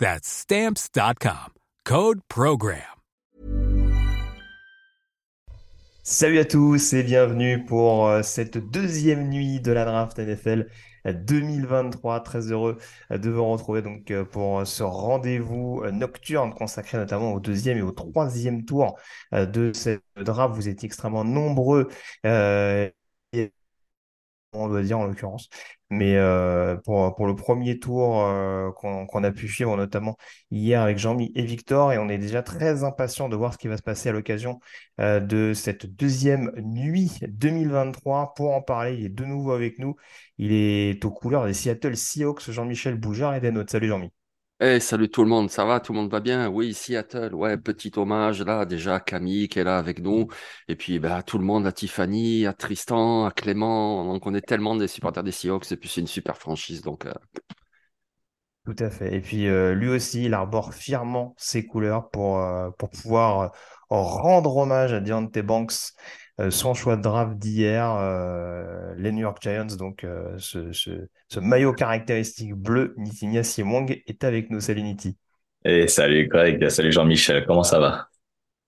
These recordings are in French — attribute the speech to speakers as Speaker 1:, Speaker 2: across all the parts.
Speaker 1: That's Stamps.com. Code PROGRAM.
Speaker 2: Salut à tous et bienvenue pour euh, cette deuxième nuit de la draft NFL 2023. Très heureux de vous retrouver donc euh, pour ce rendez-vous euh, nocturne consacré notamment au deuxième et au troisième tour de cette draft. Vous êtes extrêmement nombreux. Euh, on doit dire en l'occurrence. Mais euh, pour, pour le premier tour euh, qu'on a pu suivre, notamment hier avec Jean-Mi et Victor, et on est déjà très impatient de voir ce qui va se passer à l'occasion euh, de cette deuxième nuit 2023. Pour en parler, il est de nouveau avec nous. Il est aux couleurs des Seattle Seahawks, Jean-Michel Bougard et des nôtres. Salut Jean-Mi.
Speaker 3: Hey, salut tout le monde, ça va? Tout le monde va bien? Oui, Seattle, ouais, petit hommage là, déjà à Camille qui est là avec nous, et puis bah, à tout le monde, à Tiffany, à Tristan, à Clément, on est tellement des supporters des Seahawks, et puis c'est une super franchise, donc euh,
Speaker 2: Tout à fait. Et puis euh, lui aussi, il arbore fièrement ses couleurs pour, euh, pour pouvoir rendre hommage à Deontay Banks, son choix de draft d'hier, euh, les New York Giants. Donc euh, ce, ce- ce maillot caractéristique bleu, Nitinia Siemong est avec nous. Salut Niti.
Speaker 4: Et salut Greg, salut Jean-Michel, comment ça va?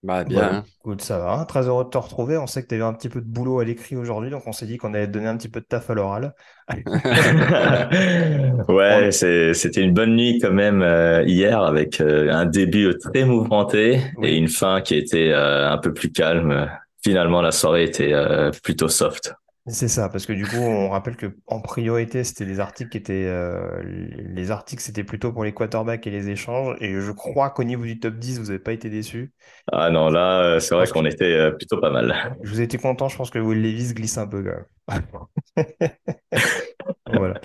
Speaker 3: bah bien.
Speaker 2: Bah,
Speaker 3: hein.
Speaker 2: écoute, ça va. hein. Très heureux de te retrouver. On sait que tu as eu un petit peu de boulot à l'écrit aujourd'hui, donc on s'est dit qu'on allait te donner un petit peu de taf à l'oral.
Speaker 4: Ouais, c'est, c'était une bonne nuit quand même euh, hier avec euh, un début très mouvementé
Speaker 2: Oui.
Speaker 4: et une fin qui était euh, un peu plus calme. Finalement, la soirée était euh, plutôt soft.
Speaker 2: C'est ça, parce que du coup, on rappelle que en priorité, c'était les articles qui étaient, euh, les articles, c'était plutôt pour les quarterbacks et les échanges. Et je crois qu'au niveau du top 10, vous n'avez pas été déçus.
Speaker 4: Ah non, là, euh, c'est vrai qu'on était plutôt pas mal.
Speaker 2: Je vous été content. Je pense que Will Levis glisse un peu quand même. Voilà.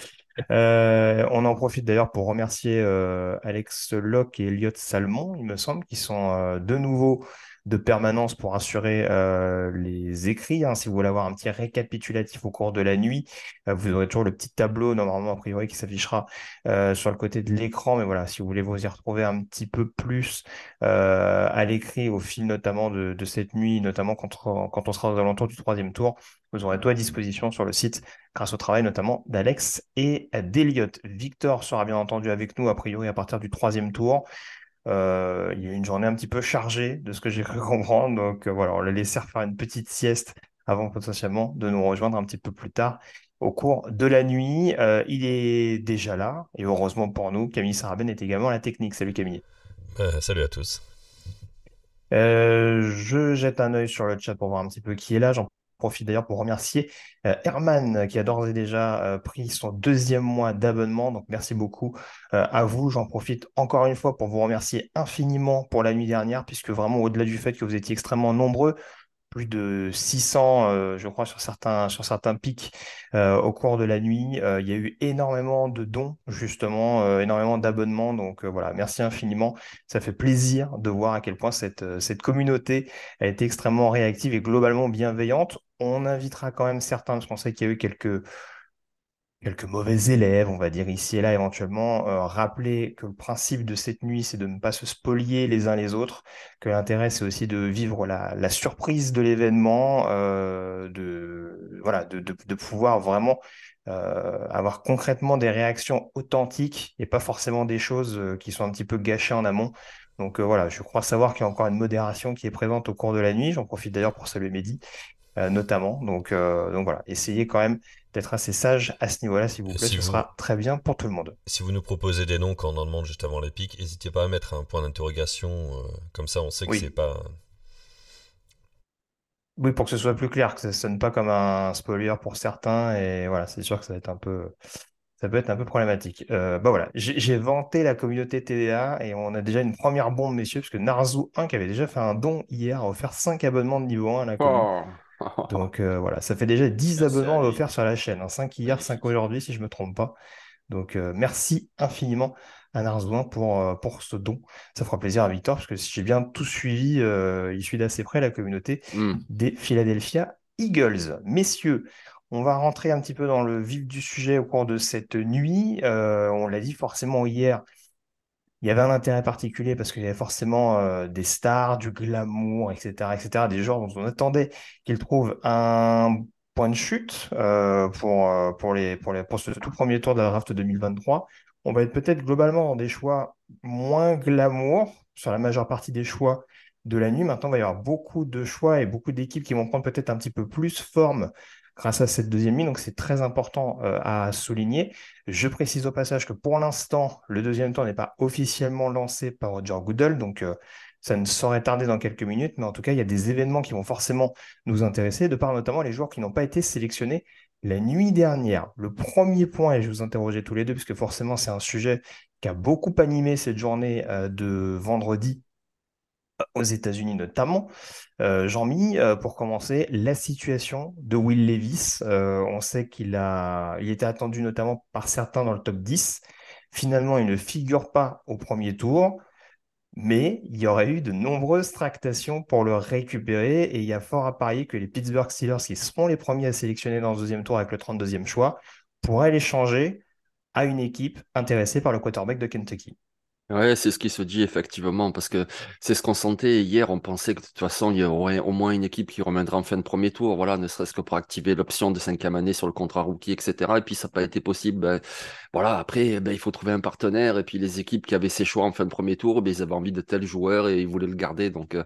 Speaker 2: Euh, on en profite d'ailleurs pour remercier euh, Alex Locke et Elliot Salmon, il me semble, qui sont de nouveau de permanence pour assurer euh, les écrits. hein. Si vous voulez avoir un petit récapitulatif au cours de la nuit, euh, vous aurez toujours le petit tableau, normalement, a priori, qui s'affichera euh, sur le côté de l'écran. Mais voilà, si vous voulez vous y retrouver un petit peu plus à l'écrit au fil notamment de, cette nuit, notamment quand, on- quand on sera aux alentours du troisième tour, vous aurez tout à disposition sur le site grâce au travail notamment d'Alex et d'Eliott. Victor sera bien entendu avec nous, a priori, à partir du troisième tour. Euh, il y a eu une journée un petit peu chargée de ce que j'ai cru comprendre. Donc euh, voilà, on l'a laissé faire une petite sieste avant potentiellement de nous rejoindre un petit peu plus tard au cours de la nuit. Euh, il est déjà là et heureusement pour nous, Camille Saraben est également à la technique. Salut Camille.
Speaker 5: Salut à tous.
Speaker 2: Je jette un œil sur le chat pour voir un petit peu qui est là. J'en profite d'ailleurs pour remercier euh, Herman qui a d'ores et déjà euh, pris son deuxième mois d'abonnement. Donc merci beaucoup euh, à vous. J'en profite encore une fois pour vous remercier infiniment pour la nuit dernière, puisque vraiment au-delà du fait que vous étiez extrêmement nombreux, plus de 600, euh, je crois, sur certains, sur certains pics euh, au cours de la nuit. Euh, il y a eu énormément de dons, justement, euh, énormément d'abonnements. Donc euh, voilà, merci infiniment. Ça fait plaisir de voir à quel point cette, euh, cette communauté a été extrêmement réactive et globalement bienveillante. On invitera quand même certains, parce qu'on sait qu'il y a eu quelques mauvais élèves, on va dire ici et là éventuellement, euh, rappeler que le principe de cette nuit, c'est de ne pas se spolier les uns les autres, que l'intérêt, c'est aussi de vivre la, surprise de l'événement, euh, de, voilà, de, de, pouvoir vraiment euh, avoir concrètement des réactions authentiques et pas forcément des choses qui sont un petit peu gâchées en amont. Donc voilà, je crois savoir qu'il y a encore une modération qui est présente au cours de la nuit. J'en profite d'ailleurs pour saluer Mehdi, notamment. Donc, donc voilà, essayez quand même d'être assez sage à ce niveau-là, s'il vous plaît. ce sera très bien pour tout le monde.
Speaker 5: Si vous nous proposez des noms quand on en demande juste avant les pics, n'hésitez pas à mettre un point d'interrogation. Euh, comme ça, on sait que c'est pas.
Speaker 2: Oui, pour que ce soit plus clair, que ça sonne pas comme un spoiler pour certains. Et voilà, c'est sûr que ça va être un peu. Ça peut être un peu problématique. Euh, bah voilà, j'ai vanté la communauté TDA et on a déjà une première bombe, messieurs, parce que Narzu 1, qui avait déjà fait un don hier, a offert 5 abonnements de niveau 1 à la communauté. Donc euh, voilà, ça fait déjà 10 abonnements offerts sur la chaîne. 5 hein. hier, 5 aujourd'hui, si je ne me trompe pas. Donc euh, merci infiniment à Narzouin pour, euh, pour ce don. Ça fera plaisir à Victor, parce que si j'ai bien tout suivi, il suit d'assez près la communauté hmm. des Philadelphia Eagles. Messieurs, on va rentrer un petit peu dans le vif du sujet au cours de cette nuit. on l'a dit forcément hier, il y avait un intérêt particulier parce qu'il y avait forcément euh, des stars, du glamour, etc., etc., des gens dont on attendait qu'ils trouvent un point de chute euh, pour, euh, pour, les, pour, les, pour ce tout premier tour de la draft 2023. On va être peut-être globalement dans des choix moins glamour sur la majeure partie des choix de la nuit. Maintenant, il va y avoir beaucoup de choix et beaucoup d'équipes qui vont prendre peut-être un petit peu plus forme grâce à cette deuxième ligne. Donc, c'est très important euh, à souligner. Je précise au passage que pour l'instant, le deuxième tour n'est pas officiellement lancé par Roger Goodell. Donc, euh, ça ne saurait tarder dans quelques minutes. Mais en tout cas, il y a des événements qui vont forcément nous intéresser, de par notamment les joueurs qui n'ont pas été sélectionnés la nuit dernière. Le premier point, et je vous interrogeais tous les deux, puisque forcément, c'est un sujet qui a beaucoup animé cette journée euh, de vendredi aux États-Unis notamment. Euh, Jean-Mi, euh, pour commencer, la situation de Will Levis. Euh, on sait qu'il a, il était attendu notamment par certains dans le top 10. Finalement, il ne figure pas au premier tour, mais il y aurait eu de nombreuses tractations pour le récupérer et il y a fort à parier que les Pittsburgh Steelers, qui seront les premiers à sélectionner dans le deuxième tour avec le 32e choix, pourraient l'échanger à une équipe intéressée par le quarterback de Kentucky.
Speaker 3: Ouais, c'est ce qui se dit effectivement, parce que c'est ce qu'on sentait hier. On pensait que de toute façon, il y aurait au moins une équipe qui reviendrait en fin de premier tour, voilà, ne serait-ce que pour activer l'option de cinquième année sur le contrat rookie, etc. Et puis ça n'a pas été possible. Ben, voilà, après, ben, il faut trouver un partenaire. Et puis les équipes qui avaient ces choix en fin de premier tour, ben, ils avaient envie de tel joueur et ils voulaient le garder. Donc, euh,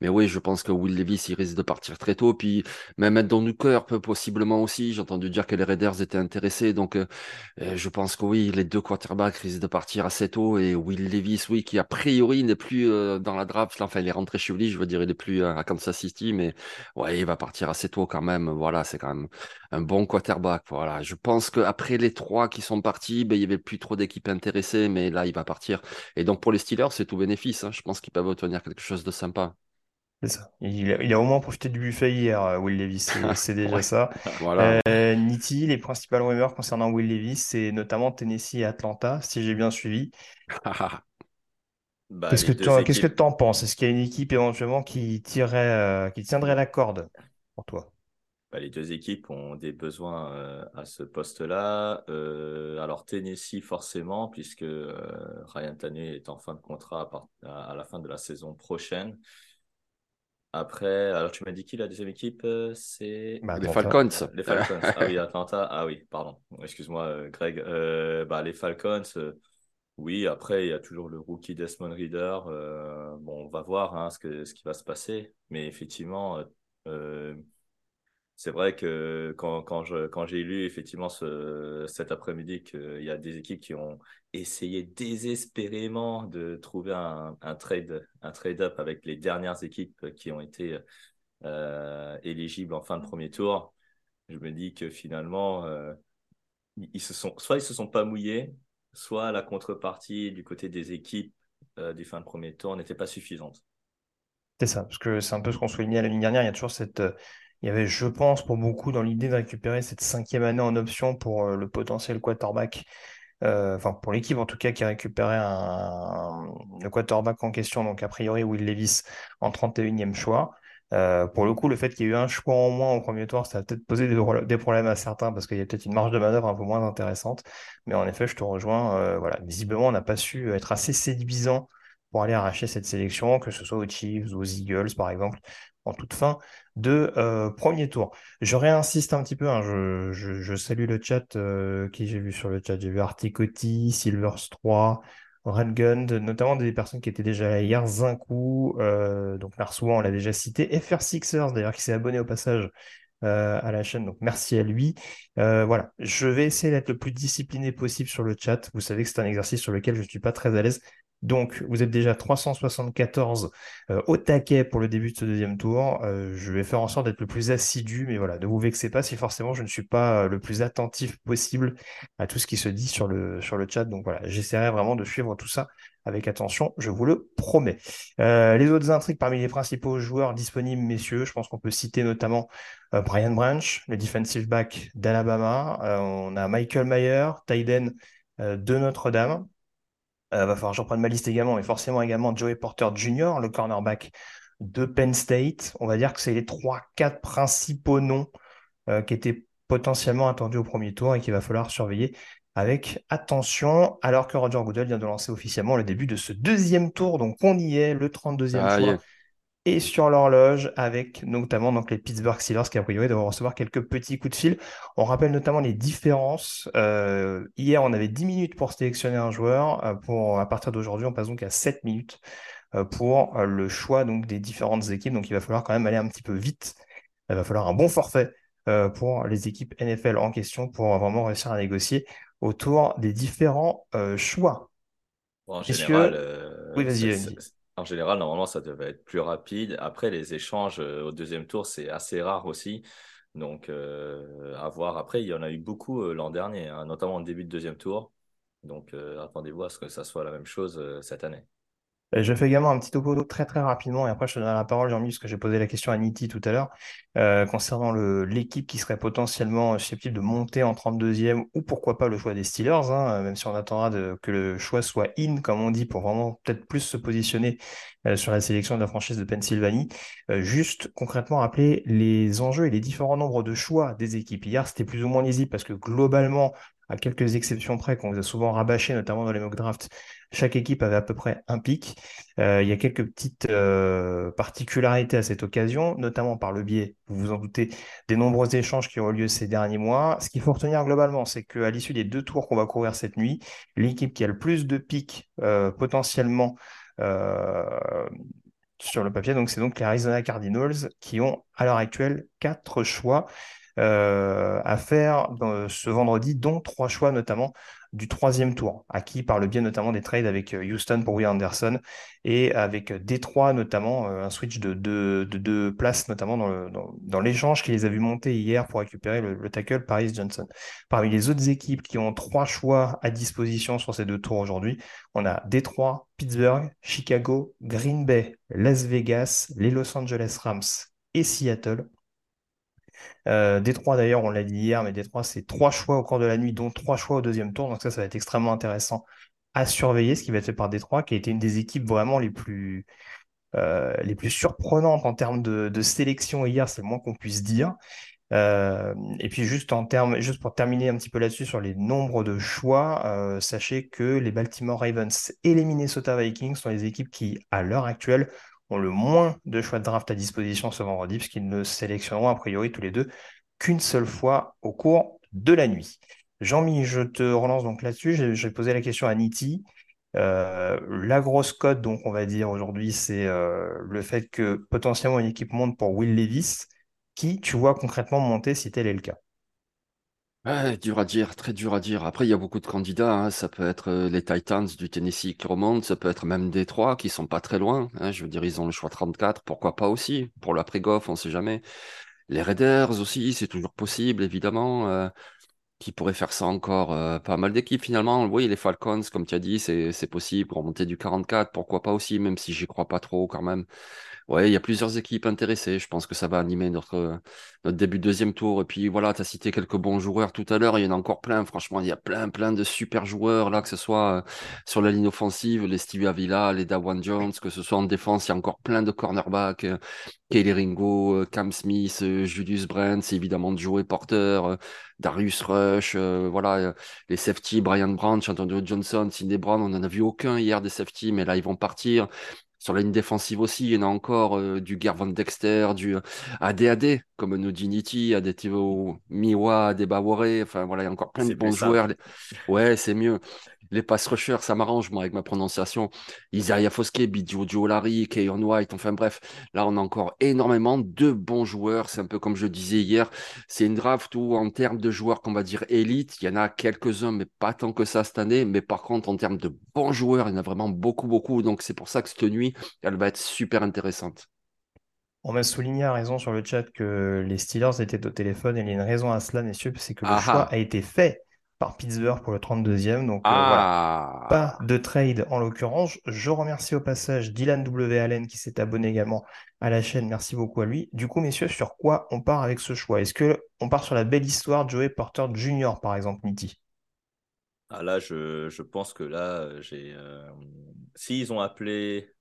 Speaker 3: mais oui, je pense que Will Levis, il risque de partir très tôt. Puis même Ed Donuker peut possiblement aussi. J'ai entendu dire que les Raiders étaient intéressés. Donc, euh, euh, je pense que oui, les deux quarterbacks risquent de partir assez tôt et Will Levis, oui, qui a priori n'est plus dans la draft, enfin, il est rentré chez lui, je veux dire, il n'est plus à Kansas City, mais ouais, il va partir assez tôt quand même. Voilà, c'est quand même un bon quarterback. Voilà, je pense qu'après les trois qui sont partis, ben, il n'y avait plus trop d'équipes intéressées, mais là, il va partir. Et donc, pour les Steelers, c'est tout bénéfice. Hein. Je pense qu'ils peuvent obtenir quelque chose de sympa.
Speaker 2: C'est ça. Il a, au moins profité du buffet hier, euh, Will Levis. C'est déjà ça. voilà. Euh, Nitti, les principales rumeurs concernant Will Levis, c'est notamment Tennessee et Atlanta, si j'ai bien suivi. Bah, qu'est-ce que tu en penses? Est-ce qu'il y a une équipe éventuellement qui tirerait, euh, qui tiendrait la corde pour toi?
Speaker 4: Bah, les deux équipes ont des besoins euh, à ce poste-là. Euh, alors Tennessee forcément, puisque Ryan Tannehill est en fin de contrat à, la fin de la saison prochaine. Après, alors tu m'as dit qui la deuxième équipe? C'est?
Speaker 3: Bah, les Falcons.
Speaker 4: les Falcons. Ah oui, Atlanta. Ah oui, pardon. Excuse-moi, Greg. bah, les Falcons. Oui, après, il y a toujours le rookie Desmond Reader. Euh, bon, on va voir hein, ce, que, ce qui va se passer. Mais effectivement, euh, c'est vrai que quand, quand, je, quand j'ai lu effectivement ce, cet après-midi qu'il y a des équipes qui ont essayé désespérément de trouver un, un trade un trade-up avec les dernières équipes qui ont été euh, éligibles en fin de premier tour, je me dis que finalement, ils se sont, soit ils se sont pas mouillés, soit la contrepartie du côté des équipes euh, du fin de premier tour n'était pas suffisante.
Speaker 2: C'est ça, parce que c'est un peu ce qu'on soulignait la ligne dernière. Il y a toujours cette. Euh, il y avait, je pense, pour beaucoup dans l'idée de récupérer cette cinquième année en option pour euh, le potentiel quarterback. enfin, pour l'équipe en tout cas qui récupérait un, le quarterback en question, donc a priori Will Levis en 31e choix. Euh, pour le coup, le fait qu'il y ait eu un choix en moins au premier tour, ça a peut-être posé des, problèmes à certains parce qu'il y a peut-être une marge de manœuvre un peu moins intéressante. Mais en effet, je te rejoins. Euh, voilà, visiblement, on n'a pas su être assez séduisant pour aller arracher cette sélection, que ce soit aux Chiefs aux Eagles, par exemple, en toute fin de euh, premier tour. Je réinsiste un petit peu, hein, je, salue le chat, qui j'ai vu sur le chat, j'ai vu Articotti, Silvers 3, Red Gun, notamment des personnes qui étaient déjà là hier, Zinkou, euh, donc Narsoua, on l'a déjà cité, FR Sixers d'ailleurs qui s'est abonné au passage euh, à la chaîne, donc merci à lui. Euh, voilà, je vais essayer d'être le plus discipliné possible sur le chat. Vous savez que c'est un exercice sur lequel je ne suis pas très à l'aise. Donc, vous êtes déjà 374 euh, au taquet pour le début de ce deuxième tour. Euh, je vais faire en sorte d'être le plus assidu, mais voilà, ne vous vexez pas si forcément je ne suis pas euh, le plus attentif possible à tout ce qui se dit sur le, sur chat. Donc voilà, j'essaierai vraiment de suivre tout ça avec attention, je vous le promets. les autres intrigues parmi les principaux joueurs disponibles, messieurs, je pense qu'on peut citer notamment Brian Branch, le defensive back d'Alabama. on a Michael Mayer, Tyden de Notre-Dame. Euh, va falloir que je reprenne ma liste également, mais forcément également Joey Porter Jr., le cornerback de Penn State. On va dire que c'est les trois, quatre principaux noms euh, qui étaient potentiellement attendus au premier tour et qu'il va falloir surveiller avec attention, alors que Roger Goodell vient de lancer officiellement le début de ce deuxième tour. Donc on y est, le 32e choix et sur l'horloge avec notamment donc, les Pittsburgh Steelers qui a priori doivent recevoir quelques petits coups de fil. On rappelle notamment les différences. Euh, hier, on avait 10 minutes pour sélectionner un joueur. Euh, pour, à partir d'aujourd'hui, on passe donc à 7 minutes euh, pour le choix donc, des différentes équipes. Donc il va falloir quand même aller un petit peu vite. Il va falloir un bon forfait pour les équipes NFL en question pour vraiment réussir à négocier autour des différents choix.
Speaker 4: en général, oui, vas-y. En général, normalement, ça devait être plus rapide. Après, les échanges euh, au deuxième tour, c'est assez rare aussi. Donc, euh, à voir. Après, il y en a eu beaucoup euh, l'an dernier, hein, notamment au début de deuxième tour. Donc, attendez-vous à ce que ça soit la même chose cette année.
Speaker 2: Je fais également un petit topo très très rapidement et après je te donne la parole Jean-Mi parce que j'ai posé la question à Niti tout à l'heure euh, concernant l'équipe qui serait potentiellement susceptible de monter en 32e ou pourquoi pas le choix des Steelers, hein, même si on attendra que le choix soit in comme on dit pour vraiment peut-être plus se positionner euh, sur la sélection de la franchise de Pennsylvanie. Euh, juste concrètement rappeler les enjeux et les différents nombres de choix des équipes. Hier c'était plus ou moins lisible parce que globalement à quelques exceptions près qu'on vous a souvent rabâché, notamment dans les mock drafts, chaque équipe avait à peu près un pic. Euh, il y a quelques petites euh, particularités à cette occasion, notamment par le biais, vous vous en doutez, des nombreux échanges qui ont eu lieu ces derniers mois. Ce qu'il faut retenir globalement, c'est qu'à l'issue des deux tours qu'on va courir cette nuit, l'équipe qui a le plus de pics euh, potentiellement sur le papier, donc c'est donc les Arizona Cardinals qui ont à l'heure actuelle quatre choix. À faire ce vendredi, dont trois choix notamment du troisième tour, acquis par le biais notamment des trades avec euh, Houston pour Will Anderson et avec euh, Détroit notamment, euh, un switch de deux places notamment dans, l'échange qui les a vus monter hier pour récupérer le, tackle Paris Johnson. Parmi les autres équipes qui ont trois choix à disposition sur ces deux tours aujourd'hui, on a Détroit, Pittsburgh, Chicago, Green Bay, Las Vegas, les Los Angeles Rams et Seattle. Euh, Détroit, d'ailleurs, on l'a dit hier, mais Détroit, c'est trois choix au cours de la nuit, dont trois choix au deuxième tour. Donc ça, ça va être extrêmement intéressant à surveiller, ce qui va être fait par Détroit, qui a été une des équipes vraiment les plus, euh, les plus surprenantes en termes de, sélection hier, c'est le moins qu'on puisse dire. Euh, et puis juste en juste pour terminer un petit peu là-dessus sur les nombres de choix, sachez que les Baltimore Ravens et les Minnesota Vikings sont les équipes qui, à l'heure actuelle, ont le moins de choix de draft à disposition ce vendredi, puisqu'ils ne sélectionneront a priori tous les deux qu'une seule fois au cours de la nuit. Jean-Mi, je te relance donc là-dessus. J'ai posé la question à Niti. Euh, la grosse cote, donc on va dire aujourd'hui, c'est euh, le fait que potentiellement une équipe monte pour Will Levis. Qui tu vois concrètement monter si tel est le cas?
Speaker 3: Dur à dire, très dur à dire. Après, il y a beaucoup de candidats. hein. Ça peut être euh, les Titans du Tennessee qui remontent, ça peut être même Détroit qui sont pas très loin. hein. Je veux dire, ils ont le choix 34, pourquoi pas aussi. Pour l'après-golf, on sait jamais. Les Raiders aussi, c'est toujours possible, évidemment. euh, qui pourraient faire ça encore. euh, pas mal d'équipes finalement. Oui, les Falcons, comme tu as dit, c'est c'est possible. Remonter du 44, pourquoi pas aussi, même si j'y crois pas trop quand même. Ouais, il y a plusieurs équipes intéressées. Je pense que ça va animer notre, notre début de deuxième tour. Et puis voilà, tu as cité quelques bons joueurs tout à l'heure. Il y en a encore plein. Franchement, il y a plein, plein de super joueurs là, que ce soit euh, sur la ligne offensive, les Stevie Avila, les Dawan Jones, que ce soit en défense, il y a encore plein de cornerbacks. Kelly Ringo, Cam Smith, Julius Brent, c'est évidemment Joey Porter, Darius Rush, voilà, les safety, Brian Branch, Antonio Johnson, Sidney Brown, on n'en a vu aucun hier des safety, mais là ils vont partir. Sur la ligne défensive aussi, il y en a encore du Gervon Dexter, du ADAD, comme nous dit Nitti, Adetio Miwa, Debawore, enfin voilà, il y a encore plein de bons joueurs. Ouais, c'est mieux les pass rushers, ça m'arrange, moi, avec ma prononciation. Isaiah Foske, Bidio Larry, Keyon White, enfin bref, là, on a encore énormément de bons joueurs. C'est un peu comme je disais hier, c'est une draft où, en termes de joueurs qu'on va dire élite, il y en a quelques-uns, mais pas tant que ça cette année. Mais par contre, en termes de bons joueurs, il y en a vraiment beaucoup, beaucoup. Donc, c'est pour ça que cette nuit, elle va être super intéressante.
Speaker 2: On m'a souligné à raison sur le chat que les Steelers étaient au téléphone et il y a une raison à cela, messieurs, c'est que le choix a été fait par Pittsburgh pour le 32e. Donc euh, voilà, ah. pas de trade en l'occurrence. Je remercie au passage Dylan W. Allen qui s'est abonné également à la chaîne. Merci beaucoup à lui. Du coup, messieurs, sur quoi on part avec ce choix? Est-ce que on part sur la belle histoire de Joey Porter Jr. par exemple, Nitti
Speaker 4: ah là, je, pense que là, j'ai. Euh, s'ils ont appelé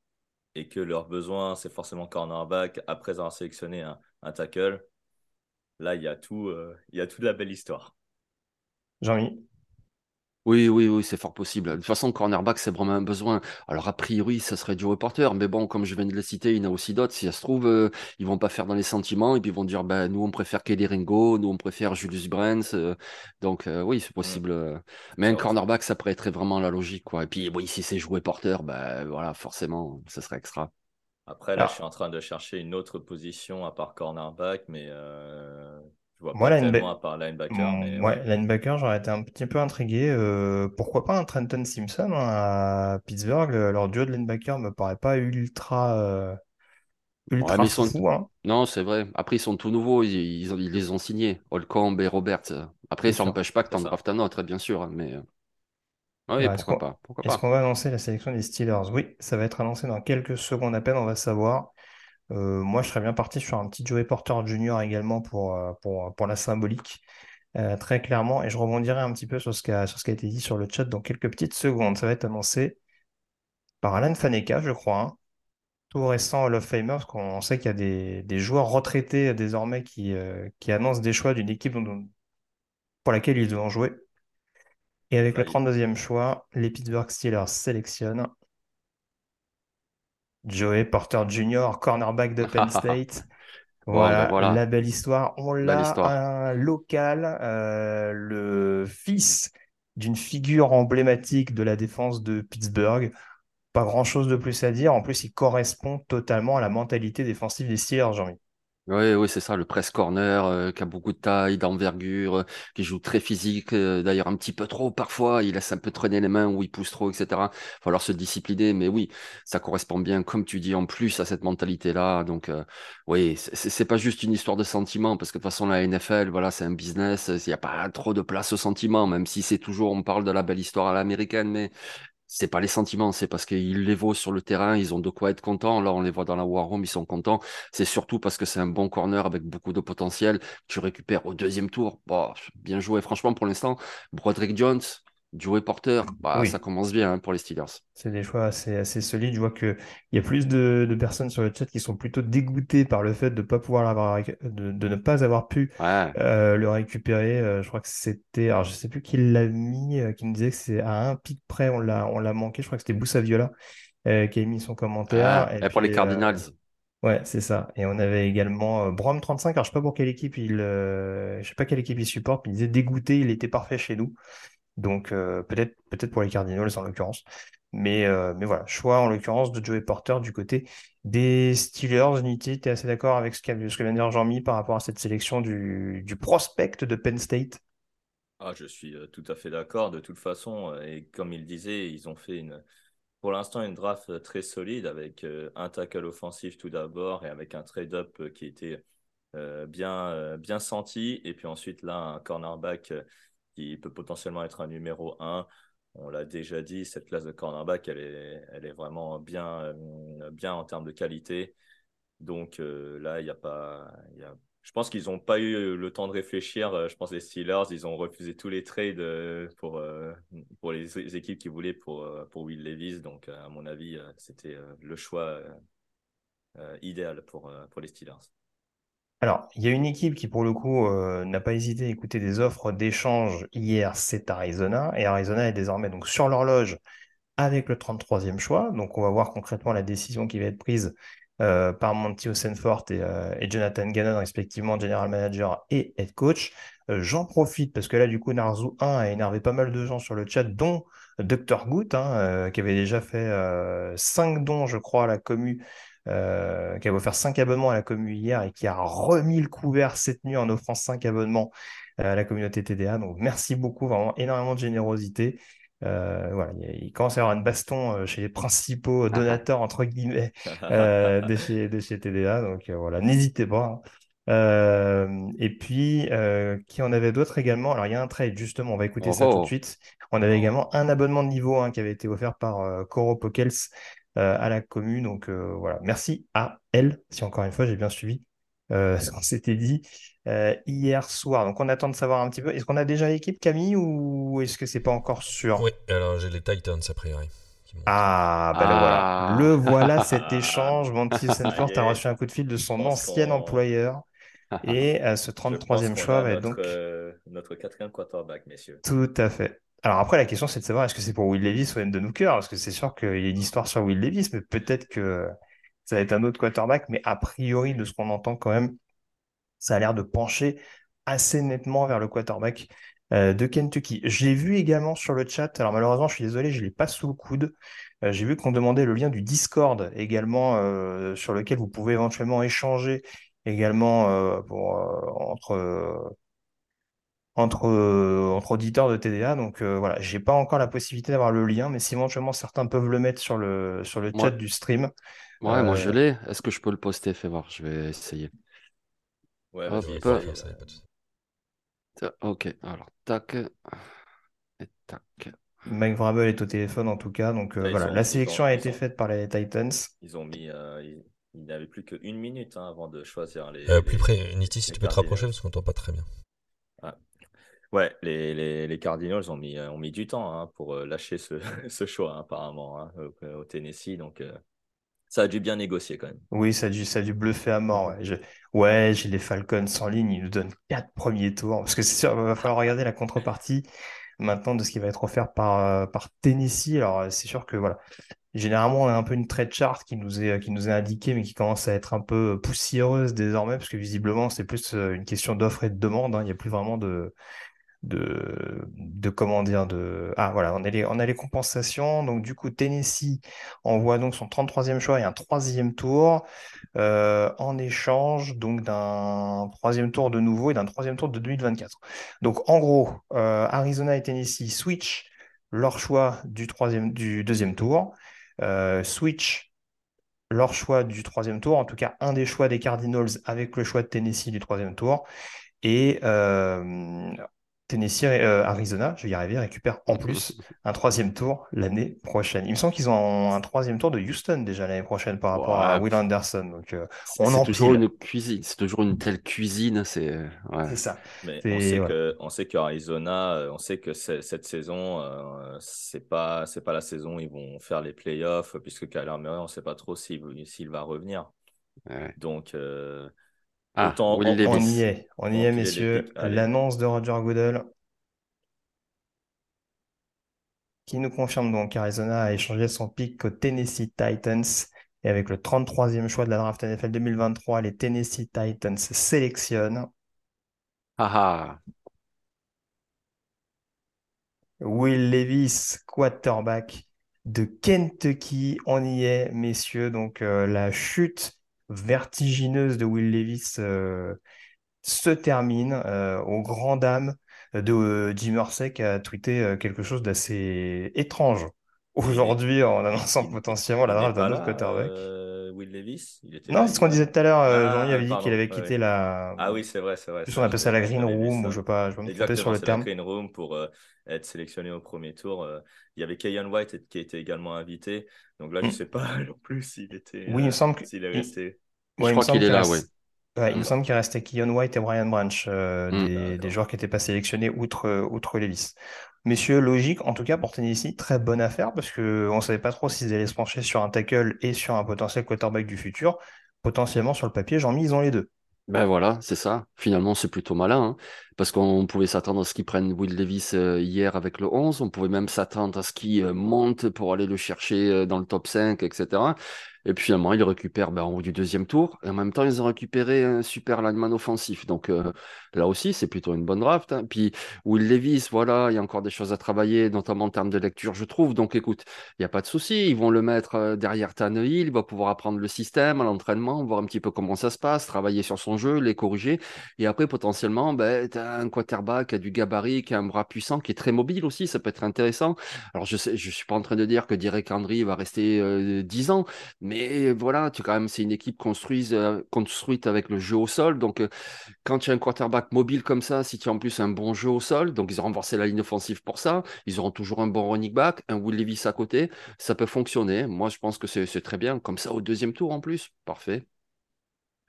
Speaker 4: et que leur besoin, c'est forcément cornerback, après avoir sélectionné un, tackle, là, il y a tout, euh, il y a toute la belle histoire.
Speaker 2: Jean-Mi
Speaker 3: oui, oui, oui, c'est fort possible. De toute façon, cornerback, c'est vraiment un besoin. Alors, a priori, ça serait du reporter, mais bon, comme je viens de le citer, il y en a aussi d'autres. Si ça se trouve, euh, ils vont pas faire dans les sentiments et puis ils vont dire, ben, nous, on préfère Kelly Ringo, nous, on préfère Julius Brents. Euh, donc, euh, oui, c'est possible. Mais un cornerback, ça pourrait être vraiment la logique, quoi. Et puis, oui, si c'est jouer porteur, ben, voilà, forcément, ça serait extra.
Speaker 4: Après, là, je suis en train de chercher une autre position à part cornerback, mais
Speaker 2: moi, linebacker. Mm, ouais, linebacker, j'aurais été un petit peu intrigué. Euh, pourquoi pas un Trenton Simpson hein, à Pittsburgh? Leur duo de linebacker me paraît pas ultra, euh, ultra fou. Hein.
Speaker 3: Non, c'est vrai. Après, ils sont tout nouveaux. Ils, ils, les ont signés. Holcomb et Roberts. Après, ça n'empêche pas que tu en draftes un autre, bien sûr. Mais euh, oui, pourquoi pas.
Speaker 2: Est-ce qu'on va annoncer la sélection des Steelers? Oui, ça va être annoncé dans quelques secondes à peine, on va savoir. Euh, moi, je serais bien parti sur un petit Joey Porter Junior également pour, euh, pour, pour la symbolique, euh, très clairement. Et je rebondirai un petit peu sur ce qui a, sur ce qui a été dit sur le chat dans quelques petites secondes. Ça va être annoncé par Alan Faneka, je crois, hein. tout récent Hall of Famer, parce qu'on sait qu'il y a des, des, joueurs retraités désormais qui, qui annoncent des choix d'une équipe pour laquelle ils doivent jouer. Et avec le 32e choix, les Pittsburgh Steelers sélectionnent Joey Porter Jr., cornerback de Penn State. Ben voilà, la belle histoire. On l'a un local, euh, le fils d'une figure emblématique de la défense de Pittsburgh. Pas grand-chose de plus à dire. En plus, il correspond totalement à la mentalité défensive des Steelers, Jean-Mi.
Speaker 3: Oui, oui, c'est ça, le press corner euh, qui a beaucoup de taille, d'envergure, euh, qui joue très physique, euh, d'ailleurs un petit peu trop parfois, il laisse un peu traîner les mains ou il pousse trop, etc. Il va falloir se discipliner, mais oui, ça correspond bien, comme tu dis, en plus à cette mentalité-là. Donc, oui, c'est pas juste une histoire de sentiment, parce que de toute façon, la NFL, voilà, c'est un business, il n'y a pas trop de place au sentiment, même si c'est toujours, on parle de la belle histoire à l'américaine, mais c'est pas les sentiments, c'est parce qu'ils les vaut sur le terrain, ils ont de quoi être contents. Là, on les voit dans la War Room, ils sont contents. C'est surtout parce que c'est un bon corner avec beaucoup de potentiel. Tu récupères au deuxième tour. Bon, bien joué. Franchement, pour l'instant, Broderick Jones, Joey Porter, bah, ça commence bien hein, pour les Steelers.
Speaker 2: C'est des choix assez, assez solides. Je vois qu'il y a plus de, personnes sur le chat qui sont plutôt dégoûtées par le fait de, pas pouvoir avoir, de, ne pas avoir pu euh, le récupérer. Euh, je crois que c'était, alors je sais plus qui l'a mis, euh, qui me disait que c'est à un pic près, on l'a, on l'a manqué. Je crois que c'était Boussa Viola qui a mis son commentaire.
Speaker 3: et, pour les Cardinals.
Speaker 2: Ouais, c'est ça. Et on avait également Brom 35. Alors je sais pas pour quelle équipe il, je sais pas quelle équipe il supporte. Mais il disait dégoûté, il était parfait chez nous. Donc euh, peut-être peut-être pour les Cardinals en l'occurrence. Mais, euh, mais voilà, choix en l'occurrence de Joey Porter du côté des Steelers. Niti, tu es assez d'accord avec ce, que vient de dire Jean-Mi par rapport à cette sélection du, du prospect de Penn State?
Speaker 4: Ah, Je suis euh, tout à fait d'accord. De toute façon, et comme il disait, ils ont fait une, pour l'instant une draft très solide avec un tackle offensif tout d'abord et avec un trade-up qui était bien, bien senti. Et puis ensuite, là, un cornerback qui peut potentiellement être un numéro 1. On l'a déjà dit, cette classe de cornerback, elle est, vraiment bien, euh, bien en termes de qualité. Donc euh, là, il n'y a pas. Je pense qu'ils n'ont pas eu le temps de réfléchir. Euh, je pense les Steelers, ils ont refusé tous les trades pour, pour les équipes qui voulaient pour, pour Will Levis. Donc, à mon avis, c'était le choix idéal pour, pour les Steelers.
Speaker 2: Alors, il y a une équipe qui, pour le coup, n'a pas hésité à écouter des offres d'échange hier, c'est Arizona. Et Arizona est désormais donc sur l'horloge avec le 33e choix. Donc, on va voir concrètement la décision qui va être prise euh, par Monty Osenfort et, euh, et, Jonathan Gannon, respectivement General Manager et Head Coach. Euh, j'en profite parce que là, du coup, Narzu 1 a énervé pas mal de gens sur le chat, dont Dr. Goot, hein, qui avait déjà fait 5 dons, je crois, à la commu. Qui a offert 5 abonnements à la commu hier et qui a remis le couvert cette nuit en offrant 5 abonnements à la communauté TDA. Donc merci beaucoup, vraiment énormément de générosité. Euh, voilà, il commence à y avoir une baston euh, chez les principaux donateurs, entre guillemets, euh, de, chez, de, chez, TDA. Donc voilà, n'hésitez pas. Hein. et puis, qui en avait d'autres également? Alors, il y a un trade, justement, on va écouter ça tout de oh. suite. On avait également un abonnement de niveau 1 qui avait été offert par Coro Pokels à la commune. Donc voilà, merci à elle, si encore une fois j'ai bien suivi ce qu'on s'était dit. Euh, hier soir. Donc on attend de savoir un petit peu. Est-ce qu'on a déjà l'équipe, Camille, ou est-ce que c'est pas encore sûr?
Speaker 5: Oui, alors j'ai les Titans a priori.
Speaker 2: Ah, ben le voilà. Ah. Le voilà cet échange. Monty Sanford a reçu un coup de fil de son ancien employeur. Et euh, ce 33e choix va être donc.
Speaker 4: Euh, notre quatrième quarterback, messieurs.
Speaker 2: Tout à fait. Alors après, la question, c'est de savoir est-ce que c'est pour Will Levis ou de Nooker Parce que c'est sûr qu'il y a une histoire sur Will Levis, mais peut-être que ça va être un autre quarterback. Mais a priori, de ce qu'on entend quand même, ça a l'air de pencher assez nettement vers le quarterback euh, de Kentucky. J'ai vu également sur le chat, alors malheureusement je suis désolé, je ne l'ai pas sous le coude, euh, j'ai vu qu'on demandait le lien du Discord également euh, sur lequel vous pouvez éventuellement échanger également entre, entre, entre auditeurs de TDA. Donc voilà, j'ai pas encore la possibilité d'avoir le lien, mais si éventuellement certains peuvent le mettre sur le, sur le chat du stream.
Speaker 3: Ouais, moi je l'ai. Est-ce que je peux le poster? Fais voir, je vais essayer.
Speaker 4: Ouais,
Speaker 3: Ok, alors tac. Et tac.
Speaker 2: Mike Vrabel est au téléphone en tout cas, donc euh, voilà, la sélection a été faite par les Titans.
Speaker 4: Ils ont mis, euh, il n'y avait plus qu'une minute hein, avant de choisir les.
Speaker 5: Euh, plus près, Niti, si tu peux te rapprocher parce qu'on t'entend pas très bien.
Speaker 4: Ouais, les, les, les, Cardinals ont mis, ont mis du temps hein, pour lâcher ce, ce choix hein, apparemment au, Tennessee, donc ça a dû bien négocier quand même.
Speaker 2: Oui, ça a dû, ça a dû bluffer à mort. Ouais, j'ai les Falcons en ligne, ils nous donnent quatre premiers tours. Parce que c'est sûr, il va falloir regarder la contrepartie maintenant de ce qui va être offert par, euh, par Tennessee. Alors, c'est sûr que voilà. Généralement, on a un peu une trade chart qui nous est, qui nous est indiquée, mais qui commence à être un peu poussiéreuse désormais, parce que visiblement, c'est plus euh, une question d'offre et de demande. Hein. Il n'y a plus vraiment de, de, de comment dire de ah voilà on a les on a les compensations. Donc du coup Tennessee envoie donc son 33e choix et un troisième tour euh, en échange donc d'un troisième tour de nouveau et d'un troisième tour de 2024 donc en gros euh, Arizona et Tennessee switch leur choix du troisième du tour euh, switch leur choix du troisième tour en tout cas un des choix des Cardinals avec le choix de Tennessee du troisième tour et Tennessee, euh, Arizona, je vais y arriver, récupère en plus un troisième tour l'année prochaine. Il me semble qu'ils ont un troisième tour de Houston déjà l'année prochaine par rapport à Will Anderson. Donc, euh,
Speaker 3: on en toujours une cuisine, c'est toujours une telle cuisine, c'est
Speaker 2: ouais. ça.
Speaker 4: Mais on sait, que, on sait qu'Arizona, euh, on sait que cette saison, euh, c'est pas c'est pas la saison où ils vont faire les playoffs puisque Kyler Murray, on sait pas trop s'il va revenir. Donc
Speaker 2: ah, on, y est, on y est, messieurs. L'annonce de Roger Goodell qui nous confirme donc qu'Arizona a échangé son pick au Tennessee Titans. Et avec le 33e choix de la draft NFL 2023, les Tennessee Titans sélectionnent.
Speaker 3: Ah, ah.
Speaker 2: Will Levis, quarterback de Kentucky. On y est, messieurs. Donc euh, la chute vertigineuse de Will Levis euh, se termine euh, aux grandes dames de euh, Jim Irsay qui a tweeté quelque chose d'assez étrange aujourd'hui en annonçant potentiellement la draft d'un autre quarterback.
Speaker 4: Will Levis
Speaker 2: Non, c'est ce qu'on disait tout à l'heure. Ah, Jean-Yves avait dit qu'il avait quitté la.
Speaker 4: Ah oui, c'est vrai, c'est vrai.
Speaker 2: on appelle ça la Green Room, ou je ne veux pas, je me tromper sur le terme.
Speaker 4: La Green Room pour être sélectionné au premier tour. il y avait Kayan White qui était également invité. Donc là, je ne mm. sais pas non plus s'il était.
Speaker 2: Oui, il me semble
Speaker 4: s'il est resté.
Speaker 3: je crois qu'il est là, oui.
Speaker 2: Ouais, il me semble qu'il restait Keon White et Brian Branch, euh, mm. des, joueurs qui n'étaient pas sélectionnés outre, outre les listes. Messieurs, logique, en tout cas pour Tennessee, très bonne affaire parce qu'on ne savait pas trop s'ils allaient se pencher sur un tackle et sur un potentiel quarterback du futur. potentiellement sur le papier, Jean-Mi, ils ont les deux.
Speaker 3: Ben voilà, c'est ça. Finalement, c'est plutôt malin, hein, parce qu'on pouvait s'attendre à ce qu'ils prennent Will Davis euh, hier avec le 11, on pouvait même s'attendre à ce qu'ils euh, montent pour aller le chercher euh, dans le top 5, etc. Et puis finalement, ils récupèrent en haut du deuxième tour. Et en même temps, ils ont récupéré un super lineman offensif. Donc là aussi, c'est plutôt une bonne draft. Hein. Puis Will Levis, voilà, il y a encore des choses à travailler, notamment en termes de lecture, je trouve. Donc écoute, il n'y a pas de souci. Ils vont le mettre euh, derrière Tannehill. Il va pouvoir apprendre le système à l'entraînement, voir un petit peu comment ça se passe, travailler sur son jeu, les corriger. Et après, potentiellement, ben, tu as un quarterback qui a du gabarit, qui a un bras puissant, qui est très mobile aussi. Ça peut être intéressant. Alors je ne je suis pas en train de dire que Derek Henry va rester euh, 10 ans, mais voilà, tu quand même, c'est une équipe construite, euh, construite avec le jeu au sol. Donc, euh, quand tu as un quarterback mobile comme ça, si tu as en plus un bon jeu au sol, donc ils ont renforcé la ligne offensive pour ça, ils auront toujours un bon running back, un Will Levis à côté, ça peut fonctionner. Moi, je pense que c'est très bien. Comme ça, au deuxième tour en plus, parfait.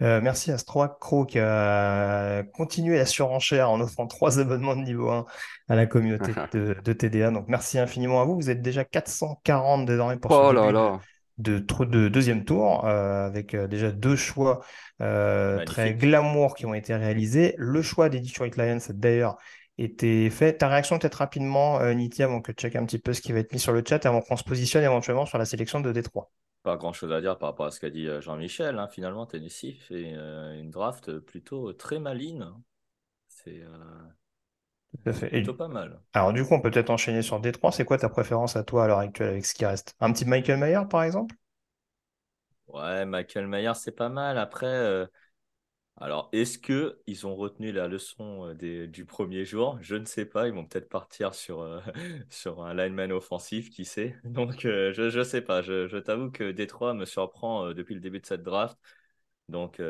Speaker 2: Euh, merci à Stroacro qui a continué la surenchère en offrant trois abonnements de niveau 1 à la communauté de, TDA. Donc merci infiniment à vous. Vous êtes déjà 440 désormais pour
Speaker 3: oh
Speaker 2: ce
Speaker 3: là là
Speaker 2: de, de deuxième tour, euh, avec euh, déjà deux choix euh, très glamour qui ont été réalisés. Le choix des Detroit Lions a d'ailleurs été fait. Ta réaction peut-être rapidement, Niti, avant que tu check un petit peu ce qui va être mis sur le chat, avant qu'on se positionne éventuellement sur la sélection de Détroit?
Speaker 4: Pas grand-chose à dire par rapport à ce qu'a dit Jean-Michel. Hein. Finalement, Tennessee fait une draft plutôt très maligne. C'est
Speaker 2: tout à fait.
Speaker 4: Plutôt pas mal.
Speaker 2: Alors, du coup, on peut peut-être enchaîner sur Détroit. C'est quoi ta préférence à toi à l'heure actuelle avec ce qui reste? Un petit Michael Mayer, par exemple?
Speaker 4: Ouais, Michael Mayer, c'est pas mal. Après, euh, alors, est-ce que ils ont retenu la leçon euh, du premier jour? Je ne sais pas. Ils vont peut-être partir sur, euh, sur un lineman offensif, qui sait? Donc, je ne sais pas. Je, t'avoue que Détroit me surprend depuis le début de cette draft. Donc,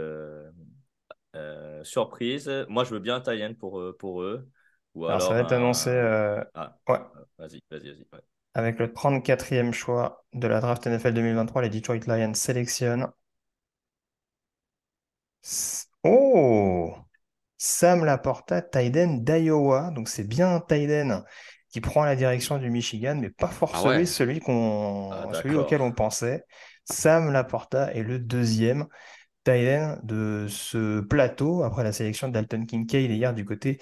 Speaker 4: surprise. Moi, je veux bien un pour, pour eux.
Speaker 2: Alors, ça va être annoncé.
Speaker 4: Ah,
Speaker 2: ouais.
Speaker 4: Vas-y, vas-y, vas-y.
Speaker 2: Avec le 34e choix de la draft NFL 2023, les Detroit Lions sélectionnent. Oh! Sam Laporta, Tyden d'Iowa. Donc c'est bien Tyden qui prend la direction du Michigan, mais pas forcément ah celui, qu'on, ah, celui auquel on pensait. Sam Laporta est le deuxième Tyden de ce plateau après la sélection Dalton Kincaid hier du côté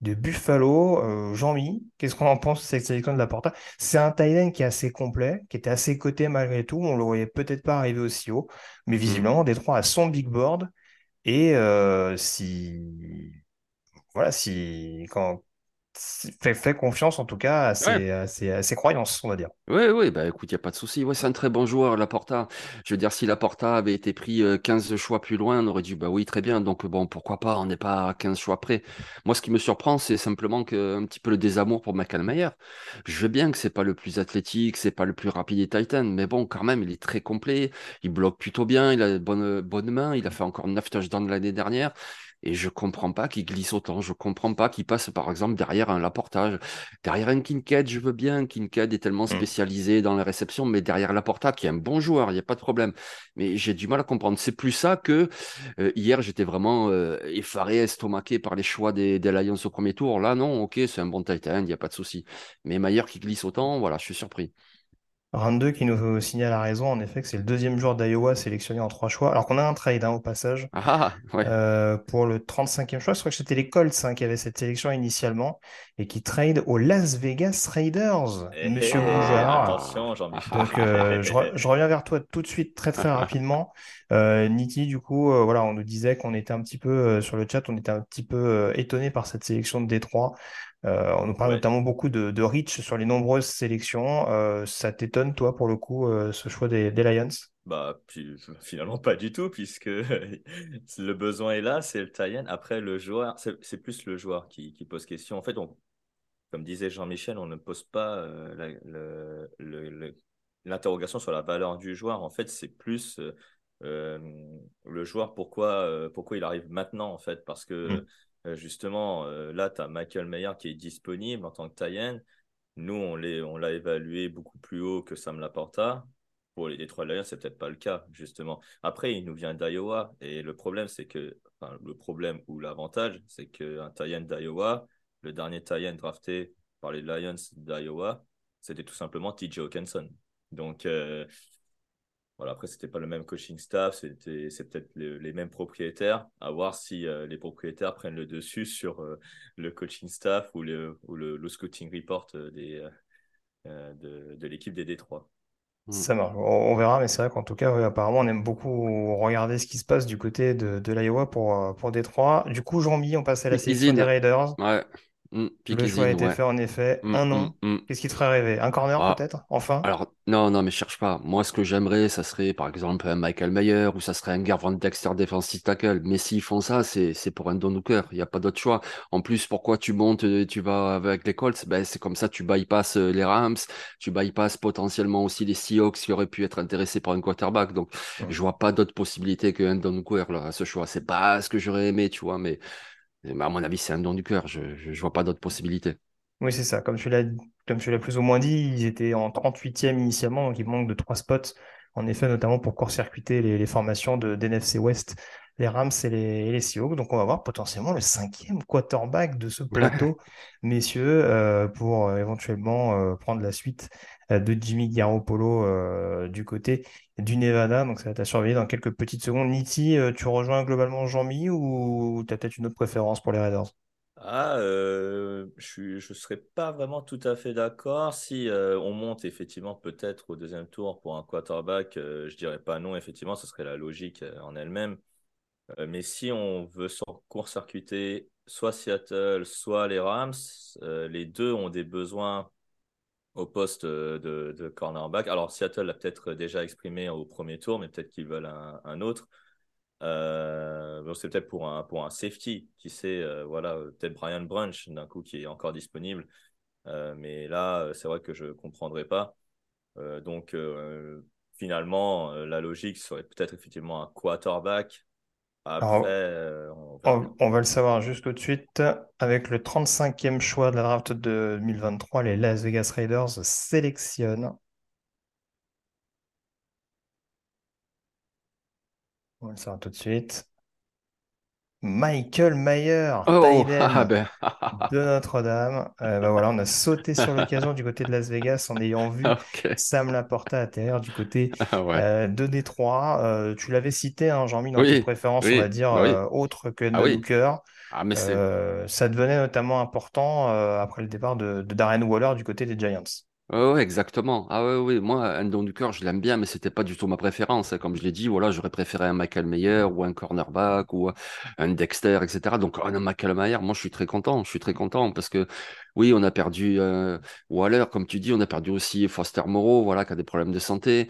Speaker 2: de Buffalo. Euh, Jean-Mi, qu'est-ce qu'on en pense de cette sélection de la Porta? C'est un Thailand qui est assez complet, qui était assez coté malgré tout. On ne le voyait peut-être pas arriver aussi haut, mais mm. visiblement, Détroit a son big board. Et euh, si. Voilà, si. Quand, fait, confiance en tout cas à ses, croyances, on va dire.
Speaker 3: Oui, oui, bah écoute, il n'y a pas de souci. Ouais, c'est un très bon joueur, Laporta. Je veux dire, si Laporta avait été pris 15 euh, choix plus loin, on aurait dit, bah oui, très bien. Donc, bon, pourquoi pas, on n'est pas à 15 choix près. Moi, ce qui me surprend, c'est simplement que, un petit peu le désamour pour Michael Mayer. Je veux bien que c'est pas le plus athlétique, c'est pas le plus rapide des Titans, mais bon, quand même, il est très complet. Il bloque plutôt bien, il a de bonnes, bonnes mains, il a fait encore 9 touchdowns l'année dernière. Et je comprends pas qu'il glisse autant. Je comprends pas qu'il passe, par exemple, derrière un Laportage. Derrière un Kincaid, je veux bien. Kincaid est tellement mmh. spécialisé dans les réceptions, mais derrière Laporta, qui est un bon joueur, il n'y a pas de problème. Mais j'ai du mal à comprendre. C'est plus ça que euh, hier, j'étais vraiment euh, effaré, estomaqué par les choix des, des, Lions au premier tour. Là, non, ok, c'est un bon Titan, il n'y a pas de souci. Mais Maillard qui glisse autant, voilà, je suis surpris.
Speaker 2: 22 qui nous signale la raison, en effet, que c'est le deuxième joueur d'Iowa sélectionné en trois choix. Alors qu'on a un trade hein, au passage
Speaker 3: ah, ouais.
Speaker 2: euh, pour le 35e choix. Je crois que c'était les Colts hein, qui avaient cette sélection initialement et qui trade aux Las Vegas Raiders, eh, Monsieur eh,
Speaker 4: Attention, Jean-Michel.
Speaker 2: Donc euh, je, je, reviens vers toi tout de suite, très très rapidement. Euh, Niti, du coup, euh, voilà, on nous disait qu'on était un petit peu euh, sur le chat, on était un petit peu étonné par cette sélection de Détroit. Euh, on nous parle notamment beaucoup de, de, reach sur les nombreuses sélections. Euh, ça t'étonne, toi, pour le coup, euh, ce choix des, Lions?
Speaker 4: Bah, finalement, pas du tout, puisque le besoin est là, c'est le tie Après, le joueur, c'est plus le joueur qui, pose question. En fait, comme disait Jean-Michel, on ne pose pas l'interrogation sur la valeur du joueur. En fait, c'est plus le joueur, pourquoi, pourquoi il arrive maintenant, en fait, parce que. Mm. Euh, justement, euh, là, tu as Michael Mayer qui est disponible en tant que Tayen. Nous, on l'a évalué beaucoup plus haut que Sam Laporta. Pour les Detroit Lions, c'est peut-être pas le cas, justement. Après, il nous vient d'Iowa. Et le problème, c'est que, enfin, le problème ou l'avantage, c'est qu'un Tayen d'Iowa, le dernier Tayen drafté par les Lions d'Iowa, c'était tout simplement TJ Hawkinson. Donc, euh, Voilà, après, c'était pas le même coaching staff, c'était, c'est peut-être les mêmes propriétaires. À voir si les propriétaires prennent le dessus sur le coaching staff ou le, ou le, scouting report des, de, de l'équipe des Détroits.
Speaker 2: Mm. Ça marche. On, verra, mais c'est vrai qu'en tout cas, apparemment, on aime beaucoup regarder ce qui se passe du côté de, de l'Iowa pour, euh, pour Détroit. Du coup, Jean-Mi, on passe à la sélection des Raiders.
Speaker 3: Ouais.
Speaker 2: Mm, le choix a été fait en effet. Mm, un nom. Qu'est-ce qui te ferait rêver? Un corner ah. peut-être? Enfin?
Speaker 3: Alors, non, non, mais cherche pas. Moi, ce que j'aimerais, ça serait par exemple un Michael Mayer ou ça serait un Garvan Dexter defensive tackle. Mais s'ils font ça, c'est, pour un Don. Il n'y a pas d'autre choix. En plus, pourquoi tu montes, euh, tu vas avec les Colts? Ben, c'est comme ça, tu bypasses euh, les Rams, tu bypasses potentiellement aussi les Seahawks qui auraient pu être intéressés par un quarterback. Donc, je vois pas d'autre possibilité qu'un Don là, à ce choix. C'est pas ce que j'aurais aimé, tu vois, mais à mon avis, c'est un don du cœur. Je ne vois pas d'autres possibilités.
Speaker 2: Oui, c'est ça. Comme tu l'as comme tu l'as plus ou moins dit, ils étaient en 38e initialement, donc il manque de trois spots. En effet, notamment pour court-circuiter les, formations de d'NFC West, les Rams et les, les Seahawks. Donc on va voir potentiellement le cinquième quarterback de ce plateau, messieurs, euh, pour euh, éventuellement euh, prendre la suite de Jimmy Garoppolo du côté du Nevada. Donc ça va être dans quelques petites secondes. Niti, tu rejoins globalement Jean-Mi ou tu as peut-être une autre préférence pour les Raiders?
Speaker 4: Ah, je ne serais pas vraiment tout à fait d'accord. Si on monte effectivement peut-être au deuxième tour pour un quarterback, je dirais pas non, effectivement, ce serait la logique en elle-même. mais si on veut court-circuiter soit Seattle, soit les Rams, les deux ont des besoins au poste de, cornerback. Alors, Seattle l'a peut-être déjà exprimé au premier tour, mais peut-être qu'ils veulent un, autre. Euh, c'est peut-être pour un, pour un safety, qui sait, euh, voilà, peut-être Brian Brunch d'un coup qui est encore disponible. Euh, mais là, c'est vrai que je ne comprendrai pas. donc, finalement, la logique serait peut-être effectivement un quarterback après,
Speaker 2: euh, on, va le savoir juste tout de suite. Avec le 35e choix de la draft de 2023, les Las Vegas Raiders sélectionnent. On va le savoir tout de suite. Michael Mayer,
Speaker 3: oh, ah ben.
Speaker 2: de Notre-Dame. Euh, bah voilà, on a sauté sur l'occasion du côté de Las Vegas en ayant vu Sam Laporta atterrir du côté ah euh, de Détroit. Euh, tu l'avais cité, hein, Jean-Mi, dans tes préférences, on va dire, autre que ah, Hooker. Ah, mais ça devenait notamment important après le départ de, de Darren Waller du côté des Giants.
Speaker 3: Ouais, exactement. Ah oui, moi, un don du cœur, je l'aime bien, mais c'était pas du tout ma préférence. Hein. Comme je l'ai dit, voilà, j'aurais préféré un Michael Mayer ou un cornerback ou un Dexter, etc. Donc, un Michael Mayer, moi, je suis très content. Je suis très content parce que, oui, on a perdu euh, Waller, comme tu dis, on a perdu aussi Foster Moreau, voilà, qui a des problèmes de santé.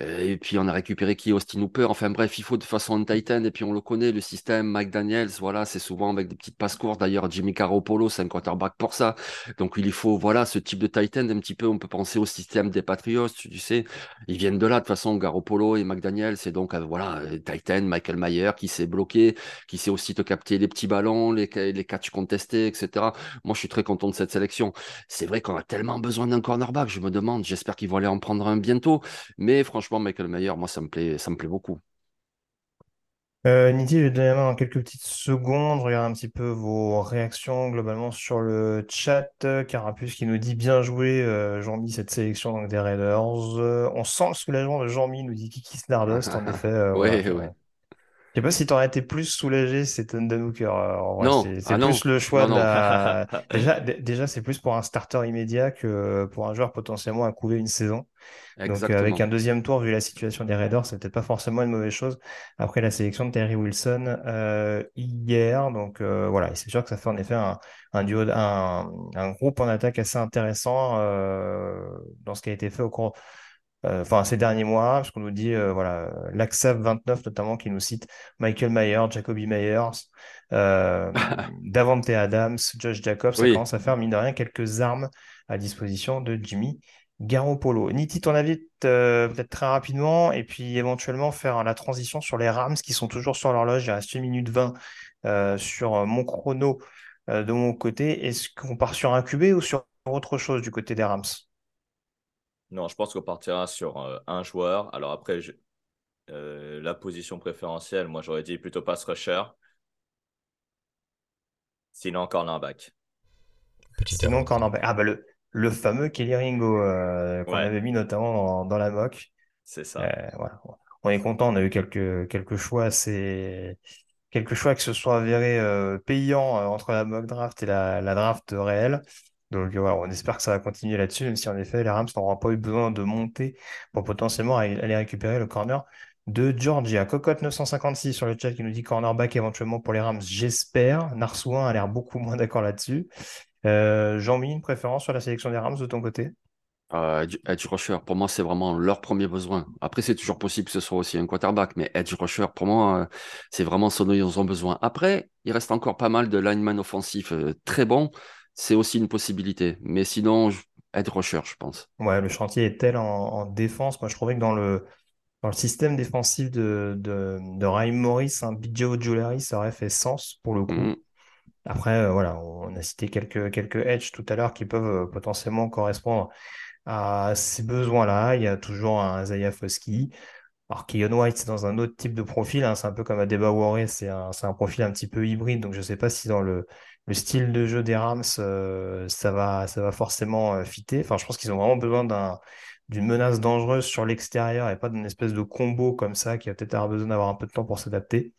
Speaker 3: Euh, et puis on a récupéré qui? Austin Hooper. Enfin bref, il faut de façon un Titan. Et puis on le connaît, le système Mike Daniels, voilà, c'est souvent avec des petites passes courtes. D'ailleurs, Jimmy Garoppolo, c'est un quarterback pour ça. Donc il faut, voilà, ce type de Titan. Un petit peu, on peut penser au système des Patriots, tu sais. Ils viennent de là, de toute façon, Garoppolo et McDaniel. C'est donc, euh, voilà, euh, Titan, Michael Mayer, qui s'est bloqué, qui sait aussi te capter les petits ballons, les, les catchs contestés, etc. Moi, je suis très content de cette sélection. C'est vrai qu'on a tellement besoin d'un cornerback. Je me demande, j'espère qu'ils vont aller en prendre un bientôt. Mais franchement, franchement, Michael Mayer, moi, ça me plaît, ça me plaît beaucoup.
Speaker 2: Euh, Niti, je vais te donner la main dans quelques petites secondes. Regarde un petit peu vos réactions globalement sur le chat. Carapus qui nous dit bien joué, euh, Jean-Mi, cette sélection donc, des Raiders. Euh, on sent le soulagement de Jean-Mi, nous dit Kiki Stardust. En effet, euh,
Speaker 3: ouais, ouais.
Speaker 2: Je sais pas si tu aurais été plus soulagé, c'est Tundra Hooker. Non, c'est ah plus le choix de la... déjà, déjà c'est plus pour un starter immédiat que pour un joueur potentiellement à couver une saison. Donc avec un deuxième tour, vu la situation des Raiders, c'est peut-être pas forcément une mauvaise chose. Après la sélection de Terry Wilson euh, hier, donc euh, voilà, c'est sûr que ça fait en effet un, un duo, un, un, groupe en attaque assez intéressant euh, dans ce qui a été fait au cours euh, enfin ces derniers mois, parce qu'on nous dit, euh, voilà, l'AXAV 29 notamment, qui nous cite Michael Myers, Jacoby Myers, euh, Davante Adams, Josh Jacobs, ça commence à faire, mine de rien, quelques armes à disposition de Jimmy Garoppolo. Niti, ton avis peut-être très rapidement, et puis éventuellement faire la transition sur les Rams qui sont toujours sur l'horloge, il reste 1 minute 20 sur mon chrono de mon côté. Est-ce qu'on part sur un QB ou sur autre chose du côté des Rams?
Speaker 4: Non, je pense qu'on partira sur euh, un joueur. Alors après, euh, la position préférentielle, moi j'aurais dit plutôt pass rusher. Sinon, cornerback.
Speaker 2: Petit Sinon, cornerback. Ah bah le, le fameux Kelly Ringo euh, qu'on avait mis notamment dans, la mock.
Speaker 4: C'est ça.
Speaker 2: Euh, voilà. On est content, on a eu quelques, quelques choix assez, quelques choix qui se sont avérés euh, payants euh, entre la mock draft et la, la draft réelle. Donc on espère que ça va continuer là-dessus, même si en effet les Rams n'auront pas eu besoin de monter pour potentiellement aller récupérer le corner de Georgia. Cocotte 956 sur le chat qui nous dit cornerback éventuellement pour les Rams, j'espère. Narsouin a l'air beaucoup moins d'accord là-dessus. Euh, Jean-Mi, une préférence sur la sélection des Rams de ton côté?
Speaker 3: Euh, edge, rusher, pour moi, c'est vraiment leur premier besoin. Après, c'est toujours possible que ce soit aussi un quarterback, mais edge rusher, pour moi, euh, c'est vraiment ce dont ils ont besoin. Après, il reste encore pas mal de linemen offensifs très bons. C'est aussi une possibilité. Mais sinon, edge rusher, je pense.
Speaker 2: Ouais, le chantier est tel en, en défense. Moi, je trouvais que dans le, dans le système défensif de, de, de Raheem Morris, un BJ Ojulari, ça aurait fait sens pour le coup.
Speaker 3: Mhm.
Speaker 2: Après, euh, voilà, on a cité quelques, quelques edges tout à l'heure qui peuvent euh, potentiellement correspondre à ces besoins-là. Il y a toujours un Isaiah Foskey. Alors, Keon White, c'est dans un autre type de profil. hein. C'est un peu comme Adeba Warre, c'est un, c'est un profil un petit peu hybride. Donc, je ne sais pas si dans le, le style de jeu des Rams, euh, ça va, ça va forcément euh, fitter. Enfin, je pense qu'ils ont vraiment besoin d'un, d'une menace dangereuse sur l'extérieur et pas d'une espèce de combo comme ça qui va peut-être avoir besoin d'avoir un peu de temps pour s'adapter.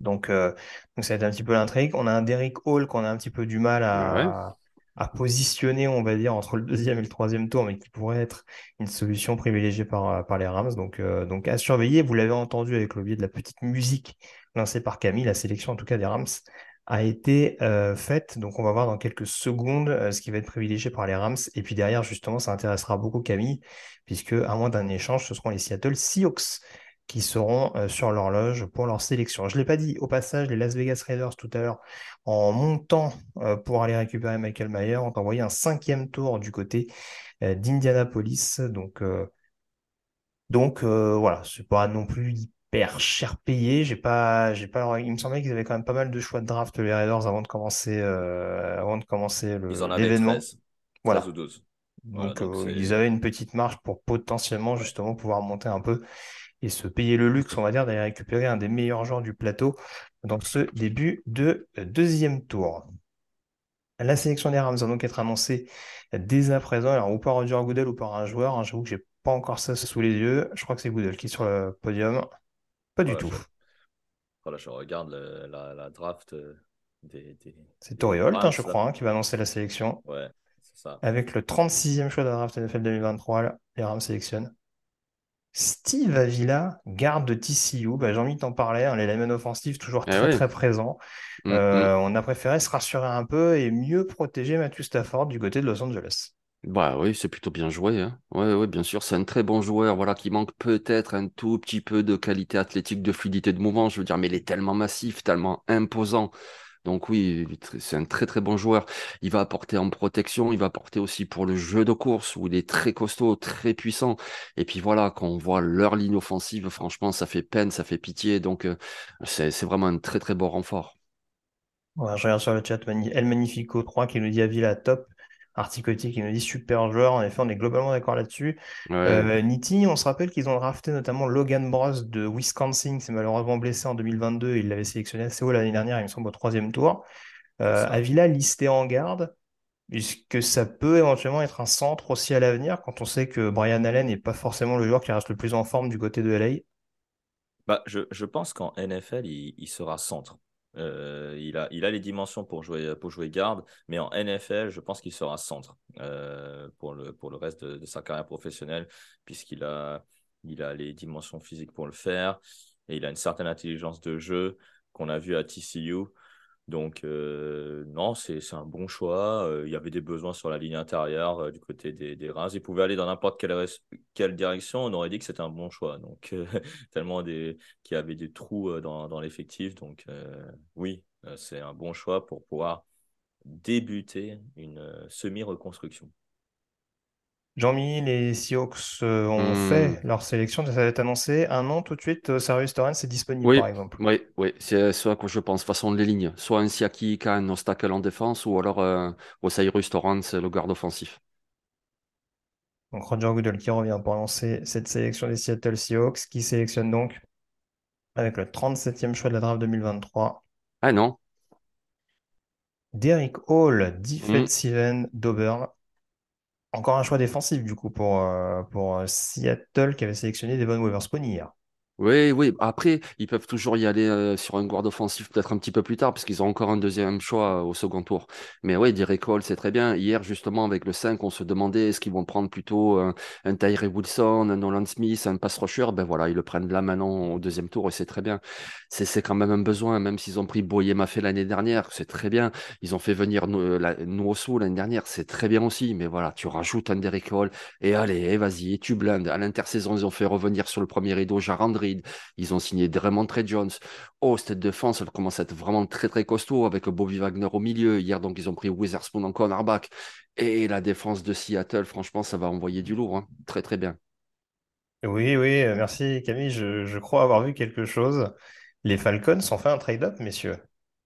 Speaker 2: Donc, euh, donc ça va être un petit peu l'intrigue. On a un Derrick Hall qu'on a un petit peu du mal
Speaker 3: Ouais.
Speaker 2: à, à positionner, on va dire, entre le deuxième et le troisième tour, mais qui pourrait être une solution privilégiée par, par les Rams. Donc, donc à surveiller. Vous l'avez entendu avec le biais de la petite musique lancée par Camille. La sélection, en tout cas, des Rams a été euh, faite. Donc, on va voir dans quelques secondes euh, ce qui va être privilégié par les Rams. Et puis derrière, justement, ça intéressera beaucoup Camille, puisque à moins d'un échange, ce seront les Seattle Seahawks qui seront euh, sur l'horloge pour leur sélection. Je ne l'ai pas dit, au passage, les Las Vegas Raiders tout à l'heure, en montant pour aller récupérer Michael Mayer, ont envoyé un cinquième tour du côté d'Indianapolis. Donc, donc voilà, c'est pas non plus hyper cher payé. J'ai pas, j'ai pas, il me semblait qu'ils avaient quand même pas mal de choix de draft, les Raiders, avant de commencer, euh, avant de commencer le-
Speaker 4: Ils en avaient
Speaker 2: l'événement.
Speaker 4: 13. 13
Speaker 2: Voilà.
Speaker 4: ou 12. Voilà,
Speaker 2: Donc, euh, ils avaient une petite marge pour potentiellement justement pouvoir monter un peu et se payer le luxe, on va dire, d'aller récupérer un des meilleurs joueurs du plateau dans ce début de euh, deuxième tour. La sélection des Rams va donc être annoncée dès à présent. Alors, ou par Roger Goodell ou par un joueur. hein. J'avoue que j'ai pas encore ça sous les yeux. Je crois que c'est Goodell qui est sur le podium. Pas du
Speaker 4: Voilà,
Speaker 2: tout.
Speaker 4: je, voilà, je regarde le- la, la draft euh, des, des,
Speaker 2: C'est Torrey Holt, hein, je crois, hein, qui va annoncer la sélection.
Speaker 4: Ouais, c'est ça.
Speaker 2: Avec le 36e choix de la draft NFL 2023, là, les Rams sélectionnent Steve Avila, garde de TCU. Bah, Jean-Mi t'en parlait, hein, les linemen offensifs toujours
Speaker 3: Eh
Speaker 2: très
Speaker 3: oui.
Speaker 2: très présents.
Speaker 3: Mm,
Speaker 2: Euh,
Speaker 3: mm.
Speaker 2: on a préféré se rassurer un peu et mieux protéger Matthew Stafford du côté de Los Angeles.
Speaker 3: Bah oui, c'est plutôt bien joué. Hein. Ouais, bien sûr, c'est un très bon joueur, voilà, qui manque peut-être un tout petit peu de qualité athlétique, de fluidité de mouvement, je veux dire, mais il est tellement massif, tellement imposant. Donc oui, c'est un très très bon joueur. Il va apporter en protection, il va apporter aussi pour le jeu de course où il est très costaud, très puissant. Et puis voilà, quand on voit leur ligne offensive, franchement, ça fait peine, ça fait pitié. Donc euh, c'est vraiment un très très bon renfort.
Speaker 2: Je regarde sur le chat El Magnifico 3 qui nous dit Avila top. Articotti qui nous dit super joueur. En effet, on est globalement d'accord là-dessus.
Speaker 3: Ouais.
Speaker 2: Euh, Nitti, on se rappelle qu'ils ont drafté notamment Logan Bros de Wisconsin, qui s'est malheureusement blessé en 2022. Ils l'avaient sélectionné assez haut l'année dernière, il me semble, au troisième tour. Euh. Avila listé en garde. Est-ce ça peut éventuellement être un centre aussi à l'avenir quand on sait que Brian Allen n'est pas forcément le joueur qui reste le plus en forme du côté de LA?
Speaker 4: Bah, je, je pense qu'en NFL, il, il sera centre. Euh, il a, il a les dimensions pour jouer, pour jouer garde, mais en NFL, je pense qu'il sera centre euh, pour le, pour le reste de, de sa carrière professionnelle, puisqu'il a, il a les dimensions physiques pour le faire, et il a une certaine intelligence de jeu qu'on a vu à TCU. Donc, non, c'est un bon choix. Il y avait des besoins sur la ligne intérieure du côté des, des Rams. Il pouvait aller dans n'importe quelle, direction. On aurait dit que c'était un bon choix. Donc, tellement des, qu'il y avait des trous dans, l'effectif. Donc, oui, c'est un bon choix pour pouvoir débuter une semi-reconstruction.
Speaker 2: Jean-Mi, les Seahawks euh, ont
Speaker 3: Hmm.
Speaker 2: fait leur sélection, ça va être annoncé. Un an tout de suite, euh, Cyrus Torrens est disponible
Speaker 3: Oui,
Speaker 2: par exemple.
Speaker 3: oui, oui, c'est ce à quoi je pense. De toute façon, les lignes, soit un Siaki Khan, un tackle en défense, ou alors euh, Osiris Torrance, le garde offensif.
Speaker 2: Donc Roger Goodell qui revient pour lancer cette sélection des Seattle Seahawks, qui sélectionne donc avec le 37e choix de la draft 2023,
Speaker 3: Ah non,
Speaker 2: Derrick Hall,
Speaker 3: Hmm.
Speaker 2: defensive end d'Auburn. Encore un choix défensif, du coup, pour, euh, pour Seattle qui avait sélectionné Devon Witherspoon hier.
Speaker 3: Oui, oui. Après, ils peuvent toujours y aller euh, sur un guard offensif peut-être un petit peu plus tard, parce qu'ils ont encore un deuxième choix euh, au second tour. Mais oui, Derek Hall, c'est très bien. Hier, justement, avec le 5, on se demandait est-ce qu'ils vont prendre plutôt un, Tyree Wilson, un Nolan Smith, un pass rusher. Ben voilà, ils le prennent là maintenant au deuxième tour et c'est très bien. C'est quand même un besoin, même s'ils ont pris Boyer Maffé l'année dernière, c'est très bien. Ils ont fait venir nous, la, l'année dernière, c'est très bien aussi. Mais voilà, tu rajoutes un Derek Hall et allez, vas-y, tu blindes. À l'intersaison, ils ont fait revenir sur le premier rideau Jarandry ils ont signé vraiment très Jones. Oh, cette défense, elle commence à être vraiment très très costaud avec Bobby Wagner au milieu. Hier, donc, ils ont pris Witherspoon en cornerback. Et la défense de Seattle, franchement, ça va envoyer du lourd. Hein. Très très bien.
Speaker 2: Oui, oui, euh, merci Camille. Je, crois avoir vu quelque chose. Les Falcons ont fait un trade-up, messieurs,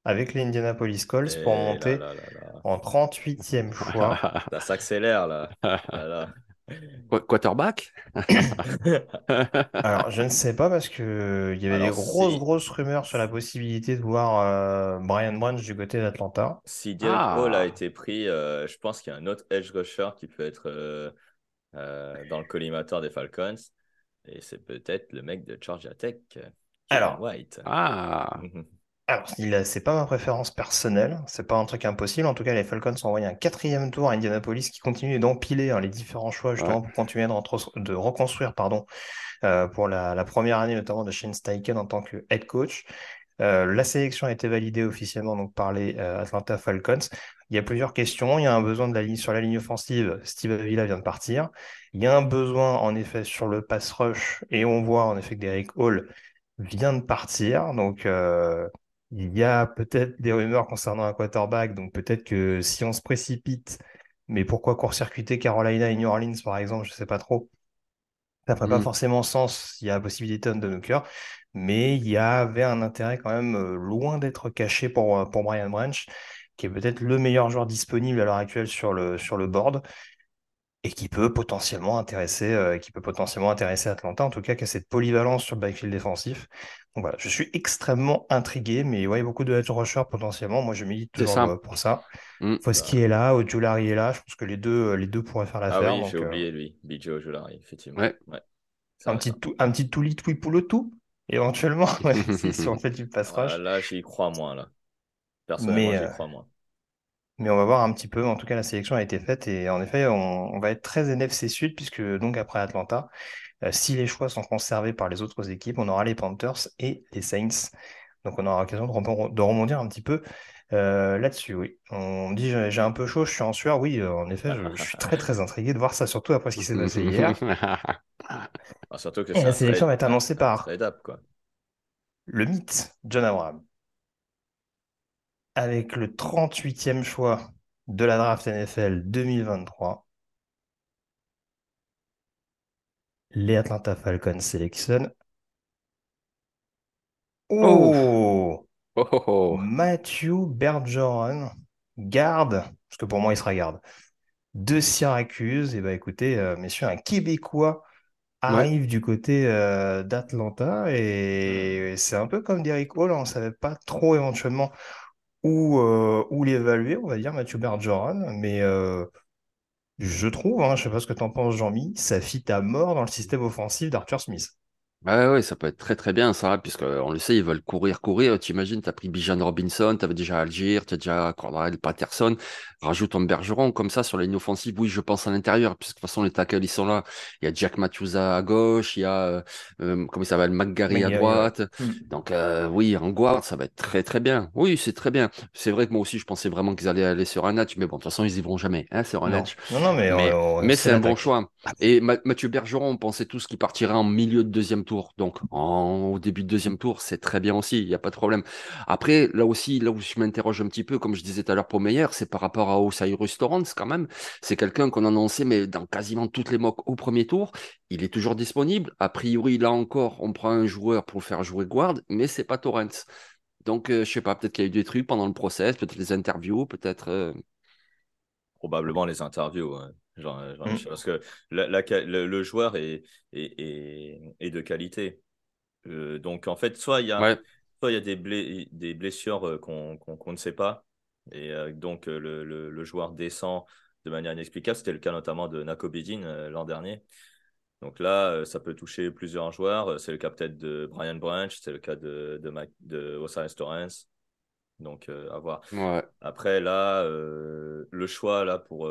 Speaker 2: avec les Indianapolis Colts pour monter en 38e choix.
Speaker 4: ça s'accélère là.
Speaker 3: Quarterback?
Speaker 2: Alors, je ne sais pas parce que il y avait des grosses, grosses rumeurs sur la possibilité de voir euh, Brian Branch du côté d'Atlanta.
Speaker 4: Si Derek Hall a ah. été pris, euh, je pense qu'il y a un autre edge rusher qui peut être euh, dans le collimateur des Falcons. Et c'est peut-être le mec de Georgia Tech,
Speaker 2: Alors,
Speaker 4: White.
Speaker 3: Ah
Speaker 2: Alors, c'est pas ma préférence personnelle, c'est pas un truc impossible. En tout cas, les Falcons ont envoyé un quatrième tour à Indianapolis qui continue d'empiler hein, les différents choix justement pour continuer de, reconstruire pardon, euh, pour la, première année notamment de Shane Steichen en tant que head coach. Euh, la sélection a été validée officiellement donc, par les euh, Atlanta Falcons. Il y a plusieurs questions. Il y a un besoin de la ligne sur la ligne offensive. Steve Avila vient de partir. Il y a un besoin en effet sur le pass rush et on voit en effet que Derek Hall vient de partir. Donc il y a peut-être des rumeurs concernant un quarterback, donc peut-être que si on se précipite, mais pourquoi court-circuiter Carolina et New Orleans, par exemple, je ne sais pas trop. Ça ne ferait pas mm. forcément sens s'il y a la possibilité de Hooker, mais il y avait un intérêt quand même euh, loin d'être caché pour, euh, pour Brian Branch, qui est peut-être le meilleur joueur disponible à l'heure actuelle sur le, sur le board et qui peut potentiellement intéresser, euh, qui peut potentiellement intéresser Atlanta, en tout cas qui a cette polyvalence sur le backfield défensif. Voilà, je suis extrêmement intrigué, mais ouais, beaucoup de edge rushers potentiellement. Moi, je milite toujours euh, pour ça. Mmh. Foski est là, Ojulari est là. Je pense que les deux, euh, les deux pourraient faire l'affaire.
Speaker 4: Ah oui, j'ai oublié lui, BJ Ojulari, effectivement. Ouais.
Speaker 2: Un, petit tout, un petit le tout, éventuellement, si on fait du pass rush.
Speaker 4: Ah, là, j'y crois moins, là. Personnellement, j'y crois moins.
Speaker 2: Mais on va voir un petit peu. En tout cas, la sélection a été faite et en effet, on, va être très NFC Sud puisque donc après Atlanta, euh, si les choix sont conservés par les autres équipes, on aura les Panthers et les Saints. Donc on aura l'occasion de, rebondir un petit peu euh, là-dessus. Oui, on dit j'ai un peu chaud, je suis en sueur. Oui, euh, en effet, je, suis très très intrigué de voir ça, surtout après ce qui s'est passé hier.
Speaker 4: Ah, surtout que
Speaker 2: et la sélection va être annoncée par le mythe John Abraham avec le 38e choix de la draft NFL 2023, les Atlanta Falcons sélectionnent. Oh, oh, oh, oh. Matthew Bergeron, garde, parce que pour moi il sera garde, de Syracuse. Et bah écoutez, euh, messieurs, un Québécois arrive du côté euh, d'Atlanta et c'est un peu comme Derrick Hall, on ne savait pas trop éventuellement ou, euh, ou l'évaluer, on va dire, Mathieu Bergeron. Mais euh, je trouve, hein, je sais pas ce que tu en penses, Jean-Mi, ça fit à mort dans le système offensif d'Arthur Smith.
Speaker 3: Ouais, ouais, ça peut être très très bien ça, puisqu'on le sait, ils veulent courir, courir. Tu imagines, tu as pris Bijan Robinson, tu avais déjà Algier, tu as déjà Cordell Patterson, rajoute un Bergeron comme ça sur la ligne offensive. Oui, je pense à l'intérieur, puisque de toute façon, les tackles, ils sont là. Il y a Jack Matthews à gauche, il y a, euh, euh comment il s'appelle, McGarry à droite. Hmm. Donc, euh, oui, en guard, ça va être très très bien. Oui, c'est très bien. C'est vrai que moi aussi, je pensais vraiment qu'ils allaient aller sur un match, mais bon, de toute façon, ils y vont jamais, hein, sur un match.
Speaker 2: Non, non, mais,
Speaker 3: mais, c'est un bon choix. Et Mathieu Bergeron, on pensait tous qu'il partirait en milieu de deuxième tour. Donc, au début de deuxième tour, c'est très bien aussi, il n'y a pas de problème. Après, là aussi, là où je m'interroge un petit peu, comme je disais tout à l'heure pour Meyer, c'est par rapport à Osiris Torrance quand même. C'est quelqu'un qu'on a annoncé, mais dans quasiment toutes les mocks au premier tour. Il est toujours disponible. A priori, là encore, on prend un joueur pour faire jouer guard, mais c'est pas Torrance. Donc, je euh, je sais pas, peut-être qu'il y a eu des trucs pendant le process, peut-être les interviews, peut-être. Euh,
Speaker 4: Probablement les interviews. Genre, mm. Parce que le, joueur est, est, de qualité. Euh, donc, en fait, soit il y a, soit il y a des, des blessures euh, qu'on ne sait pas. Et euh, donc, le, le, joueur descend de manière inexplicable. C'était le cas notamment de Nako Bidin l'an dernier. Donc là, ça peut toucher plusieurs joueurs. C'est le cas peut-être de Brian Branch, c'est le cas de, de, de Osiris Torrance. Donc, à voir. Après, là, le choix, là, pour.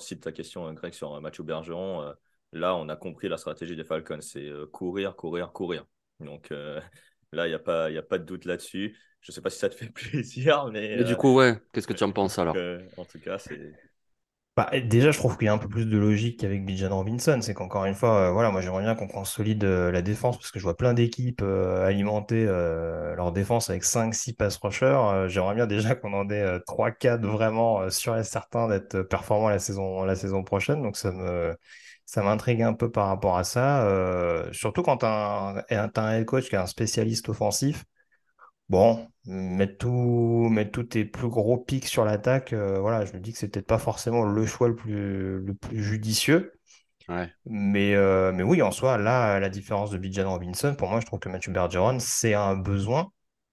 Speaker 4: cite ta question, Greg, sur Mathieu Bergeron. là, on a compris la stratégie des Falcons c'est courir, courir, courir. Donc, là, il n'y a, pas, a pas de doute là-dessus. Je ne sais pas si ça te fait plaisir, mais.
Speaker 3: Mais du coup, ouais, qu'est-ce que tu en penses alors?
Speaker 4: En tout cas, c'est.
Speaker 2: Bah, déjà, je trouve qu'il y a un peu plus de logique qu'avec Bijan Robinson. C'est qu'encore une fois, euh, voilà, moi j'aimerais bien qu'on consolide euh, la défense parce que je vois plein d'équipes euh, alimenter leur défense avec 5-6 pass rushers. j'aimerais bien déjà qu'on en ait 3-4 vraiment sûrs et certains d'être performants la saison, la saison prochaine. Donc ça me, ça m'intrigue un peu par rapport à ça. surtout quand tu as, un head coach qui est un spécialiste offensif. Bon, mettre tout, mettre tous tes plus gros pics sur l'attaque, euh, voilà, je me dis que c'est peut-être pas forcément le choix le plus, le plus judicieux. Mais, euh, mais oui, en soi, là, la différence de Bijan Robinson, pour moi, je trouve que Matthew Bergeron, c'est un besoin.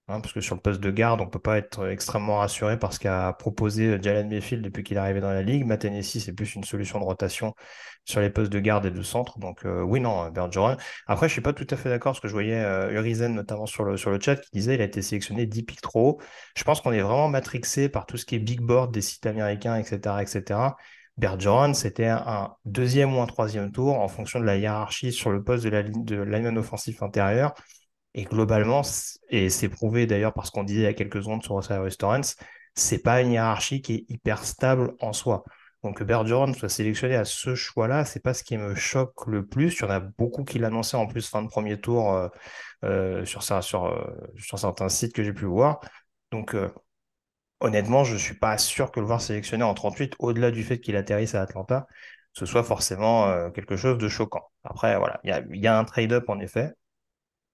Speaker 2: Hein, parce que sur le poste de garde, on ne peut pas être extrêmement rassuré par ce qu'a proposé Jalen Mayfield depuis qu'il est arrivé dans la ligue. Matt c'est plus une solution de rotation sur les postes de garde et de centre. Donc euh, oui, non, Bergeron. Après, je ne suis pas tout à fait d'accord parce que je voyais euh, Urizen notamment sur le, sur le chat qui disait qu'il a été sélectionné 10 pics trop haut. Je pense qu'on est vraiment matrixé par tout ce qui est big board des sites américains, etc. etc. Bergeron, c'était un deuxième ou un troisième tour en fonction de la hiérarchie sur le poste de la ligne de lineman offensif intérieur. Et globalement, et c'est prouvé d'ailleurs parce qu'on disait il y a quelques secondes sur Osiris Torrance, c'est pas une hiérarchie qui est hyper stable en soi. Donc que Bergeron soit sélectionné à ce choix-là, c'est pas ce qui me choque le plus. Il y en a beaucoup qui l'annonçaient en plus fin de premier tour euh, euh, euh, sur certains sites que j'ai pu voir. Donc honnêtement, je suis pas sûr que le voir sélectionné en 38, au-delà du fait qu'il atterrisse à Atlanta, ce soit forcément quelque chose de choquant. Après, voilà, il y a, un trade-up en effet.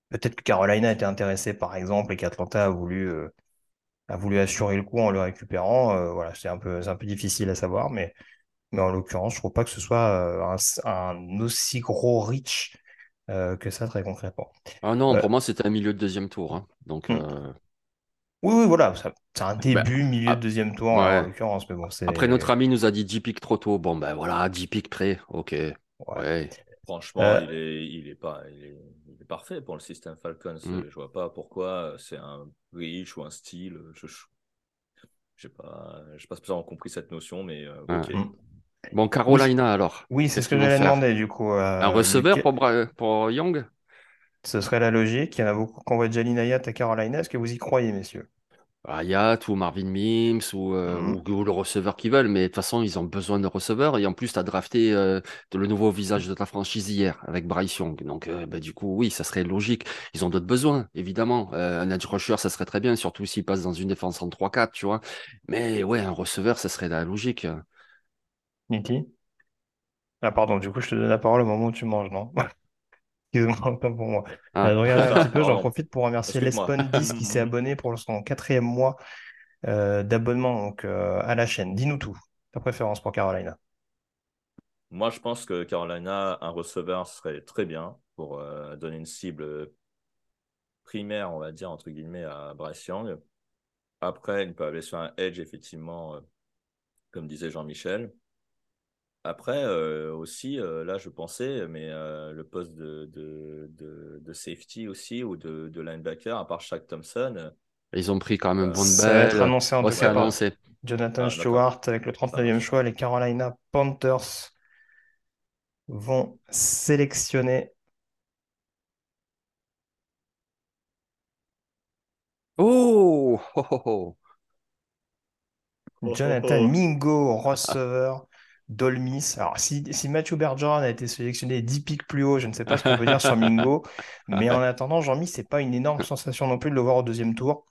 Speaker 2: Peut-être que Carolina était intéressée, par exemple, et qu'Atlanta a voulu, euh, a voulu assurer le coup en le récupérant. Euh, voilà, c'est un peu, un peu difficile à savoir, mais, mais en l'occurrence, je ne trouve pas que ce soit euh, un, aussi gros reach que ça, très concrètement.
Speaker 3: Ah non, pour moi, c'était un milieu de deuxième tour. Hein. Donc, hmm.
Speaker 2: Oui, oui, voilà, c'est un bah, début, milieu de deuxième tour en l'occurrence. Mais bon,
Speaker 3: Après, notre ami nous a dit 10 pics trop tôt. Bon, ben voilà, 10 pics près. Ok. Ouais.
Speaker 4: Franchement, il, est, il, est pas, il, est, parfait pour le système Falcons. Mm. Je vois pas pourquoi c'est un reach ou un style. Je n'ai pas, pas spécialement compris cette notion, mais euh, ok. Mm.
Speaker 3: Bon, Carolina alors.
Speaker 2: Oui, c'est ce que j'allais demander du coup.
Speaker 3: Euh, un receveur pour, pour Young?
Speaker 2: Ce serait la logique. Il y en a beaucoup qui envoient Jalin Ayat à Carolina. Est-ce que vous y croyez, messieurs?
Speaker 3: Ayat ou Marvin Mims euh, mmh. ou, le receveur qu'ils veulent, mais de toute façon, ils ont besoin de receveurs. Et en plus, tu as drafté euh, le nouveau visage de ta franchise hier avec Bryce Young. Donc, euh, bah, du coup, oui, ça serait logique. Ils ont d'autres besoins, évidemment. un edge rusher, ça serait très bien, surtout s'ils passent dans une défense en 3-4, tu vois. Mais ouais, un receveur, ça serait la logique.
Speaker 2: Niti Ah, pardon, du coup, je te donne la parole au moment où tu manges, non? Excuse-moi, pas pour moi. Ah. Euh, un petit peu, j'en profite pour remercier Lespon10 qui s'est abonné pour son quatrième mois euh, d'abonnement donc, euh, à la chaîne. Dis-nous tout, ta préférence pour Carolina.
Speaker 4: Moi, je pense que Carolina, un receveur serait très bien pour donner une cible primaire, on va dire, entre guillemets, à Bryce Young. Après, il peut aller sur un edge, effectivement, comme disait Jean-Michel. Après, euh, aussi, euh, là, je pensais, mais euh, le poste de, de, de, safety aussi ou de, de linebacker, à part Shaq Thompson.
Speaker 3: Ils ont pris quand même un bon
Speaker 2: Ça va être annoncé en ouais, annoncé. Jonathan ah, Stewart avec le 39e choix. Les Carolina Panthers vont sélectionner.
Speaker 3: Oh, oh, oh, oh.
Speaker 2: Jonathan Mingo, receveur Dolmis. Alors, si, si Matthew Bergeron a été sélectionné 10 pics plus haut, je ne sais pas ce qu'on peut dire sur Mingo. Mais en attendant, Jean-Mi, c'est pas une énorme sensation non plus de le voir au deuxième tour.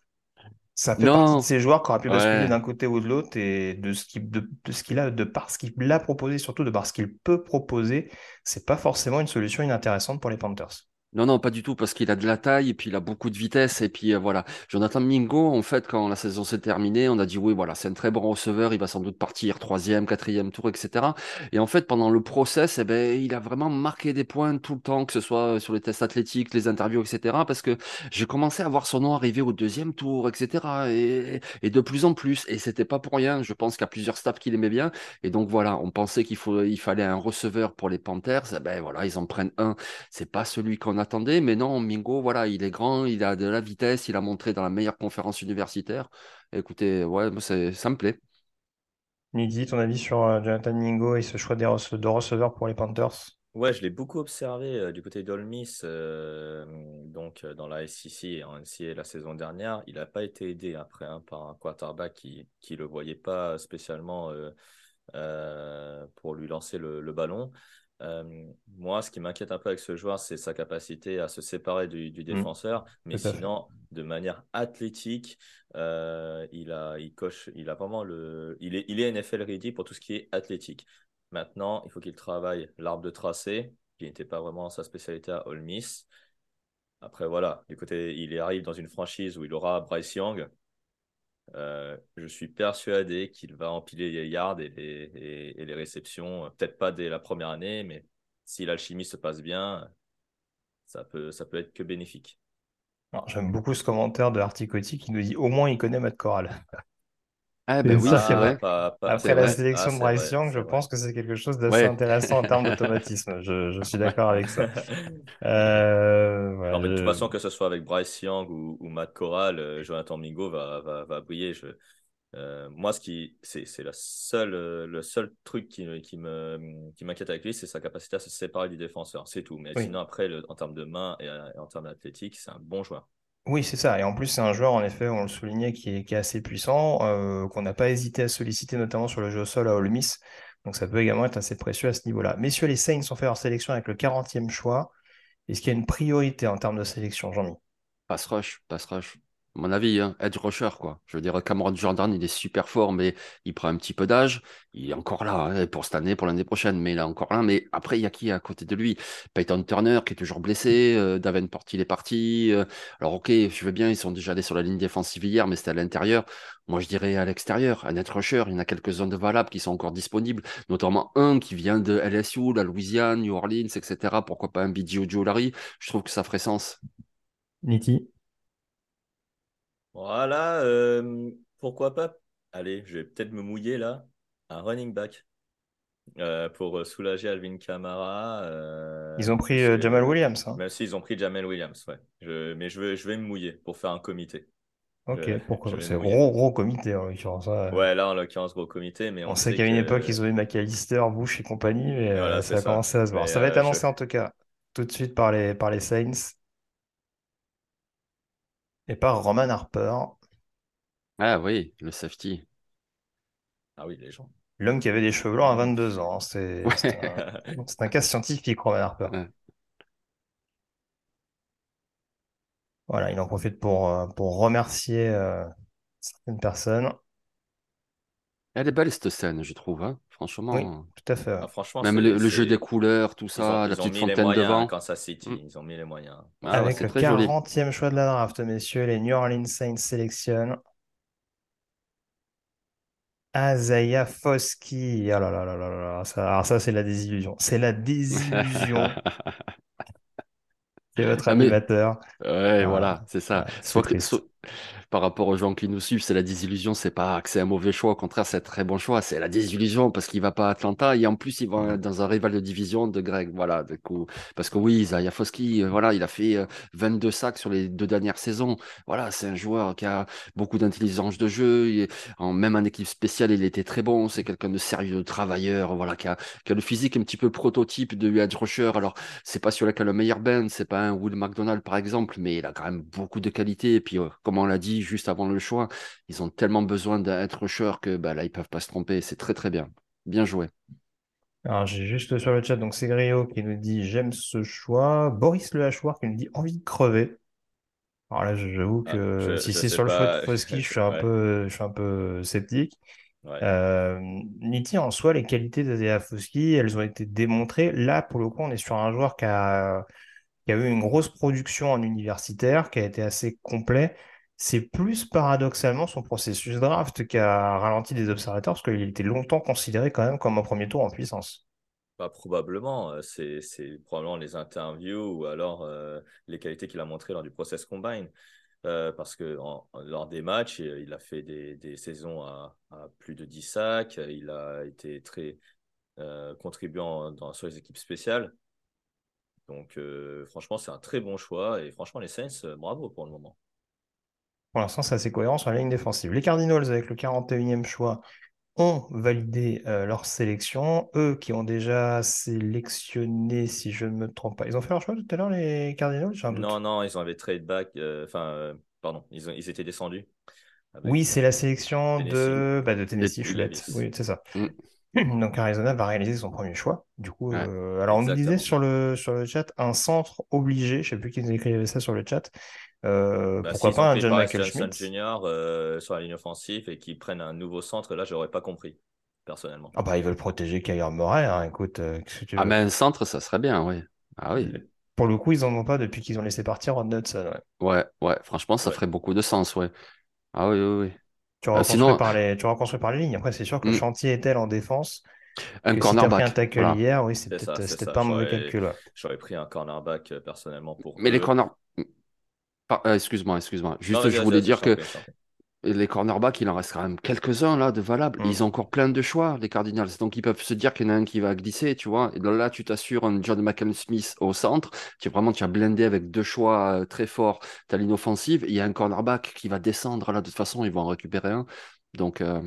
Speaker 2: Ça fait partie de ces joueurs qui auraient pu basculer d'un côté ou de l'autre et de ce qu'il de, ce a, de par ce qu'il a proposé, surtout de par ce qu'il peut proposer, c'est pas forcément une solution inintéressante pour les Panthers.
Speaker 3: Non, non, pas du tout, parce qu'il a de la taille et puis il a beaucoup de vitesse. Et puis euh, voilà, Jonathan Mingo, en fait, quand la saison s'est terminée, on a dit oui, voilà, c'est un très bon receveur, il va sans doute partir troisième, quatrième tour, etc. Et en fait, pendant le process, eh ben, il a vraiment marqué des points tout le temps, que ce soit sur les tests athlétiques, les interviews, etc. Parce que j'ai commencé à voir son nom arriver au deuxième tour, etc. Et, de plus en plus. Et c'était pas pour rien. Je pense qu'il y a plusieurs staffs qui l'aimaient bien. Et donc voilà, on pensait qu'il il fallait un receveur pour les Panthers. Eh ben voilà, ils en prennent un. C'est pas celui qu'on attendait, mais non, Mingo, voilà, il est grand, il a de la vitesse, il a montré dans la meilleure conférence universitaire. Écoutez, ouais, ça me plaît.
Speaker 2: Nidi, ton avis sur euh, Jonathan Mingo et ce choix de receveur pour les Panthers?
Speaker 4: Ouais, je l'ai beaucoup observé euh, du côté d'Olmis, euh, donc dans la SEC et en NCA la saison dernière. Il n'a pas été aidé après hein, par un quarterback qui ne le voyait pas spécialement pour lui lancer le ballon. Euh, moi, ce qui m'inquiète un peu avec ce joueur, c'est sa capacité à se séparer du, mmh. défenseur. Mais sinon, de manière athlétique, euh, il, a, il coche, il a vraiment le. Il est, il est NFL ready pour tout ce qui est athlétique. Maintenant, il faut qu'il travaille l'arbre de tracé, qui n'était pas vraiment sa spécialité à Ole Miss. Après, voilà, du côté, il arrive dans une franchise où il aura Bryce Young. Euh, je suis persuadé qu'il va empiler les yards et les, réceptions, peut-être pas dès la première année, mais si l'alchimie se passe bien, ça peut, ça peut être que bénéfique.
Speaker 2: J'aime beaucoup ce commentaire de Articotti qui nous dit au moins il connaît Matt Corral.
Speaker 3: Ah ben oui, c'est
Speaker 2: vrai. Après la sélection ah, de Bryce Young, je pense que c'est quelque chose d'assez intéressant en termes d'automatisme. Je, suis d'accord avec ça.
Speaker 4: Euh, de toute façon, que ce soit avec Bryce Young ou, Matt Corral, euh, Jonathan Mingo va, va, va briller. Je, euh, moi, ce qui, c'est, la seule, le seul truc qui, qui, me, qui m'inquiète avec lui, c'est sa capacité à se séparer du défenseur. C'est tout. Mais sinon, après, en termes de main et, et en termes d'athlétique, c'est un bon joueur.
Speaker 2: Oui, c'est ça. Et en plus, c'est un joueur, en effet, on le soulignait, qui est, assez puissant, euh, qu'on n'a pas hésité à solliciter, notamment sur le jeu au sol à Ole. Donc ça peut également être assez précieux à ce niveau-là. Messieurs, les Saints ont fait leur sélection avec le 40e choix. Est-ce qu'il y a une priorité en termes de sélection, Jean-Mi?
Speaker 3: Pass rush, pass rush mon avis, hein, edge rusher, quoi. Je veux dire, Cameron Jordan, il est super fort, mais il prend un petit peu d'âge. Il est encore là hein, pour cette année, pour l'année prochaine, mais il est encore là. Mais après, il y a qui à côté de lui? Peyton Turner, qui est toujours blessé. Euh, Davenport, il est parti. Euh. alors, ok, je veux bien, ils sont déjà allés sur la ligne défensive hier, mais c'était à l'intérieur. Moi, je dirais à l'extérieur, un edge rusher. Il y en a quelques zones de valables qui sont encore disponibles, notamment un qui vient de LSU, la Louisiane, New Orleans, etc. Pourquoi pas un BJ Larry Je trouve que ça ferait sens.
Speaker 2: Niti
Speaker 4: voilà, euh, pourquoi pas? Allez, je vais peut-être me mouiller là. Un running back euh, pour soulager Alvin Kamara.
Speaker 2: Euh, ils ont pris Jamal Williams. Hein.
Speaker 4: Même s'ils ont pris Jamal Williams, ouais. mais je vais, je vais me mouiller pour faire un comité.
Speaker 2: Ok, pourquoi? C'est gros, gros comité en l'occurrence.
Speaker 4: Ouais, là en l'occurrence, gros comité. Mais
Speaker 2: on, sait qu'à une époque, ils ont eu McAllister, Bush et compagnie, mais ça a commencé à se voir. ça va être annoncé en tout cas tout de suite par les, par les Saints et par Roman Harper.
Speaker 3: Ah oui, le safety.
Speaker 4: Ah oui, les gens.
Speaker 2: L'homme qui avait des cheveux blancs à 22 ans. C'est un... cas scientifique, Roman Harper. Voilà, il en profite pour, euh, pour remercier euh, certaines personnes.
Speaker 3: Elle est belle cette scène, je trouve. Hein. Franchement.
Speaker 2: Oui, tout à fait.
Speaker 4: Ah, franchement,
Speaker 3: Même le, jeu des couleurs, tout ça, la petite fontaine devant.
Speaker 4: Quand ça City, mm. ils ont mis les moyens.
Speaker 2: Ah, Avec le 40e choix de la draft, messieurs, les New Orleans Saints sélectionnent Azaya Foski. Là là là là là. Ça, alors ça, c'est la désillusion. C'est la désillusion. c'est votre ah, animateur.
Speaker 3: Ouais, voilà, c'est ça. soit, par rapport aux gens qui nous suivent, c'est la désillusion. C'est pas que c'est un mauvais choix. Au contraire, c'est un très bon choix. C'est la désillusion parce qu'il va pas à Atlanta et en plus, il va dans un rival de division de Greg. Voilà. Du coup, parce que oui, Isaiah Foski, euh, voilà, il a fait 22 euh, sacs sur les deux dernières saisons. Voilà, c'est un joueur qui a beaucoup d'intelligence de jeu. en, même en équipe spéciale, il était très bon. C'est quelqu'un de sérieux, de travailleur. Voilà, qui a, qui a, le physique un petit peu prototype de edge rusher. Alors, c'est pas celui qui a le meilleur bend. C'est pas un Will McDonald, par exemple, mais il a quand même beaucoup de qualité. Et puis, euh, comme on l'a dit, juste avant le choix. Ils ont tellement besoin d'être rusher que bah, là, ils peuvent pas se tromper. C'est très, très bien. Bien joué.
Speaker 2: Alors, j'ai juste sur le chat, donc c'est Grio qui nous dit j'aime ce choix. Boris Le Hachoir qui nous dit envie de crever. Alors là, j'avoue ah, que si c'est sur le choix de Fosky, je suis un peu, je suis un peu sceptique. Euh, Niti, en soi, les qualités d'Adea Foski, elles ont été démontrées. Là, pour le coup, on est sur un joueur qui a, qui a eu une grosse production en universitaire, qui a été assez complet. C'est plus paradoxalement son processus draft qui a ralenti des observateurs parce qu'il était longtemps considéré quand même comme un premier tour en puissance.
Speaker 4: Pas probablement, euh, c'est probablement les interviews ou alors euh, les qualités qu'il a montrées lors du process combine. Euh, parce que lors des matchs, il a fait des, saisons à, plus de 10 sacs, il a été très contribuant dans, sur les équipes spéciales. Donc franchement, c'est un très bon choix et franchement, les Saints, bravo pour le moment.
Speaker 2: Pour l'instant, c'est assez cohérent sur la ligne défensive. Les Cardinals, avec le 41e choix, ont validé euh, leur sélection. Eux qui ont déjà sélectionné, si je ne me trompe pas. Ils ont fait leur choix tout à l'heure, les Cardinals
Speaker 4: Non, non, ils ont avait trade back. Euh, enfin, euh, pardon, ils, ont, ils étaient descendus.
Speaker 2: Oui, c'est la sélection de, bah, de Tennessee, je Oui, c'est ça. Mm. Donc Arizona va réaliser son premier choix. Du coup, alors on nous disait sur le, sur le chat un centre obligé. Je ne sais plus qui nous écrivait ça sur le chat. Euh, bah, pourquoi pas un John Michael Schmidt
Speaker 4: Jr. Euh, sur la ligne offensive et qu'ils prennent un nouveau centre, là, j'aurais pas compris, personnellement.
Speaker 2: Ah bah, ils veulent protéger Kyler Murray, hein, écoute. Euh,
Speaker 3: ah, mais un centre, ça serait bien, oui. Ah oui.
Speaker 2: Pour le coup, ils en ont pas depuis qu'ils ont laissé partir Ron Hudson.
Speaker 3: Ouais, ouais, ouais franchement, ça ferait beaucoup de sens, ouais. Ah oui, oui, oui.
Speaker 2: Tu vas, sinon... par les... tu par les lignes. Après, c'est sûr que le mm. chantier est tel en défense.
Speaker 3: Un cornerback. Si
Speaker 2: un tackle hier, oui, c'est peut-être pas un mauvais calcul.
Speaker 4: J'aurais pris un cornerback personnellement pour.
Speaker 3: Mais les corners. Euh, excuse-moi, excuse-moi. Juste, je voulais dire que les cornerbacks, il en reste quand même quelques-uns là de valables. Ils mm. ont encore plein de choix, les Cardinals. Donc ils peuvent se dire qu'il y en a un qui va glisser, tu vois. Et là, tu t'assures un John McCall Smith au centre. Tu vraiment, tu as blindé avec deux choix euh, très forts ta ligne offensive. Il y a un cornerback qui va descendre là. De toute façon, ils vont en récupérer un. Donc. Euh,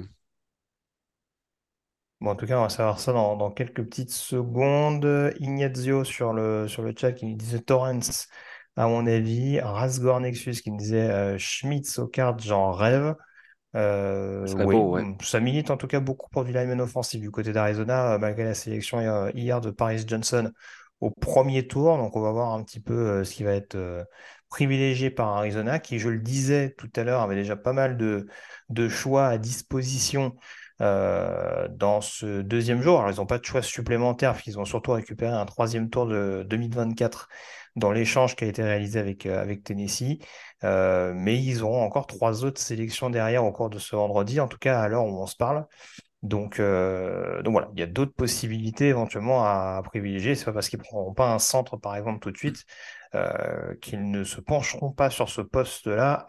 Speaker 2: bon, en tout cas, on va savoir ça dans, quelques petites secondes. Ignazio sur le, sur le chat qui nous disait Torrance à mon avis. Rasgor Nexus qui me disait euh, Schmitz aux cartes, j'en rêve. Euh, ça milite en tout cas beaucoup pour du lineman offensif du côté d'Arizona, euh, malgré la sélection hier de Paris Johnson au premier tour. Donc on va voir un petit peu ce qui va être privilégié par Arizona, qui, je le disais tout à l'heure, avait déjà pas mal de, de choix à disposition dans ce deuxième jour. Alors, ils n'ont pas de choix supplémentaires, puisqu'ils ont surtout récupéré un troisième tour de 2024 dans l'échange qui a été réalisé avec, euh, Tennessee. Euh, mais ils auront encore trois autres sélections derrière au cours de ce vendredi, en tout cas à l'heure où on se parle. Donc, euh, voilà, il y a d'autres possibilités éventuellement à, privilégier. C'est pas parce qu'ils ne prendront pas un centre, par exemple, tout de suite, qu'ils ne se pencheront pas sur ce poste-là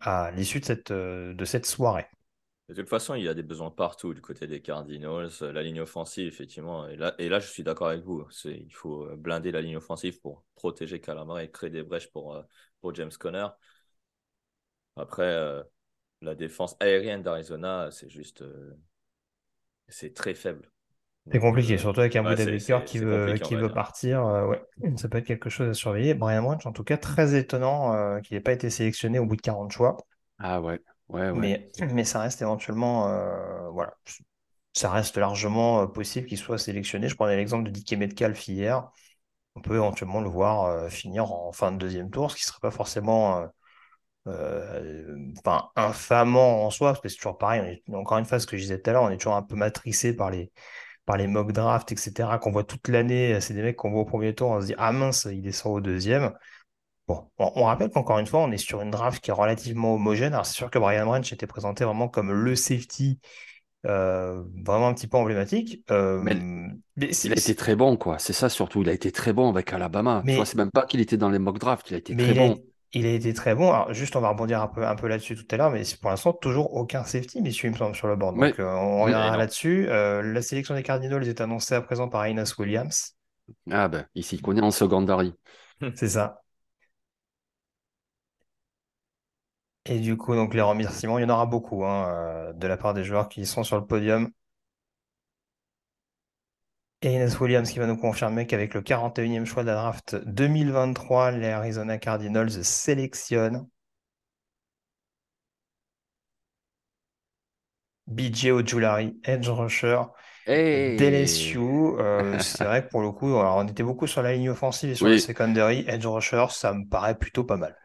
Speaker 2: à l'issue de cette soirée.
Speaker 4: De toute façon, il y a des besoins partout du côté des Cardinals. La ligne offensive, effectivement, et là, et là je suis d'accord avec vous. Il faut euh, blinder la ligne offensive pour protéger Calamar et créer des brèches pour, euh, pour James Conner. Après, euh, la défense aérienne d'Arizona, c'est juste. c'est très faible.
Speaker 2: C'est compliqué, surtout avec un ouais, Baker qui veut, qui veut partir. ouais, ça peut être quelque chose à surveiller. Brian Branch, en tout cas, très étonnant qu'il n'ait pas été sélectionné au bout de 40 choix.
Speaker 3: Ah ouais.
Speaker 2: Mais, ça reste éventuellement, euh, voilà, ça reste largement euh, possible qu'il soit sélectionné. Je prenais l'exemple de Dick Metcalf hier. On peut éventuellement le voir euh, finir en fin de deuxième tour, ce qui ne serait pas forcément infamant en soi, parce que c'est toujours pareil. encore une fois, ce que je disais tout à l'heure, on est toujours un peu matricé par les, par les mock drafts, etc., qu'on voit toute l'année. C'est des mecs qu'on voit au premier tour, on se dit, ah mince, il descend au deuxième. Bon, on, rappelle qu'encore une fois, on est sur une draft qui est relativement homogène. Alors, c'est sûr que Brian Branch était présenté vraiment comme le safety euh, vraiment un petit peu emblématique. Euh, mais,
Speaker 3: il a été très bon, quoi. C'est ça surtout. Il a été très bon avec Alabama. Mais, tu vois, c'est même pas qu'il était dans les mock drafts. Il a été très bon.
Speaker 2: il a été très bon. Alors, juste, on va rebondir un peu, un peu là-dessus tout à l'heure, mais pour l'instant, toujours aucun safety, messieurs, il me semble, sur le board. Donc, euh, on reviendra là-dessus. la sélection des Cardinals est annoncée à présent par Inas Williams.
Speaker 3: Ah, ben, ici, il connaît en secondary.
Speaker 2: C'est ça. Et du coup, donc les remerciements, il y en aura beaucoup hein, euh, de la part des joueurs qui sont sur le podium. Et Inès Williams qui va nous confirmer qu'avec le 41e choix de la draft 2023, les Arizona Cardinals sélectionnent BJ Ojulari, edge rusher d'LSU. Euh, c'est vrai que pour le coup, on était beaucoup sur la ligne offensive et sur le secondary. Edge rusher, ça me paraît plutôt pas mal.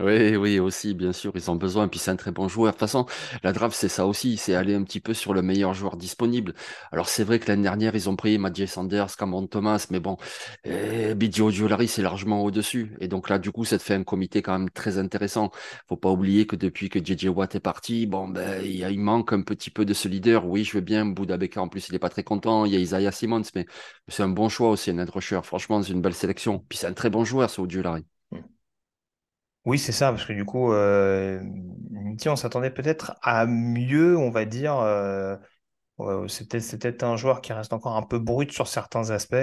Speaker 3: Oui, oui, aussi, bien sûr, ils ont besoin. Puis c'est un très bon joueur. De toute façon, la draft, c'est ça aussi. C'est aller un petit peu sur le meilleur joueur disponible. Alors c'est vrai que l'année dernière, ils ont pris Magic Sanders, Cameron Thomas, mais bon, eh, Bidio Giolari, c'est largement au-dessus. Et donc là, du coup, ça te fait un comité quand même très intéressant. Faut pas oublier que depuis que JJ Watt est parti, bon, ben, il, manque un petit peu de ce leader. Oui, je veux bien. Bouda Baker, en plus, il est pas très content. Il y a Isaiah Simmons, mais c'est un bon choix aussi, un edge rusher. Franchement, c'est une belle sélection. Puis c'est un très bon joueur, ce Giolari.
Speaker 2: Oui, c'est ça, parce que du coup, euh, on s'attendait peut-être à mieux, on va dire. euh, c'est peut-être un joueur qui reste encore un peu brut sur certains aspects,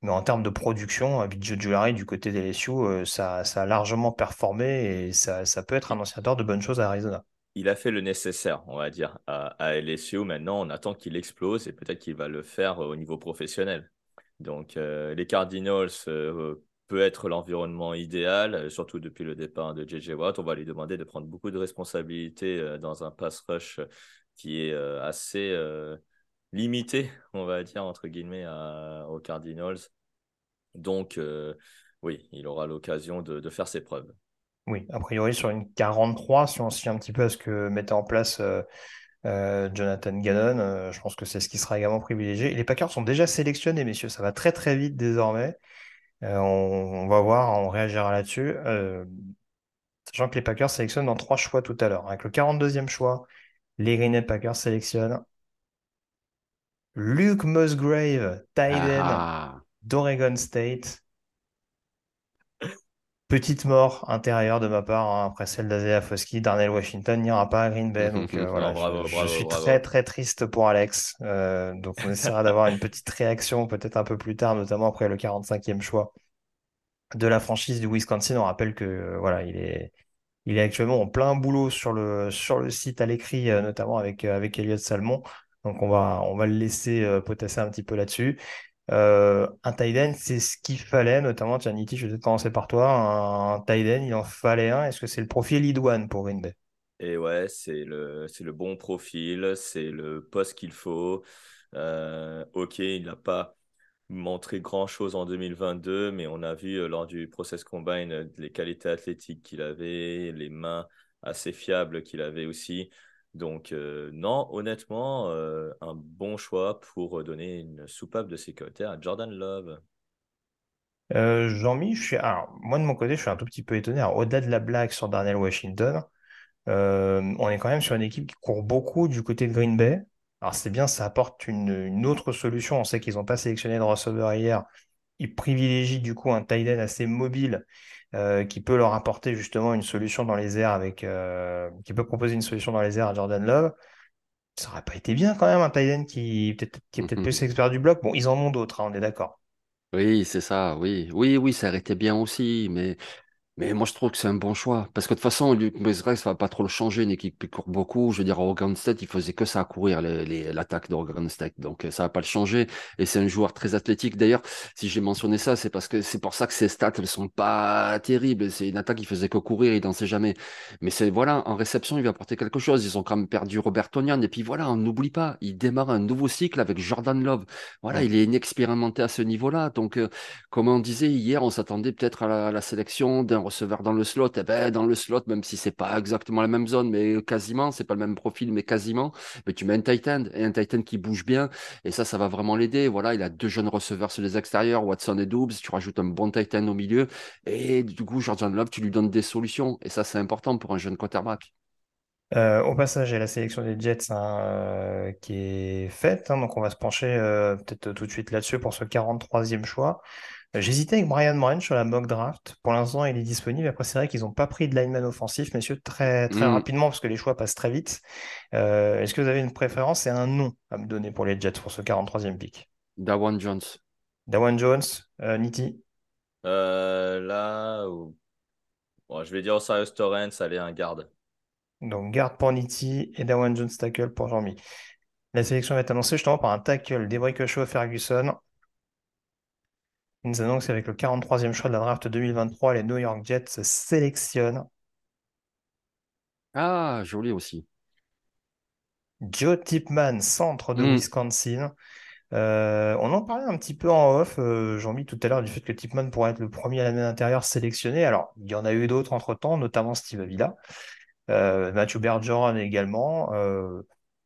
Speaker 2: mais en termes de production, Abidjo Djoulari du côté des LSU, euh, ça, a largement performé et ça, ça peut être annonciateur de bonnes choses à Arizona.
Speaker 4: Il a fait le nécessaire, on va dire, à, à LSU. Maintenant, on attend qu'il explose et peut-être qu'il va le faire au niveau professionnel. Donc, euh, les Cardinals euh, peut être l'environnement idéal, euh, surtout depuis le départ de JJ Watt. On va lui demander de prendre beaucoup de responsabilités euh, dans un pass rush qui est euh, assez euh, limité, on va dire, entre guillemets, aux Cardinals. Donc, euh, oui, il aura l'occasion de, faire ses preuves.
Speaker 2: Oui, a priori sur une 43, si on se un petit peu à ce que mettait en place euh, euh, Jonathan Gannon, euh, je pense que c'est ce qui sera également privilégié. Les Packers sont déjà sélectionnés, messieurs, ça va très très vite désormais. Euh, on, on va voir, on réagira là-dessus. Euh, sachant que les Packers sélectionnent dans trois choix tout à l'heure. Avec le 42e choix, les Green Bay Packers sélectionnent Luke Musgrave, end
Speaker 3: Ah,
Speaker 2: d'Oregon State. Petite mort intérieure de ma part, hein, après celle d'Azea Foskey. Darnell Washington n'ira pas à Green Bay. Donc euh, voilà,
Speaker 4: bravo,
Speaker 2: je, suis
Speaker 4: bravo.
Speaker 2: très très triste pour Alex. Euh, donc on essaiera d'avoir une petite réaction peut-être un peu plus tard, notamment après le 45e choix de la franchise du Wisconsin. On rappelle que euh, voilà, il est, il est actuellement en plein boulot sur le, sur le site à l'écrit, euh, notamment avec, avec Elliot Salmon. Donc on va, on va le laisser potasser un petit peu là-dessus. Euh, un tight c'est ce qu'il fallait, notamment, Tianiti, je vais commencer par toi. Un, end, il en fallait un. Est-ce que c'est le profil idoine pour Green?
Speaker 4: Et ouais, c'est le, c'est le bon profil, c'est le poste qu'il faut. Euh, ok, il n'a pas montré grand-chose en 2022, mais on a vu euh, lors du Process Combine les qualités athlétiques qu'il avait, les mains assez fiables qu'il avait aussi. Donc, euh, non, honnêtement, euh, un bon choix pour donner une soupape de sécurité à Jordan Love.
Speaker 2: Euh, Jean-Mi, je suis, moi de mon côté, je suis un tout petit peu étonné. Au-delà de la blague sur Darnell Washington, euh, on est quand même sur une équipe qui court beaucoup du côté de Green Bay. Alors, c'est bien, ça apporte une, une autre solution. On sait qu'ils n'ont pas sélectionné de receveur hier. Ils privilégient du coup un tight end assez mobile euh, qui peut leur apporter justement une solution dans les airs avec, euh, qui peut proposer une solution dans les airs à Jordan Love. Ça aurait pas été bien quand même un qui, peut-être, qui est peut-être
Speaker 3: mhm.
Speaker 2: plus expert du bloc. Bon, ils en ont d'autres, hein, on est d'accord.
Speaker 3: Oui, c'est ça, oui. Oui, oui, ça aurait été bien aussi, mais Mais moi, je trouve que c'est un bon choix. Parce que de toute façon, Luc Mesgreg, ça va pas trop le changer. Une équipe qui court beaucoup. Je veux dire, à Oregon State, il faisait que ça à courir, les- les- l'attaque d'Oregon State. Donc, euh, ça va pas le changer. Et c'est un joueur très athlétique. D'ailleurs, si j'ai mentionné ça, c'est parce que c'est pour ça que ses stats, elles sont pas terribles. C'est une attaque qui faisait que courir, il dansait jamais. Mais c'est, voilà, en réception, il va apporter quelque chose. Ils ont quand même perdu Robert Tonyan. Et puis voilà, on n'oublie pas, il démarre un nouveau cycle avec Jordan Love. Voilà,
Speaker 2: Ouais.
Speaker 3: il est inexpérimenté à ce niveau-là. Donc, euh, comme on disait hier, on s'attendait peut-être à la, à la sélection d'un receveur dans le slot. Eh ben, dans le slot, même si c'est pas exactement la même zone, mais quasiment, c'est pas le même profil, mais quasiment, mais tu mets un tight end et un tight end qui bouge bien. Et ça, ça va vraiment l'aider. Voilà, il a deux jeunes receveurs sur les extérieurs, Watson et Dobbs. Tu rajoutes un bon tight end au milieu. Et du coup, Jordan Love, tu lui donnes des solutions. Et ça, c'est important pour un jeune quarterback.
Speaker 2: Euh, au passage, il y a la sélection des Jets hein, euh, qui est faite, hein, donc on va se pencher euh, peut-être tout de suite là-dessus pour ce 43e choix. J'hésitais avec Brian Moran sur la mock draft. Pour l'instant, il est disponible. Après, c'est vrai qu'ils n'ont pas pris de lineman offensif, messieurs, très, très
Speaker 3: Mm.
Speaker 2: rapidement parce que les choix passent très vite. Euh, est-ce que vous avez une préférence? Et un nom à me donner pour les Jets pour ce 43e pick?
Speaker 3: Dawan Jones.
Speaker 2: Dawan Jones, euh, Nitti,
Speaker 4: Euh, là, où- bon, je vais dire Osiris Torrance, allez, un garde.
Speaker 2: donc garde pour Nitti et Dawan Jones tackle pour Jean-Mi. La sélection va être annoncée justement par un tackle d'Ebrickeshaw Ferguson. Il nous annonce qu'avec le 43e choix de la draft 2023, les New York Jets sélectionnent
Speaker 3: Ah, joli aussi.
Speaker 2: Joe Tipman, centre de
Speaker 3: Mm.
Speaker 2: Wisconsin. Euh, on en parlait un petit peu en off, j'en mis tout à l'heure du fait que Tipman pourrait être le premier à la main intérieure sélectionné. Alors, il y en a eu d'autres entre-temps, notamment Steve Avila, Matthew Bergeron également.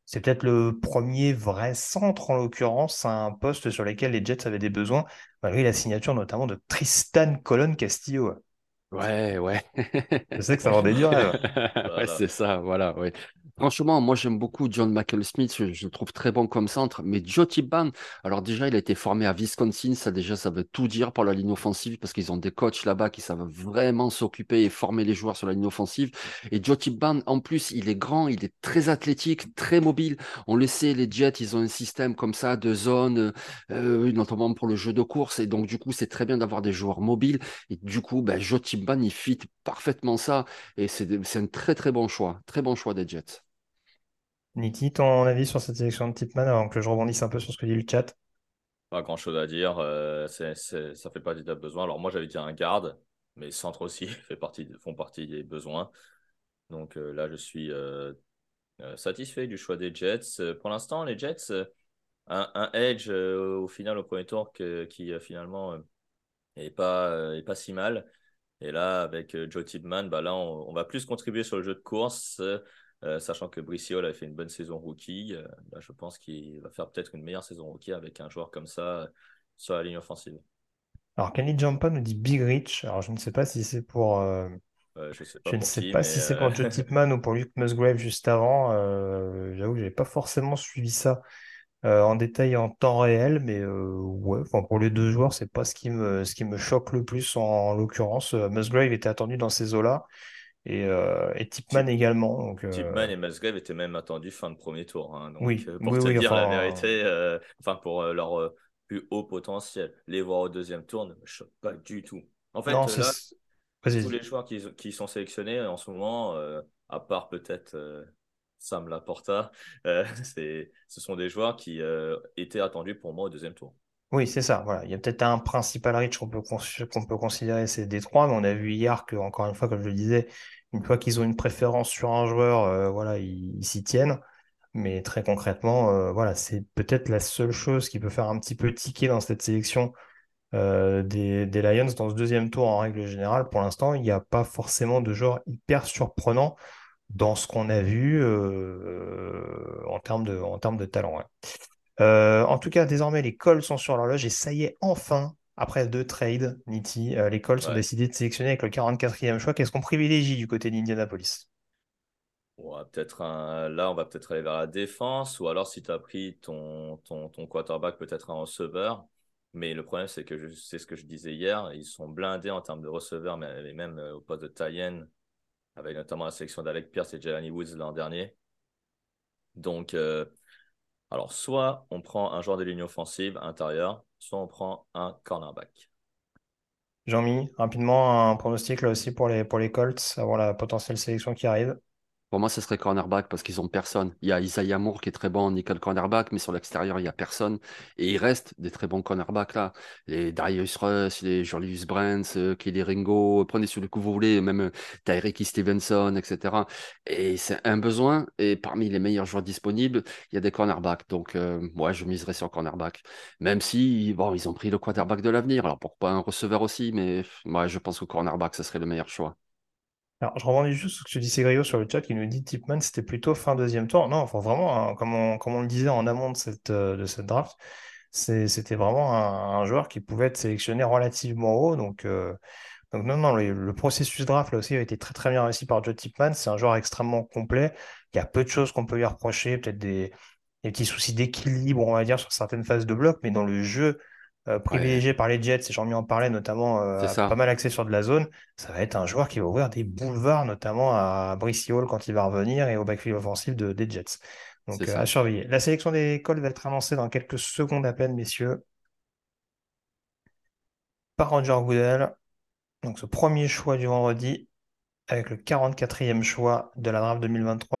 Speaker 2: C'est peut-être le premier vrai centre, en l'occurrence, un poste sur lequel les Jets avaient des besoins, malgré la signature notamment de Tristan Colon Castillo.
Speaker 3: Ouais, ouais.
Speaker 2: Je sais que ça va des
Speaker 3: ouais, c'est ça, voilà, ouais. Franchement, moi j'aime beaucoup John Michael Smith, je, le trouve très bon comme centre, mais Joe Tipman, alors déjà il a été formé à Wisconsin, ça déjà ça veut tout dire pour la ligne offensive parce qu'ils ont des coachs là-bas qui savent vraiment s'occuper et former les joueurs sur la ligne offensive. Et Joe Tipman, en plus, il est grand, il est très athlétique, très mobile. On le sait, les Jets, ils ont un système comme ça de zone, euh, notamment pour le jeu de course, et donc du coup c'est très bien d'avoir des joueurs mobiles. Et du coup, ben, Joe il fit parfaitement ça, et c'est un très très bon choix, très bon choix des Jets.
Speaker 2: Niki, ton avis sur cette sélection de Tipman avant que je rebondisse un peu sur ce que dit le chat?
Speaker 4: Pas grand chose à dire. Euh, ça fait partie des besoins. Alors, moi, j'avais dit un garde, mais centre aussi fait partie, font partie des besoins. Donc euh, là, je suis euh, satisfait du choix des Jets. Pour l'instant, les Jets, un, edge au final, au premier tour, qui finalement n'est pas, est pas si mal. Et là, avec Joe Tipman, bah là, on, va plus contribuer sur le jeu de course. Euh, sachant que Bricio a fait une bonne saison rookie, euh, je pense qu'il va faire peut-être une meilleure saison rookie avec un joueur comme ça euh, sur la ligne offensive.
Speaker 2: Alors, Kenny Jampa nous dit Big Rich. Alors, je ne sais pas si c'est pour.
Speaker 4: je, sais
Speaker 2: ne sais pas si c'est pour Joe Tipman ou pour Luke Musgrave juste avant. J'avoue que je n'avais pas forcément suivi ça en détail en temps réel, mais ouais, pour les deux joueurs, c'est pas ce qui me, ce qui me choque le plus en, en l'occurrence. Musgrave était attendu dans ces eaux-là et, euh, et Tipman également. Donc,
Speaker 4: euh, Tipman et Musgrave étaient même attendus fin de premier tour. Hein, donc,
Speaker 2: oui,
Speaker 4: euh, pour
Speaker 2: te
Speaker 4: dire la vérité, enfin pour leur plus haut potentiel, les voir au deuxième tour ne me choque pas du tout. En fait, là, tous les joueurs qui, qui, sont sélectionnés en ce moment, à part peut-être Sam Laporta, ce sont des joueurs qui étaient attendus pour moi au deuxième tour.
Speaker 2: Oui, c'est ça. Il y a peut-être un principal reach qu'on peut, considérer, c'est Détroit, mais on a vu hier que, encore une fois, comme je le disais, une fois qu'ils ont une préférence sur un joueur, euh, voilà, ils s'y tiennent. Mais très concrètement, euh, voilà, c'est peut-être la seule chose qui peut faire un petit peu tiquer dans cette sélection euh, des, Lions dans ce deuxième tour en règle générale. Pour l'instant, il n'y a pas forcément de joueurs hyper surprenants dans ce qu'on a vu en termes de talent. Euh, en tout cas, désormais, les Colts sont sur l'horloge et ça y est, enfin, après deux trades, Nitti, euh, les Colts ont décidé de sélectionner avec le 44e choix. Qu'est-ce qu'on privilégie du côté d'Indianapolis?
Speaker 4: Peut-être Là, on va peut-être aller vers la défense, ou alors si tu as pris ton, ton, ton quarterback, peut-être un receveur. Mais le problème, c'est que c'est ce que je disais hier, ils sont blindés en termes de receveurs, mais même euh, au poste de Tayen, avec notamment la sélection d'Alec Pierce et Jelani Woods l'an dernier. Donc, alors, soit on prend un joueur de ligne offensive intérieur, soit on prend un cornerback.
Speaker 2: Jean-Mi, rapidement, un pronostic là aussi pour les, pour les Colts, avant la potentielle sélection qui arrive?
Speaker 3: Pour moi, ce serait cornerback parce qu'ils ont personne. Il y a Isaiah Moore qui est très bon en nickel cornerback, mais sur l'extérieur, il n'y a personne. Et il reste des très bons cornerbacks là. Les Darius Russ, les Julius Brents, euh, Kelly Ringo, prenez celui que vous voulez, même euh, Tyreke Stevenson, etc. Et c'est un besoin. Et parmi les meilleurs joueurs disponibles, il y a des cornerbacks. Donc, euh, moi, je miserais sur cornerback. Même si, bon, ils ont pris le quarterback de l'avenir. Alors, pourquoi pas un receveur aussi, mais moi, je pense que cornerback, ce serait le meilleur choix.
Speaker 2: Alors, je rebondis juste ce que tu dis, sur le chat, qui nous dit Tipman, c'était plutôt fin deuxième tour. Non, enfin, vraiment, hein, comme, on, comme on le disait en amont de cette, euh, de cette draft, c'était vraiment un, joueur qui pouvait être sélectionné relativement haut. Donc, euh, donc non, non, le, processus draft, là aussi, a été très, très bien réussi par Joe Tipman. C'est un joueur extrêmement complet. Il y a peu de choses qu'on peut lui reprocher, peut-être des petits soucis d'équilibre, on va dire, sur certaines phases de bloc, mais dans le jeu, euh, privilégié par les Jets, et j'en ai en parlé notamment euh, pas mal axé sur de la zone, ça va être un joueur qui va ouvrir des boulevards, notamment à Brice Hall quand il va revenir et au backfield offensif de, des Jets. Donc euh, à surveiller. La sélection des Colts va être annoncée dans quelques secondes à peine, messieurs, par Roger Goodell. Donc ce premier choix du vendredi avec le 44e choix de la draft 2023.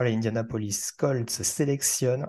Speaker 2: Les Indianapolis Colts sélectionnent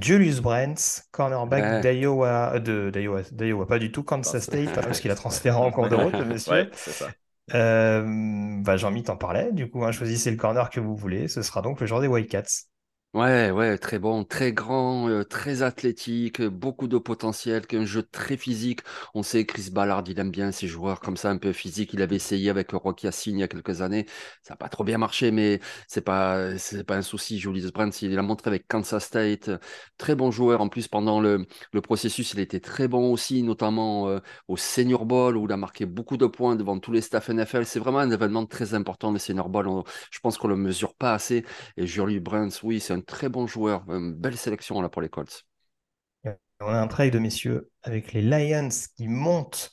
Speaker 2: Julius Brents, cornerback
Speaker 3: Ouais.
Speaker 2: d'Iowa, euh, de, d'Iowa, d'Iowa, pas du tout, Kansas State, hein, parce qu'il a transféré en cours de route, monsieur.
Speaker 4: Ouais, c'est ça.
Speaker 2: Euh, bah, Jean-Mi t'en parlait, du coup, hein, choisissez le corner que vous voulez, ce sera donc le joueur des Wildcats.
Speaker 3: Ouais, ouais, très bon, très grand, euh, très athlétique, euh, beaucoup de potentiel, qu'un jeu très physique. On sait Chris Ballard, il aime bien ces joueurs comme ça, un peu physiques. Il avait essayé avec Rocky Yacine il y a quelques années. Ça n'a pas trop bien marché, mais c'est pas, pas un souci. Julius Brandt, il l'a montré avec Kansas State. Très bon joueur. En plus, pendant le, le processus, il était très bon aussi, notamment euh, au Senior Bowl où il a marqué beaucoup de points devant tous les staffs NFL. C'est vraiment un événement très important, le Senior Bowl. Je pense qu'on le mesure pas assez. Et Julius Brandt, oui, c'est un très bon joueur. Une belle sélection là pour les Colts.
Speaker 2: On a un trade, messieurs, avec les Lions qui montent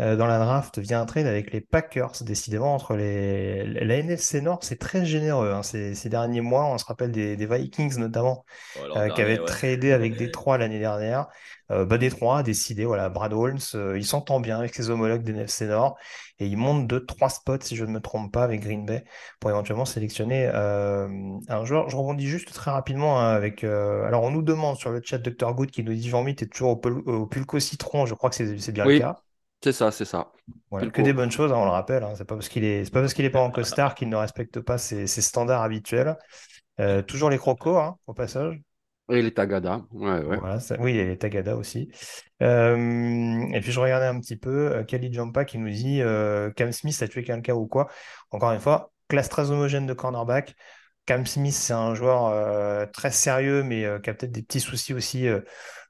Speaker 2: euh, dans la draft via un trade avec les Packers. Décidément, entre les... la NFC Nord, c'est très généreux hein, ces, ces derniers mois. On se rappelle des, des Vikings notamment,
Speaker 4: Ouais, l'an
Speaker 2: euh, qui avaient
Speaker 4: ouais.
Speaker 2: tradé avec Détroit l'année dernière. Euh, bah, Détroit a décidé, voilà, Brad Holmes, euh, il s'entend bien avec ses homologues des NFC Nord et il monte de trois spots, si je ne me trompe pas, avec Green Bay pour éventuellement sélectionner euh, un joueur. Je rebondis juste très rapidement hein, avec. euh, alors, on nous demande sur le chat Dr Good qui nous dit Jean-Mi, t'es toujours au, pul- au Pulco Citron. Je crois que c'est bien le cas.
Speaker 3: c'est ça, c'est ça.
Speaker 2: Voilà, que des bonnes choses, hein, on le rappelle. hein. C'est pas parce qu'il est, c'est pas parce qu'il est pas en costard qu'il ne respecte pas ses, ses standards habituels. Euh, toujours les crocos, hein, au passage.
Speaker 3: Et les Tagada.
Speaker 2: Oui, et les Tagada aussi. Euh, et puis je regardais un petit peu euh, Khalid Jampa qui nous dit euh, Cam Smith a tué quelqu'un ou quoi? Encore une fois, classe très homogène de cornerback. Cam Smith, c'est un joueur très sérieux, mais qui a peut-être des petits soucis aussi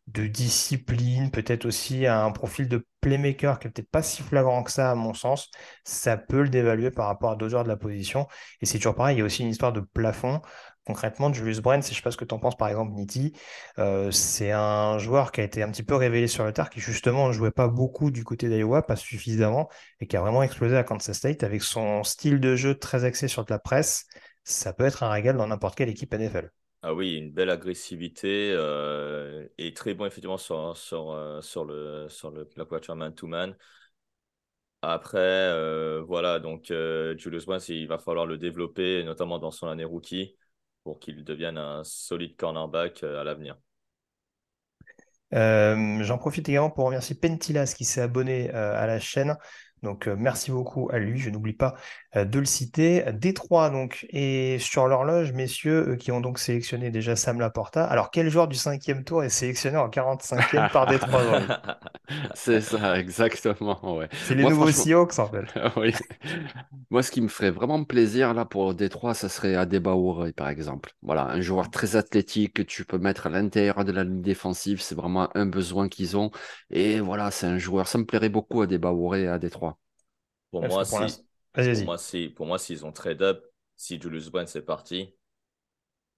Speaker 2: de discipline, peut-être aussi un profil de playmaker qui est peut-être pas si flagrant que ça, à mon sens. Ça peut le dévaluer par rapport à d'autres joueurs de la position. Et c'est toujours pareil, il y a aussi une histoire de plafond. Concrètement, Julius Brent, je sais pas ce que tu en penses, par exemple, Nitti, euh, c'est un joueur qui a été un petit peu révélé sur le tard, qui justement ne jouait pas beaucoup du côté d'Iowa, pas suffisamment, et qui a vraiment explosé à Kansas State avec son style de jeu très axé sur de la presse. Ça peut être un régal dans n'importe quelle équipe NFL.
Speaker 4: Ah oui, une belle agressivité euh, et très bon effectivement sur, sur, euh, sur le, sur le, la quatuor man-to-man. Après, voilà, donc Julius Brents, il va falloir le développer, notamment dans son année rookie, pour qu'il devienne un solide cornerback euh, à l'avenir.
Speaker 2: Euh, j'en profite également pour remercier Pentilas qui s'est abonné euh, à la chaîne. Donc euh, merci beaucoup à lui, je n'oublie pas euh, de le citer. Détroit donc et sur l'horloge, messieurs, eux qui ont donc sélectionné déjà Sam Laporta. Alors quel joueur du cinquième tour est sélectionné en 45e par Détroit
Speaker 3: C'est ça, exactement. Ouais.
Speaker 2: C'est les
Speaker 3: Moi,
Speaker 2: nouveaux
Speaker 3: franchement-
Speaker 2: Seahawks en fait.
Speaker 3: Oui. Moi, ce qui me ferait vraiment plaisir là pour Détroit, ça serait Adebayor, par exemple. Voilà, un joueur très athlétique que tu peux mettre à l'intérieur de la ligne défensive. C'est vraiment un besoin qu'ils ont. Et voilà, c'est un joueur. Ça me plairait beaucoup Adebayor à Détroit.
Speaker 4: Pour
Speaker 2: Parce
Speaker 4: moi,
Speaker 2: pour
Speaker 4: si, pour moi, si, pour moi, s'ils ont trade up, si Julius Brents est parti,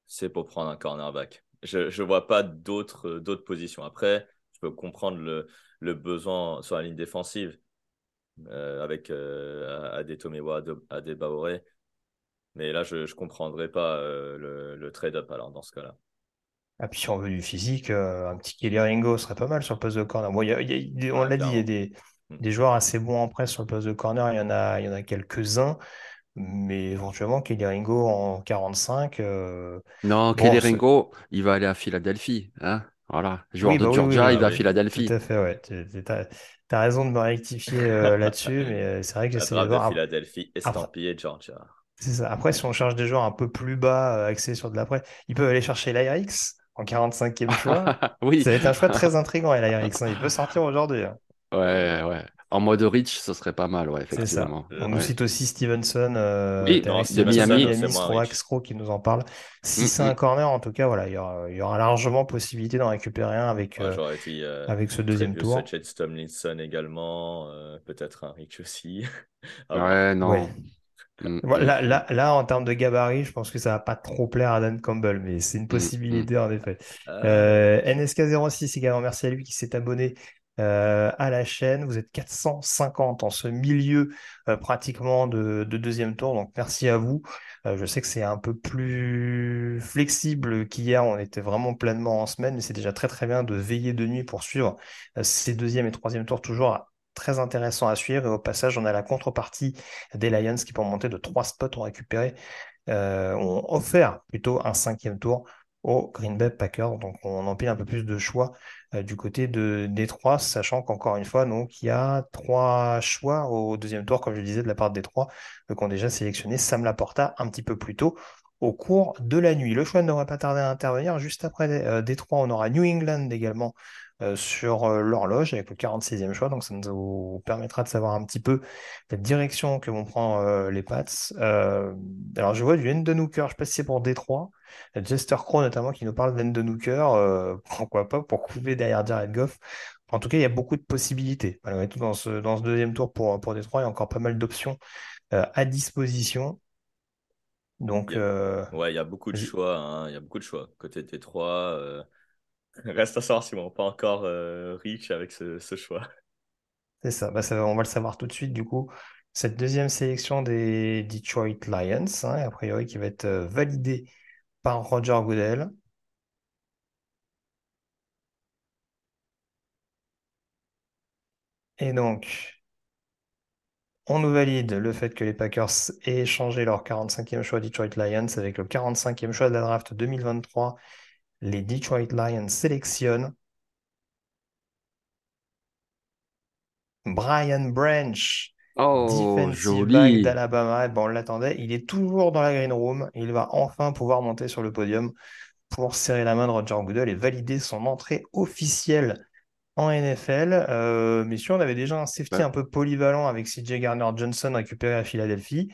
Speaker 4: c'est pour prendre un cornerback. Je ne vois pas d'autres d'autres positions. Après, je peux comprendre le, le besoin sur la ligne défensive euh, avec euh, Adetomewa, Ade- Adebayor. Mais là, je ne comprendrais pas euh, le, le trade-up alors dans ce cas-là.
Speaker 2: Ah, puis si on veut du physique, euh, un petit Kelly Ringo serait pas mal sur le poste de corner. Bon, y a- y a- on l'a dit, il y a des. Des joueurs assez bons en presse sur le poste de corner. Il y en a, il y en a quelques-uns. Mais éventuellement, Kelly Ringo en 45. euh,
Speaker 3: Non,
Speaker 2: Bon,
Speaker 3: Kelly Ringo, il va aller à Philadelphie. Hein voilà, joueur
Speaker 2: Oui,
Speaker 3: de
Speaker 2: bah oui,
Speaker 3: Georgia,
Speaker 2: oui,
Speaker 3: il
Speaker 2: bah
Speaker 3: va à. Philadelphie.
Speaker 2: Tout à fait, ouais. Tu as, raison de me rectifier euh, là-dessus, mais euh, c'est vrai que j'essaie de voir.
Speaker 4: Philadelphie, estampillé Georgia.
Speaker 2: c'est ça. Après, si on cherche des joueurs un peu plus bas, euh, axés sur de l'après, ils peuvent aller chercher l'Airix en 45e choix.
Speaker 3: Oui.
Speaker 2: Ça va être un choix très intriguant, l'Airix. hein. Il peut sortir aujourd'hui. hein.
Speaker 3: Ouais, ouais. En mode rich, ce serait pas mal, ouais,
Speaker 2: C'est ça.
Speaker 3: effectivement.
Speaker 4: Euh,
Speaker 2: On nous
Speaker 3: Ouais.
Speaker 2: cite aussi Stevenson, euh,
Speaker 3: Oui,
Speaker 4: non,
Speaker 3: de
Speaker 2: Stevenson,
Speaker 3: Miami.
Speaker 2: Skro qui nous en parle. Si
Speaker 3: Mm,
Speaker 2: c'est un
Speaker 3: mm.
Speaker 2: corner, en tout cas, voilà, il y aura, il y aura largement possibilité d'en récupérer un avec,
Speaker 4: Ouais,
Speaker 2: euh,
Speaker 4: J'aurais dit euh,
Speaker 2: avec ce deuxième tour.
Speaker 4: Hutchins Tomlinson également, euh, peut-être un Rich aussi. Voir.
Speaker 3: Ouais, non.
Speaker 2: Ouais.
Speaker 3: Mm, mm,
Speaker 2: Là, là, là, en termes de gabarit, je pense que ça va pas trop plaire à Dan Campbell, mais c'est une
Speaker 3: mm,
Speaker 2: possibilité en effet.
Speaker 4: Euh,
Speaker 2: Euh, NSK06 également, merci à lui qui s'est abonné euh, à la chaîne. Vous êtes 450 en ce milieu euh, pratiquement de, deuxième tour. Donc merci à vous. Euh, je sais que c'est un peu plus flexible qu'hier. On était vraiment pleinement en semaine, mais c'est déjà très très bien de veiller de nuit pour suivre ces deuxième et troisième tours toujours très intéressant à suivre. Et au passage, on a la contrepartie des Lions qui, pour monter de trois spots, ont récupéré, ont offert plutôt un cinquième tour au Green Bay Packers. Donc on empile un peu plus de choix du côté de Détroit, sachant qu'encore une fois, donc, il y a trois choix au deuxième tour, comme je le disais, de la part de Détroit, euh, qui ont déjà sélectionné Sam Laporta un petit peu plus tôt au cours de la nuit. Le choix ne devrait pas tarder à intervenir. Juste après euh, Détroit, on aura New England également euh, sur euh, l'horloge avec le 46e choix. Donc ça nous permettra de savoir un petit peu la direction que vont prendre euh, les Pats. alors je vois du Endenooker, je sais pas si c'est pour Détroit. Jester Crow notamment qui nous parle d'Endenooker. pourquoi pas pour couper derrière Jared Goff. En tout cas, il y a beaucoup de possibilités. Malgré tout, dans ce, dans ce deuxième tour pour, pour Détroit, il y a encore pas mal d'options à disposition. Donc,
Speaker 4: ouais, il y a beaucoup de choix. Hein. Il y a beaucoup de choix. Côté Détroit, Reste à savoir si on pas encore euh, avec ce, choix.
Speaker 2: C'est bah, ça. on va le savoir tout de suite, du coup. Cette deuxième sélection des Detroit Lions, hein, a priori, qui va être euh, validée par Roger Goodell. Et donc, on nous valide le fait que les Packers aient changé leur 45e choix Detroit Lions avec le 45e choix de la draft 2023 les Detroit Lions sélectionnent Brian Branch,
Speaker 3: oh,
Speaker 2: defensive back d'Alabama. Bon, on l'attendait. Il est toujours dans la green room. Il va enfin pouvoir monter sur le podium pour serrer la main de Roger Goodell et valider son entrée officielle en NFL. Euh, mais si on avait déjà un safety un peu polyvalent avec CJ Garner-Johnson récupéré à Philadelphie,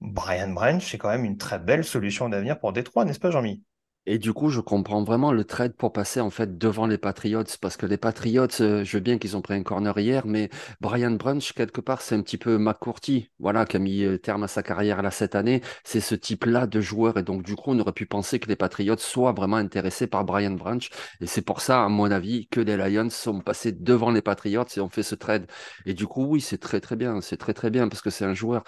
Speaker 2: Brian Branch, c'est quand même une très belle solution d'avenir pour Détroit, n'est-ce pas, Jean-Mi?
Speaker 3: Et du coup, je comprends vraiment le trade pour passer en fait devant les Patriots parce que les Patriots, euh, je veux bien qu'ils ont pris un corner hier, mais Brian Brunch, quelque part, c'est un petit peu McCourty, voilà, qui a mis euh, terme à sa carrière là cette année. C'est ce type-là de joueur et donc du coup, on aurait pu penser que les Patriots soient vraiment intéressés par Brian Branch et c'est pour ça, à mon avis, que les Lions sont passés devant les Patriots et ont fait ce trade. Et du coup, oui, c'est très très bien, c'est très très bien parce que c'est un joueur.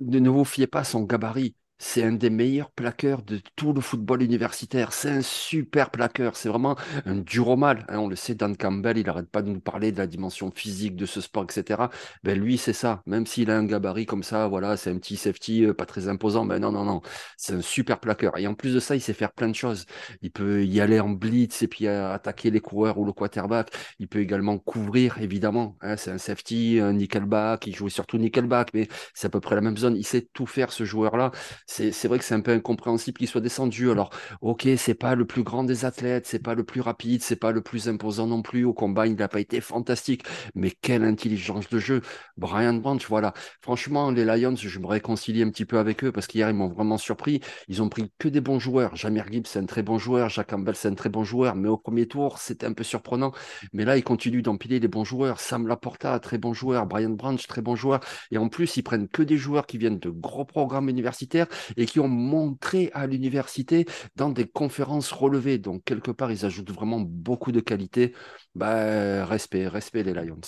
Speaker 3: Ne vous fiez pas à son gabarit c'est un des meilleurs plaqueurs de tout le football universitaire. C'est un super plaqueur. C'est vraiment un dur au mal. Hein. on le sait, Dan Campbell, il n'arrête pas de nous parler de la dimension physique de ce sport, etc. Ben lui, c'est ça. Même s'il a un gabarit comme ça, voilà, c'est un petit safety euh, pas très imposant. Ben non, non, non. C'est un super plaqueur. Et en plus de ça, il sait faire plein de choses. Il peut y aller en blitz et puis euh, attaquer les coureurs ou le quarterback. Il peut également couvrir, évidemment. Hein. c'est un safety, un nickelback. Il joue surtout nickelback, mais c'est à peu près la même zone. Il sait tout faire, ce joueur-là c'est vrai que c'est un peu incompréhensible qu'il soit descendu. Alors, ok, c'est pas le plus grand des athlètes, c'est pas le plus rapide, c'est pas le plus imposant non plus. Au combat, il n'a pas été fantastique, mais quelle intelligence de jeu. Brian Branch, voilà. Franchement, les Lions, je me réconcilie un petit peu avec eux parce qu'hier, ils m'ont vraiment surpris. Ils ont pris que des bons joueurs. Jamir Gibbs, c'est un très bon joueur. Jacques Campbell, c'est un très bon joueur. Mais au premier tour, c'était un peu surprenant. Mais là, ils continuent d'empiler des bons joueurs. Sam Laporta, très bon joueur. Brian Branch, très bon joueur. Et en plus, ils prennent que des joueurs qui viennent de gros programmes universitaires et qui ont montré à l'université dans des conférences relevées. Donc, quelque part, ils ajoutent vraiment beaucoup de qualité. Bah, respect, respect les Lions.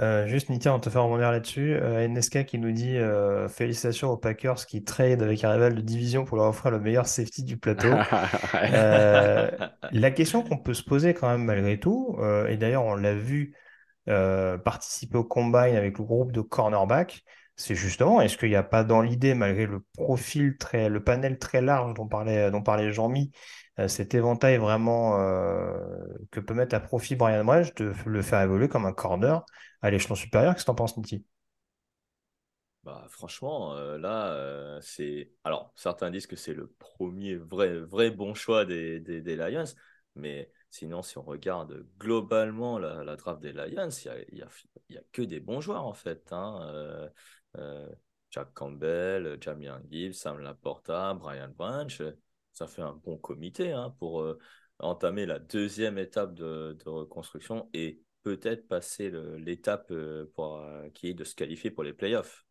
Speaker 2: Euh, juste, Nitia, on te fait rebondir là-dessus. Euh, NSK qui nous dit euh, félicitations aux Packers qui trade avec un rival de division pour leur offrir le meilleur safety du plateau. la question qu'on peut se poser quand même malgré tout, et d'ailleurs on l'a vu participer au combine avec le groupe de cornerback, c'est justement, est-ce qu'il n'y a pas dans l'idée, malgré le profil très, le panel très large dont parlait, dont parlait Jean-Mi, euh, cet éventail vraiment euh, que peut mettre à profit Brian Branch de le faire évoluer comme un corner à l'échelon supérieur? Qu'est-ce que tu en penses, Niti
Speaker 4: bah, franchement, euh, là, c'est. Alors, certains disent que c'est le premier vrai, bon choix des, des, Lions, mais sinon, si on regarde globalement la, draft des Lions, il n'y a, y a, que des bons joueurs en fait. Hein. Jack Campbell, Jamian Gibbs, Sam Laporta, Brian Branch. Ça fait un bon comité hein, pour euh, entamer la deuxième étape de, reconstruction et peut-être passer l'étape euh, qui est de se qualifier pour les playoffs.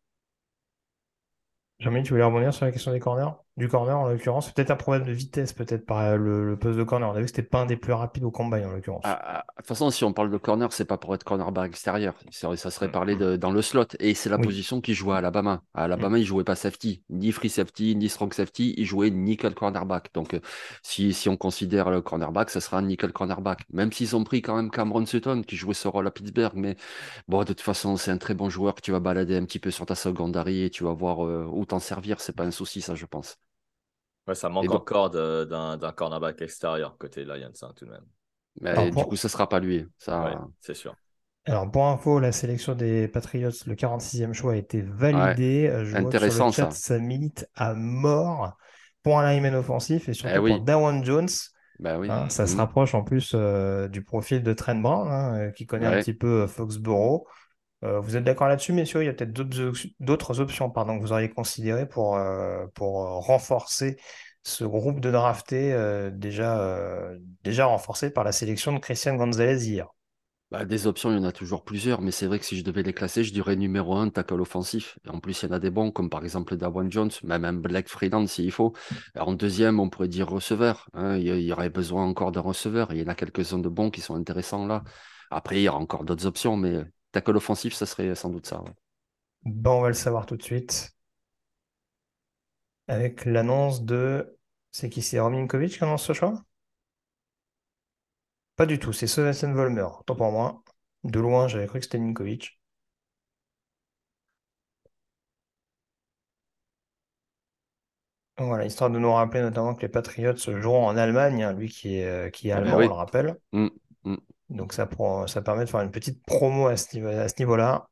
Speaker 2: Jean-Mi, tu voulais rebondir sur la question des corners? Du corner en l'occurrence. Peut-être un problème de vitesse, peut-être par le, le poste de corner. On a vu que c'était pas un des plus rapides au combine en l'occurrence.
Speaker 3: Ah, ah, De toute façon, si on parle de corner, c'est pas pour être cornerback extérieur. Ça serait parlé de, dans le slot. Et c'est la
Speaker 2: Oui.
Speaker 3: position qu'il jouait à Alabama. À Alabama, il jouait pas safety, ni free safety, ni strong safety. Il jouait nickel cornerback. Donc, euh, si, si on considère le cornerback, ça sera un nickel cornerback. Même s'ils ont pris quand même Cameron Sutton, qui jouait ce rôle à Pittsburgh. Mais bon, de toute façon, c'est un très bon joueur que tu vas balader un petit peu sur ta secondary et tu vas voir euh, où t'en servir. C'est pas un souci, ça, je pense.
Speaker 4: Ouais, ça manque
Speaker 3: donc-
Speaker 4: encore d'un cornerback extérieur côté Lions, hein, tout de même.
Speaker 3: Mais
Speaker 2: Alors,
Speaker 3: du
Speaker 2: pour-
Speaker 3: coup, ça sera pas lui. Ça,
Speaker 4: Ouais, c'est sûr.
Speaker 2: Alors, pour info, la sélection des Patriots, le 46e choix a été validé. Euh, Je vois que
Speaker 3: Intéressant,
Speaker 2: sur le chat,
Speaker 3: ça.
Speaker 2: ça milite à mort pour un lineman offensif et surtout
Speaker 3: Eh oui.
Speaker 2: pour Dawan Jones.
Speaker 3: bah oui.
Speaker 2: hein. ça se
Speaker 3: Mhm.
Speaker 2: rapproche en plus euh, du profil de Trent Brown, hein, euh, qui connaît un petit peu Foxborough. Euh, vous êtes d'accord là-dessus, messieurs? Il y a peut-être d'autres op- d'autres options pardon, que vous auriez considérées pour, euh, pour euh, renforcer ce groupe de draftés déjà, déjà renforcé par la sélection de Christian Gonzalez hier?
Speaker 3: Bah, des options, il y en a toujours plusieurs, mais c'est vrai que si je devais les classer, je dirais numéro un, tackle offensif. Et en plus, il y en a des bons, comme par exemple Dawan Jones, même un Black Freeland s'il faut. En deuxième, on pourrait dire receveur. hein. Il y- il y aurait besoin encore d'un receveur. Il y en a quelques-uns de bons qui sont intéressants là. Après, il y aura encore d'autres options, mais tackle offensif, ça serait sans doute ça. ouais.
Speaker 2: Bon, on va le savoir tout de suite avec l'annonce de... C'est qui? C'est Rominkovic qui annonce ce choix? Pas du tout, c'est Sorensen Volmer. Tant pour moi. De loin, j'avais cru que c'était Ninkovic. Voilà, histoire de nous rappeler notamment que les Patriots joueront en Allemagne, hein, lui qui est, euh, qui est
Speaker 3: Ah ben
Speaker 2: allemand,
Speaker 3: oui.
Speaker 2: on le rappelle.
Speaker 3: Mm.
Speaker 2: Donc ça, permet de faire une petite promo à ce niveau, à ce niveau-là.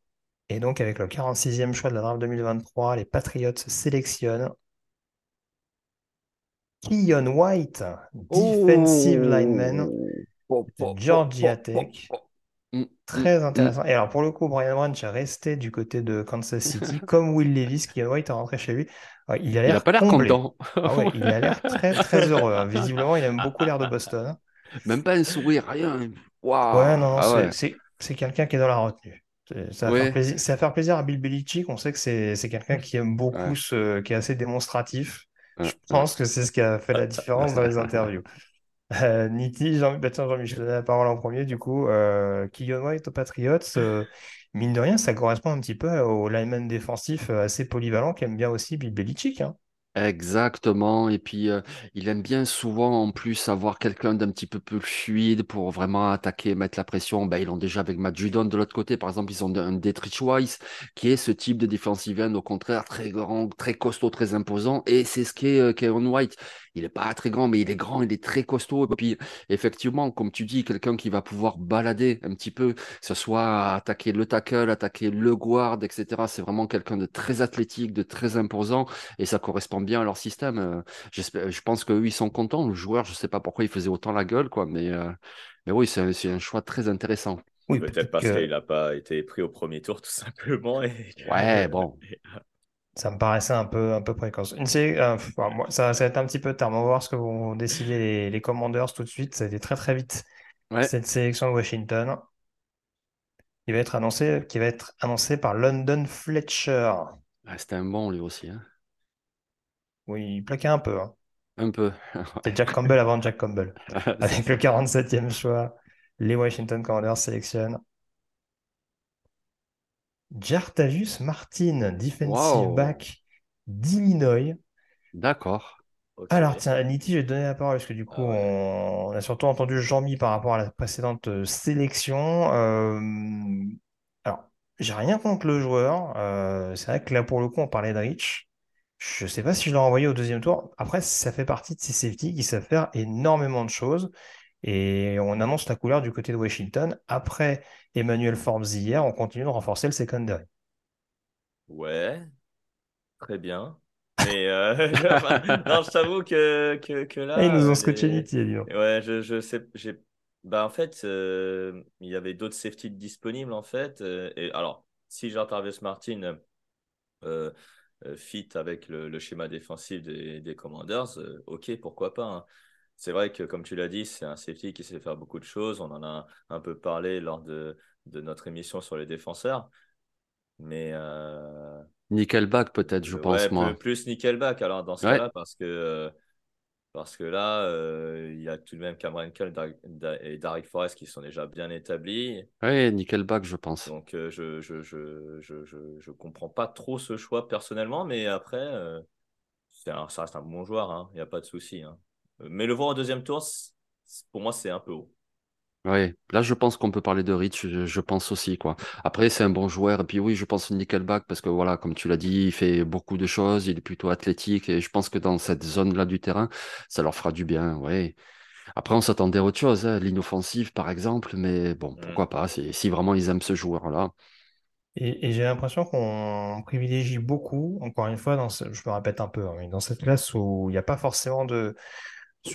Speaker 2: Et donc avec le 46e choix de la draft 2023, les Patriots sélectionnent Keon White, defensive lineman
Speaker 3: Oh,
Speaker 2: de
Speaker 3: oh,
Speaker 2: Georgia Tech.
Speaker 3: oh,
Speaker 2: Très intéressant. Et alors, pour le coup, Brian Branch est resté du côté de Kansas City, comme Will Levis, qui White est rentré chez lui. Il a l'air
Speaker 3: pas l'air content.
Speaker 2: Ah ouais, il a l'air très, très heureux. hein. Visiblement, il aime beaucoup l'air de Boston.
Speaker 3: Même pas un sourire, rien. Waouh.
Speaker 2: Ouais, non, non,
Speaker 3: Ah
Speaker 2: c'est,
Speaker 3: ouais.
Speaker 2: c'est, c'est quelqu'un qui est dans la retenue. Ça va faire
Speaker 3: Ouais.
Speaker 2: ça va faire plaisir à Bill Belichick. On sait que c'est, quelqu'un qui aime beaucoup
Speaker 3: Ouais.
Speaker 2: ce, qui est assez démonstratif.
Speaker 3: Ouais,
Speaker 2: Je pense que c'est ce qui a fait la différence dans les interviews. Euh, Niti, Jean, bah tiens, Jean-Michel, je te donne la parole en premier, du coup. Euh, White aux Patriots, euh, mine de rien, ça correspond un petit peu au lineman défensif euh, assez polyvalent qu'aime bien aussi Bill Belichick. hein.
Speaker 3: Exactement. Et puis, il aime bien souvent, en plus, avoir quelqu'un d'un petit peu plus fluide pour vraiment attaquer, mettre la pression. Ben, ils l'ont déjà avec Matt Judon de l'autre côté. Par exemple, ils ont un Detrich Wise qui est ce type de defensive end, au contraire, très grand, très costaud, très imposant. Et c'est ce qu'est Kevin White. Il est pas très grand, mais il est grand, il est très costaud. Et puis, effectivement, comme tu dis, quelqu'un qui va pouvoir balader un petit peu, que ce soit attaquer le tackle, attaquer le guard, etc. C'est vraiment quelqu'un de très athlétique, de très imposant et ça correspond bien à leur système. Euh, j'espère, je pense qu'eux, ils sont contents. Le joueur, je sais pas pourquoi il faisait autant la gueule, quoi, mais, euh, mais oui, c'est un, c'est un choix très intéressant.
Speaker 2: Oui,
Speaker 4: Peut-être
Speaker 2: peut-être
Speaker 4: parce
Speaker 2: que
Speaker 4: qu'il n'a pas été pris au premier tour, tout simplement. et
Speaker 3: Ouais, bon.
Speaker 2: ça me paraissait un peu, un peu précoce. Une euh, ça, ça va être un petit peu tard. mais On va voir ce que vont décider les, les Commanders tout de suite. Ça a été très très vite.
Speaker 3: Ouais.
Speaker 2: Cette sélection de Washington. Il va être annoncé, qui va être annoncé par London Fletcher.
Speaker 3: Ah, c'était un bon, lui aussi. hein.
Speaker 2: Oui, il plaquait un peu. hein.
Speaker 3: Un peu.
Speaker 2: C'est Jack Campbell avant Jack Campbell. Avec le 47e choix, les Washington Commanders sélectionnent Jartavius Martin, defensive
Speaker 3: Wow.
Speaker 2: back d'Illinois.
Speaker 3: D'accord.
Speaker 2: Alors, tiens, Niti, je vais te donner la parole parce que du coup,
Speaker 4: Ah ouais.
Speaker 2: on, on a surtout entendu Jean-Mi par rapport à la précédente euh, sélection. Euh, alors, j'ai rien contre le joueur. Euh, c'est vrai que là, pour le coup, on parlait de Rich. Je sais pas si je l'ai envoyé au deuxième tour. Après, ça fait partie de ces safeties qui savent faire énormément de choses. Et on annonce la couleur du côté de Washington. Après Emmanuel Forbes hier, on continue de renforcer le secondary.
Speaker 4: Ouais, très bien. Mais euh, non, je t'avoue que, que, que là.
Speaker 2: Ah, ils nous ont scotché Niti, donc.
Speaker 4: Ouais, je, je sais. J'ai... Bah, en fait, euh, il y avait d'autres safety disponibles, en fait. euh, et alors, si Jartavius Martin euh, fit avec le, le schéma défensif des, des Commanders, ok, pourquoi pas. hein. C'est vrai que, comme tu l'as dit, c'est un safety qui sait faire beaucoup de choses. On en a un peu parlé lors de, de notre émission sur les défenseurs. Mais, euh,
Speaker 3: Nickelback, peut-être, je pense,
Speaker 4: Ouais,
Speaker 3: moi.
Speaker 4: plus, plus Nickelback alors dans ce
Speaker 3: Ouais.
Speaker 4: cas-là, parce que, euh, parce que là, euh, il y a tout de même Cameron Cole et Darek Forrest qui sont déjà bien établis.
Speaker 3: Ouais, Nickelback, je pense.
Speaker 4: Donc, euh, je, je, je, je, je, je comprends pas trop ce choix personnellement, mais après, euh, c'est un- ça reste un bon joueur, hein, il n'y a pas de souci. hein. Mais le voir au deuxième tour, pour moi, c'est un peu haut.
Speaker 3: Ouais, là je pense qu'on peut parler de Rich, je, je pense aussi quoi. Après c'est un bon joueur et puis oui je pense Nickelback parce que voilà comme tu l'as dit il fait beaucoup de choses, il est plutôt athlétique et je pense que dans cette zone là du terrain ça leur fera du bien. Ouais. Après on s'attendait à autre chose, hein, ligne offensive par exemple, mais bon
Speaker 4: Mm.
Speaker 3: pourquoi pas si, si vraiment ils aiment ce joueur là.
Speaker 2: Et, et j'ai l'impression qu'on privilégie beaucoup, encore une fois, dans ce- je me répète un peu, hein, mais dans cette classe où il n'y a pas forcément de,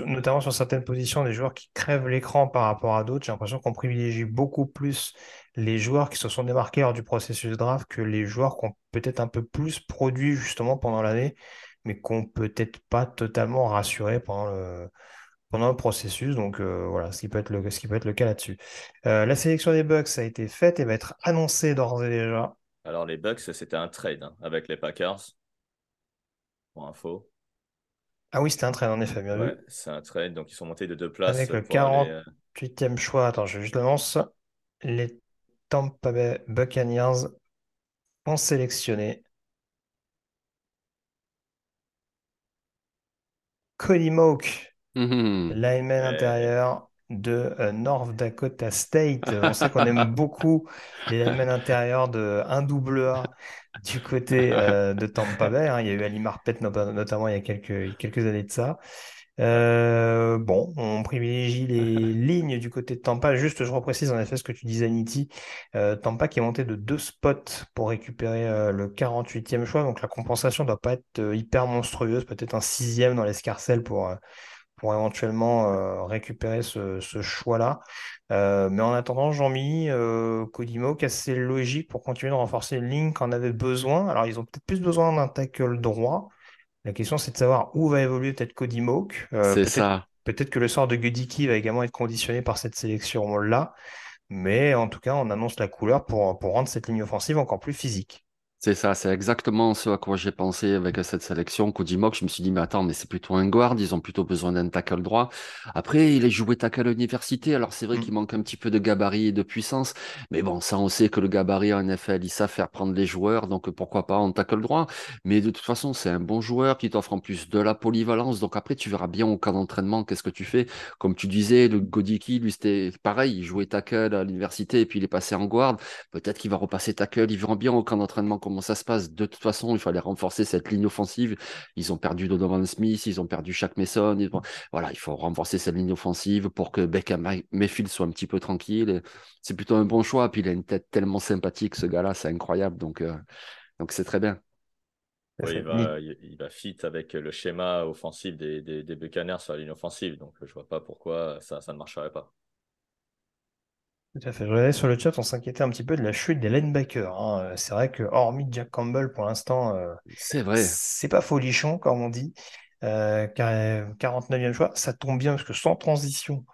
Speaker 2: notamment sur certaines positions, des joueurs qui crèvent l'écran par rapport à d'autres, j'ai l'impression qu'on privilégie beaucoup plus les joueurs qui se sont démarqués lors du processus draft que les joueurs qui ont peut-être un peu plus produit justement pendant l'année, mais qui n'ont peut-être pas totalement rassuré pendant le, processus. Donc euh, voilà, ce qui peut être le, ce qui peut être le cas là-dessus. Euh, la sélection des Bucks a été faite et va être annoncée d'ores et déjà.
Speaker 4: Alors, les Bucks, c'était un trade hein, avec les Packers. Pour info.
Speaker 2: Ah oui, c'était un trade en effet, bien
Speaker 4: Ouais,
Speaker 2: vu.
Speaker 4: c'est un trade. Donc, ils sont montés de deux places
Speaker 2: Avec le
Speaker 4: pour aller, euh,
Speaker 2: 48e choix, attends, je juste l'annonce. Les Tampa Bay Buccaneers ont sélectionné Cody Moke, lineman
Speaker 4: Ouais.
Speaker 2: intérieur de euh, North Dakota State. On sait qu'on aime beaucoup les linemen intérieurs de 1AA du côté euh, de Tampa Bay. hein. Il y a eu Ali Marpet not- notamment il y a quelques, quelques années de ça. Euh, bon, on privilégie les lignes du côté de Tampa. Juste, je reprécise en effet ce que tu disais, Niti. Tampa qui est monté de deux spots pour récupérer le 48e choix. Donc la compensation ne doit pas être hyper monstrueuse. Peut-être un sixième dans l'escarcelle pour, pour éventuellement euh, récupérer ce, ce choix-là. Euh, mais en attendant, Jean-Mi, euh, Cody Moke, assez logique pour continuer de renforcer une ligne quand on avait besoin. Alors, ils ont peut-être plus besoin d'un tackle droit. La question, c'est de savoir où va évoluer peut-être Cody Moke. Euh,
Speaker 3: C'est
Speaker 2: peut-être,
Speaker 3: ça.
Speaker 2: peut-être que le sort de Goodiki va également être conditionné par cette sélection-là. Mais en tout cas, on annonce la couleur pour, pour rendre cette ligne offensive encore plus physique.
Speaker 3: C'est ça, c'est exactement ce à quoi j'ai pensé avec cette sélection. Cody Mock, je me suis dit, mais attends, mais c'est plutôt un guard, ils ont plutôt besoin d'un tackle droit. Après, il est joué tackle à l'université, alors c'est vrai
Speaker 2: Mm.
Speaker 3: qu'il manque un petit peu de gabarit et de puissance, mais bon, ça, on sait que le gabarit en NFL, il sait faire prendre les joueurs, donc pourquoi pas en tackle droit. Mais de toute façon, c'est un bon joueur qui t'offre en plus de la polyvalence, donc après, tu verras bien au camp d'entraînement qu'est-ce que tu fais. Comme tu disais, le Godiki, lui, c'était pareil, il jouait tackle à l'université et puis il est passé en guard. Peut-être qu'il va repasser tackle. Ils verront bien au camp d'entraînement comment ça se passe. De toute façon, il fallait renforcer cette ligne offensive. Ils ont perdu Donovan Smith, ils ont perdu Shaq Mason. Voilà, il faut renforcer cette ligne offensive pour que Beckham May- Mayfield soit un petit peu tranquille. C'est plutôt un bon choix. Puis il a une tête tellement sympathique, ce gars-là, c'est incroyable. Donc, euh, donc c'est très bien.
Speaker 4: Oui, il va, il, il va fit avec le schéma offensif des, des, des Buccaneers sur la ligne offensive. Donc, je vois pas pourquoi ça, ça ne marcherait pas.
Speaker 2: Tout à fait. Je regardais sur le chat, on s'inquiétait un petit peu de la chute des linebackers. hein. Euh, C'est vrai que, hormis Jack Campbell, pour l'instant, euh,
Speaker 3: C'est vrai.
Speaker 2: c'est pas folichon, comme on dit. Euh, car- 49e choix, ça tombe bien parce que sans transition,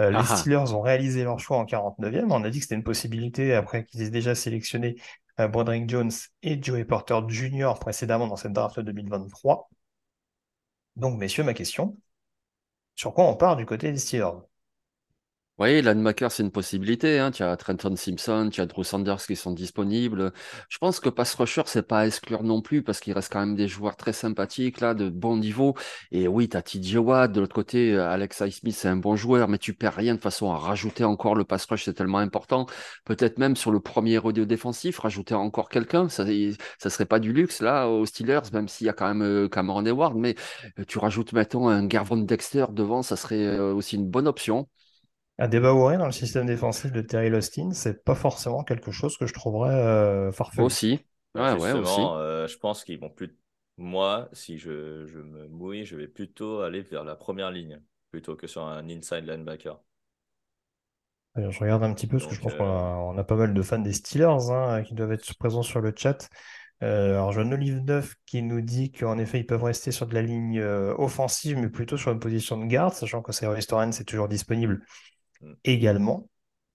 Speaker 2: euh, les
Speaker 3: Ah ah.
Speaker 2: Steelers ont réalisé leur choix en 49e. On a dit que c'était une possibilité après qu'ils aient déjà sélectionné euh, Broderick Jones et Joey Porter Jr. précédemment dans cette draft 2023. Donc, messieurs, ma question, sur quoi on part du côté des Steelers?
Speaker 3: Oui, linebacker, c'est une possibilité. Hein. Tu as Trenton Simpson, tu as Drew Sanders qui sont disponibles. Je pense que pass rusher, c'est pas à exclure non plus parce qu'il reste quand même des joueurs très sympathiques, là, de bon niveau. Et oui, tu as TJ Watt. De l'autre côté, euh, Alex Highsmith, c'est un bon joueur, mais tu perds rien de façon à rajouter encore le pass rush, c'est tellement important. Peut-être même sur le premier rodeo défensif, rajouter encore quelqu'un. Ça, ça serait pas du luxe, là, aux Steelers, même s'il y a quand même euh, Cameron Hayward. Mais euh, tu rajoutes maintenant un Garvon Dexter devant, ça serait aussi une bonne option.
Speaker 2: À débaourer dans le système défensif de Terry Austin, c'est pas forcément quelque chose que je trouverais euh, farfelu.
Speaker 3: Aussi. Ouais, ouais, aussi.
Speaker 4: justement, euh, je pense qu'ils vont plus. Moi, si je, je me mouille, je vais plutôt aller vers la première ligne plutôt que sur un inside linebacker.
Speaker 2: Euh, Je regarde un petit peu parce que je pense qu'on
Speaker 4: euh,
Speaker 2: a, on a pas mal de fans des Steelers hein, qui doivent être présents sur le chat. Euh, alors, je Olive 9 qui nous dit qu'en effet, ils peuvent rester sur de la ligne euh, offensive, mais plutôt sur une position de garde, sachant que Cyrus Torrens est toujours disponible. Également.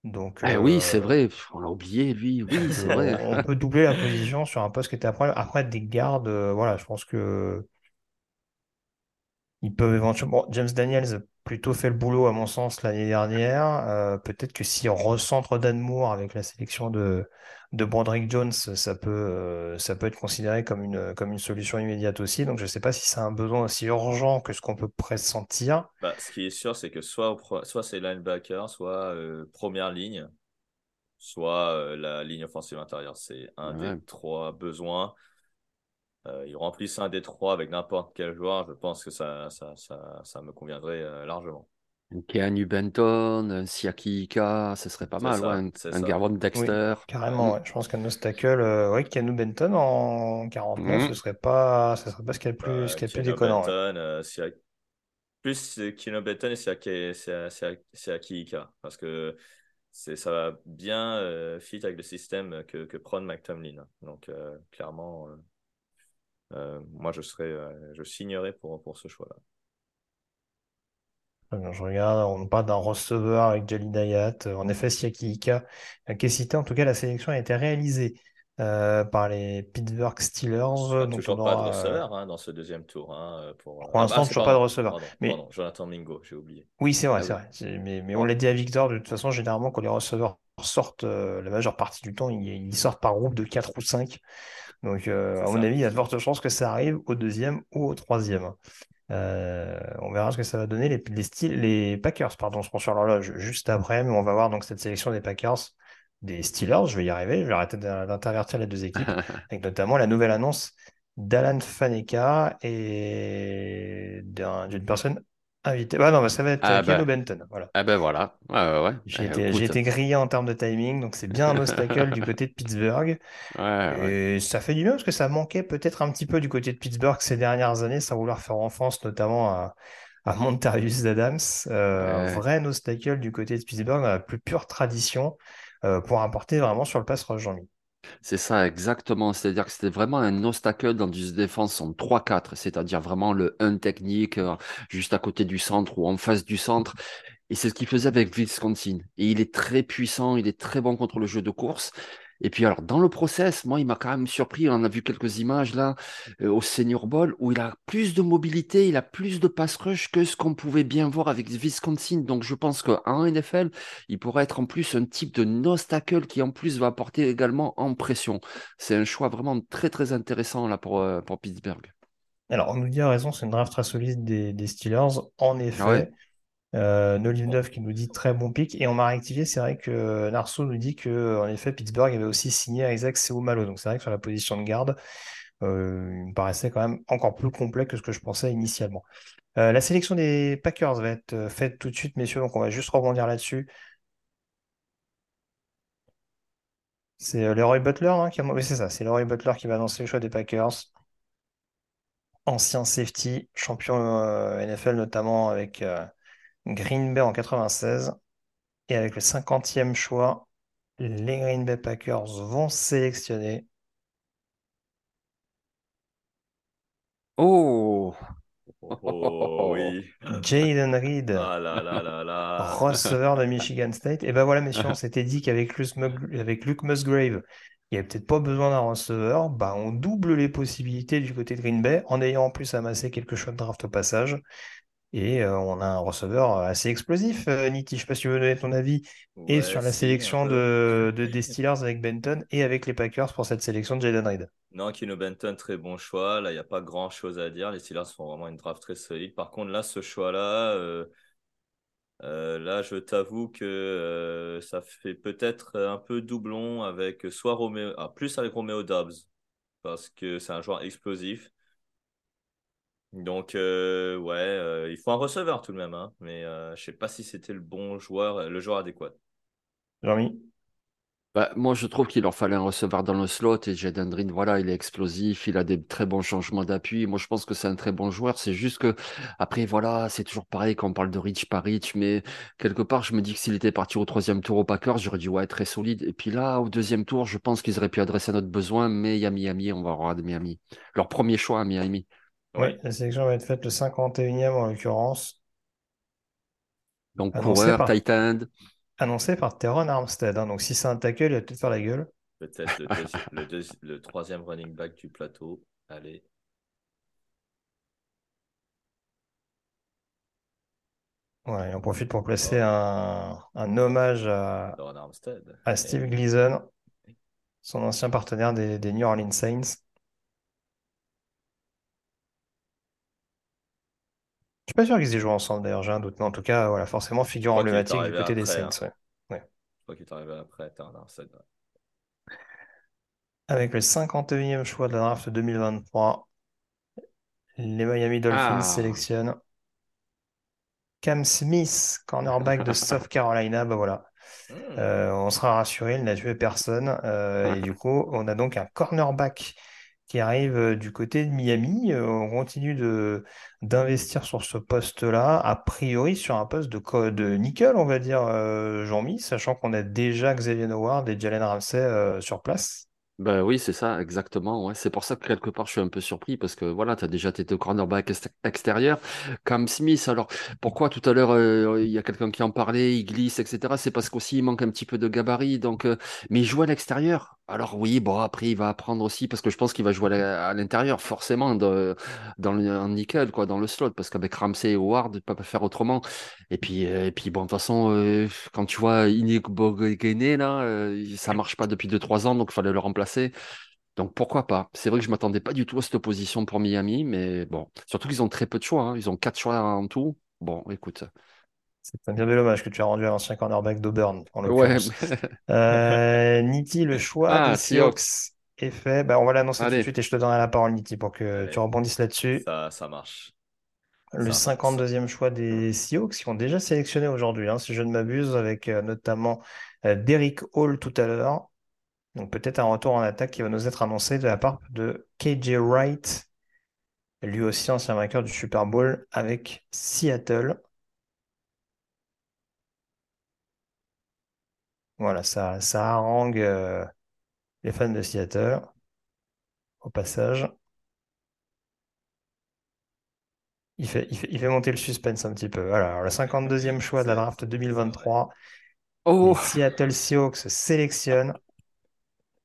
Speaker 2: Donc,
Speaker 3: Eh oui,
Speaker 2: euh,
Speaker 3: c'est vrai, on l'a oublié, lui. Oui, c'est
Speaker 2: on,
Speaker 3: vrai.
Speaker 2: on peut doubler la position sur un poste qui était après. Après, des gardes, euh, voilà, je pense que ils peuvent éventuellement. bon, James Daniels plutôt fait le boulot, à mon sens, l'année dernière. Euh, peut-être que si on recentre Dan Moore avec la sélection de, de Broderick Jones, ça peut, euh, ça peut être considéré comme une, comme une solution immédiate aussi. Donc, je ne sais pas si c'est un besoin aussi urgent que ce qu'on peut pressentir.
Speaker 4: Bah, ce qui est sûr, c'est que soit, c'est linebacker, soit euh, première ligne, soit euh, la ligne offensive intérieure. C'est un
Speaker 3: Ouais.
Speaker 4: des trois besoins. Euh, ils remplissent un des trois avec n'importe quel joueur. Je pense que ça, ça, ça, ça me conviendrait euh, largement.
Speaker 3: Keanu Benton, un Siaki Ika, ce serait pas mal.
Speaker 4: ça,
Speaker 3: ouais, un, un Dexter.
Speaker 2: Carrément, ouais. Je pense qu'un nose tackle, euh, ouais, Keanu Benton en 49,
Speaker 3: Mhm.
Speaker 2: ce serait pas, ce serait pas ce qu'il y a de plus,
Speaker 4: Euh,
Speaker 2: ce qu'il y a plus déconnant.
Speaker 4: Benton, euh, plus euh, Keno Benton et Siaki Ika. Parce que c'est, ça va bien euh, fit avec le système que, que prône McTomlin. Donc, euh, clairement, euh, euh, moi, je serais, euh, je signerais pour, pour ce choix-là.
Speaker 2: Je regarde, on parle d'un receveur avec Jali Dayat. Euh, En effet, Siaki Ika, euh, qui est cité, en tout cas, la sélection a été réalisée euh, par les Pittsburgh Steelers.
Speaker 4: Ah,
Speaker 2: Donc,
Speaker 4: toujours
Speaker 2: on
Speaker 4: pas de
Speaker 2: aura, euh,
Speaker 4: receveur hein, dans ce deuxième tour. hein, euh, pour,
Speaker 2: Pour l'instant,
Speaker 4: c'est
Speaker 2: toujours pas de receveur.
Speaker 4: Pardon,
Speaker 2: Mais-
Speaker 4: pardon, Jonathan Mingo, j'ai oublié.
Speaker 2: Oui, c'est vrai,
Speaker 4: Ah
Speaker 2: c'est
Speaker 4: oui.
Speaker 2: vrai. Mais, mais on l'a dit à Victor, de toute façon, généralement, quand les receveurs sortent, euh, la majeure partie du temps, ils, ils sortent par groupe de 4 ou 5. Donc, euh, à mon
Speaker 4: ça.
Speaker 2: avis, il y a de fortes chances que ça arrive au deuxième ou au troisième. Euh, on verra ce que ça va donner. Les, les, Packers, pardon, seront sur l'horloge juste après, mais on va voir donc cette sélection des Packers, des Steelers, je vais y arriver, je vais arrêter d'in- d'intervertir les deux équipes, avec notamment la nouvelle annonce d'Alan Faneka et d'un- d'une personne invitée. Ah non, bah, ça va être
Speaker 3: Ah
Speaker 2: euh, Keanu
Speaker 3: bah.
Speaker 2: Benton. Voilà.
Speaker 3: Ah ben voilà. Ouais, ouais.
Speaker 2: J'ai
Speaker 3: Eh,
Speaker 2: été,
Speaker 3: écoute,
Speaker 2: été grillé en termes de timing, donc c'est bien un obstacle du côté de Pittsburgh.
Speaker 3: ouais, ouais.
Speaker 2: Et ça fait du bien parce que ça manquait peut-être un petit peu du côté de Pittsburgh ces dernières années, sans vouloir faire offense notamment à, à Montarius Adams. Euh, un vrai nose tackle du côté de Pittsburgh dans la plus pure tradition euh, pour apporter vraiment sur le pass rush, Jean-Mi.
Speaker 3: C'est ça, exactement. C'est-à-dire que c'était vraiment un obstacle dans une défense en 3-4, c'est-à-dire vraiment le 1 technique, euh, juste à côté du centre ou en face du centre. Et c'est ce qu'il faisait avec Wisconsin. Et il est très puissant, il est très bon contre le jeu de course. Et puis alors, dans le process, moi, il m'a quand même surpris. On a vu quelques images là euh, au Senior Bowl où il a plus de mobilité, il a plus de pass rush que ce qu'on pouvait bien voir avec Wisconsin. Donc, je pense qu'en NFL, il pourrait être en plus un type de nose tackle qui en plus va apporter également en pression. C'est un choix vraiment très très intéressant là pour, euh, pour Pittsburgh.
Speaker 2: Alors, on nous dit à raison, c'est une draft très solide des, des Steelers. En effet,
Speaker 3: Ouais.
Speaker 2: Euh, Nolive Neuf qui nous dit très bon pic. Et on m'a rectifié, c'est vrai que Narso nous dit que en effet, Pittsburgh avait aussi signé Isaac Seumalo. Donc c'est vrai que sur la position de garde, euh, il me paraissait quand même encore plus complet que ce que je pensais initialement. Euh, la sélection des Packers va être euh, faite tout de suite, messieurs, donc on va juste rebondir là-dessus. C'est Leroy Butler hein, qui a... Oui, c'est ça, c'est Leroy Butler qui va annoncer le choix des Packers. Ancien safety, champion euh, NFL notamment avec euh, Green Bay en 96. Et avec le 50e choix, les Green Bay Packers vont sélectionner
Speaker 3: Oh!
Speaker 4: Oh oui.
Speaker 2: Jaden Reed,
Speaker 4: Ah là là là là.
Speaker 2: receveur de Michigan State. Et ben voilà, messieurs, on s'était dit qu'avec Luke, Mug- avec Luke Musgrave, il n'y avait peut-être pas besoin d'un receveur. Bah, on double les possibilités du côté de Green Bay en ayant en plus amassé quelques choix de draft au passage. Et on a un receveur assez explosif, Nitti. Je sais pas si tu veux donner ton avis et sur la sélection de, de, des Steelers avec Benton et avec les Packers pour cette sélection de Jaden Reed.
Speaker 4: Non, Keno Benton, très bon choix. Là, il n'y a pas grand-chose à dire. Les Steelers font vraiment une draft très solide. Par contre, là, ce choix-là, euh, euh, là, je t'avoue que euh, ça fait peut-être un peu doublon avec soit Roméo, ah, plus avec Roméo Dobbs, parce que c'est un joueur explosif. Donc, euh, ouais, euh, il faut un receveur tout de même, hein, mais euh, je sais pas si c'était le bon joueur, le joueur adéquat.
Speaker 2: Jean-Mi?
Speaker 3: Bah, moi, je trouve qu'il leur fallait un receveur dans le slot et Jaden Reed, voilà, il est explosif, il a des très bons changements d'appui. Moi, je pense que c'est un très bon joueur. C'est juste que, après, voilà, c'est toujours pareil quand on parle de Rich par Rich, mais quelque part, je me dis que s'il était parti au troisième tour au Packers, j'aurais dit, ouais, très solide. Et puis là, au deuxième tour, je pense qu'ils auraient pu adresser à notre besoin, mais il y a Miami, on va avoir de Miami. Leur premier choix à Miami.
Speaker 2: Oui,
Speaker 4: Ouais.
Speaker 2: la sélection va être faite le 51e en l'occurrence.
Speaker 3: Donc,
Speaker 2: Annoncé
Speaker 3: coureur,
Speaker 2: par-
Speaker 3: tight end.
Speaker 2: annoncé par Teron Armstead. hein. Donc si c'est un tackle, il va peut-être faire la gueule.
Speaker 4: Peut-être le, deuxi- le, deuxi- le troisième running back du plateau. Allez.
Speaker 2: Voilà, il en profite pour placer un, un hommage à, à Steve
Speaker 4: Et-
Speaker 2: Gleason, son ancien partenaire des, des New Orleans Saints. Je suis pas sûr qu'ils aient joué ensemble d'ailleurs, j'ai un doute. Mais en tout cas, voilà, forcément figure emblématique du côté des Saints. ouais.
Speaker 4: Je crois qu'il est arrivé après ouais.
Speaker 2: Avec le 51e choix de la draft 2023, les Miami Dolphins
Speaker 3: Ah.
Speaker 2: sélectionnent Cam Smith, cornerback de South Carolina. Bah voilà.
Speaker 4: Hmm.
Speaker 2: Euh, on sera rassuré, il n'a tué personne. Euh, et du coup, on a donc un cornerback qui arrive euh, du côté de Miami. Euh, on continue de d'investir sur ce poste-là, a priori sur un poste de, co- de nickel, on va dire, euh, Jean-Mi, sachant qu'on a déjà Xavier Howard et Jalen Ramsey euh, sur place.
Speaker 3: Ben oui, c'est ça, exactement. Ouais. C'est pour ça que quelque part, je suis un peu surpris parce que voilà, tu as déjà été au cornerback ex- extérieur. Cam Smith, alors pourquoi tout à l'heure, euh, il y a quelqu'un qui en parlait, il glisse, etc. C'est parce qu'aussi, il manque un petit peu de gabarit. Donc, euh, mais il joue à l'extérieur. Alors oui, bon, après, il va apprendre aussi parce que je pense qu'il va jouer à l'intérieur, forcément, de- dans le en nickel, quoi, dans le slot, parce qu'avec Ramsey et Howard, il ne peut pas faire autrement. Et puis, euh, et puis bon, de toute façon, quand tu vois Inigo Boguené, là, ça marche pas depuis 2-3 ans, donc il fallait le remplacer. Donc pourquoi pas? C'est vrai que je m'attendais pas du tout à cette opposition pour Miami, mais bon, surtout qu'ils ont très peu de choix, hein. Ils ont quatre choix en tout. Bon, écoute.
Speaker 2: C'est un bien bel hommage que tu as rendu à l'ancien cornerback d'Auburn, en
Speaker 3: Ouais.
Speaker 2: Euh, Nitti, le choix
Speaker 3: Ah,
Speaker 2: des Seahawks est fait. Bah, on va l'annoncer tout de suite et je te donnerai la parole, Nitti, pour que
Speaker 4: Allez.
Speaker 2: tu rebondisses là-dessus.
Speaker 4: Ça, ça marche.
Speaker 2: Le
Speaker 4: Ça,
Speaker 2: 52e choix des Seahawks qui ont déjà sélectionné aujourd'hui, hein, si je ne m'abuse, avec euh, notamment euh, Derrick Hall tout à l'heure. Donc peut-être un retour en attaque qui va nous être annoncé de la part de KJ Wright, lui aussi ancien vainqueur du Super Bowl avec Seattle. Voilà, ça, ça harangue euh, les fans de Seattle au passage. Il fait, il fait, il fait monter le suspense un petit peu. Voilà, alors le 52e choix de la draft 2023,
Speaker 3: Oh,
Speaker 2: les Seattle Seahawks sélectionnent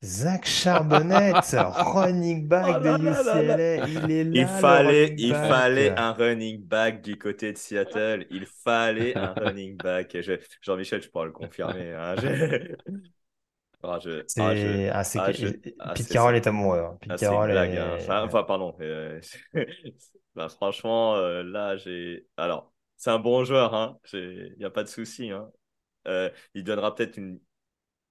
Speaker 2: Zach Charbonnet, running back
Speaker 4: Oh
Speaker 2: de
Speaker 4: là là.
Speaker 2: UCLA. Il est là,
Speaker 4: Il fallait, il
Speaker 2: back.
Speaker 4: fallait un running back du côté de Seattle. Il fallait un running back. Je- Jean-Michel, je pourrais le confirmer. hein. Je- Ah, je-
Speaker 2: C'est
Speaker 4: ah, je-
Speaker 2: ah, c'est
Speaker 4: ah, je-
Speaker 2: Pete
Speaker 4: ah, c'est-
Speaker 2: Carroll est amoureux. hein. Pete
Speaker 4: Ah,
Speaker 2: Carroll
Speaker 4: blague.
Speaker 2: est-
Speaker 4: hein. Enfin, enfin, pardon. euh, bah, franchement, euh, là, j'ai. Alors, c'est un bon joueur. hein. Il n'y a pas de souci. hein. Euh, il donnera peut-être une.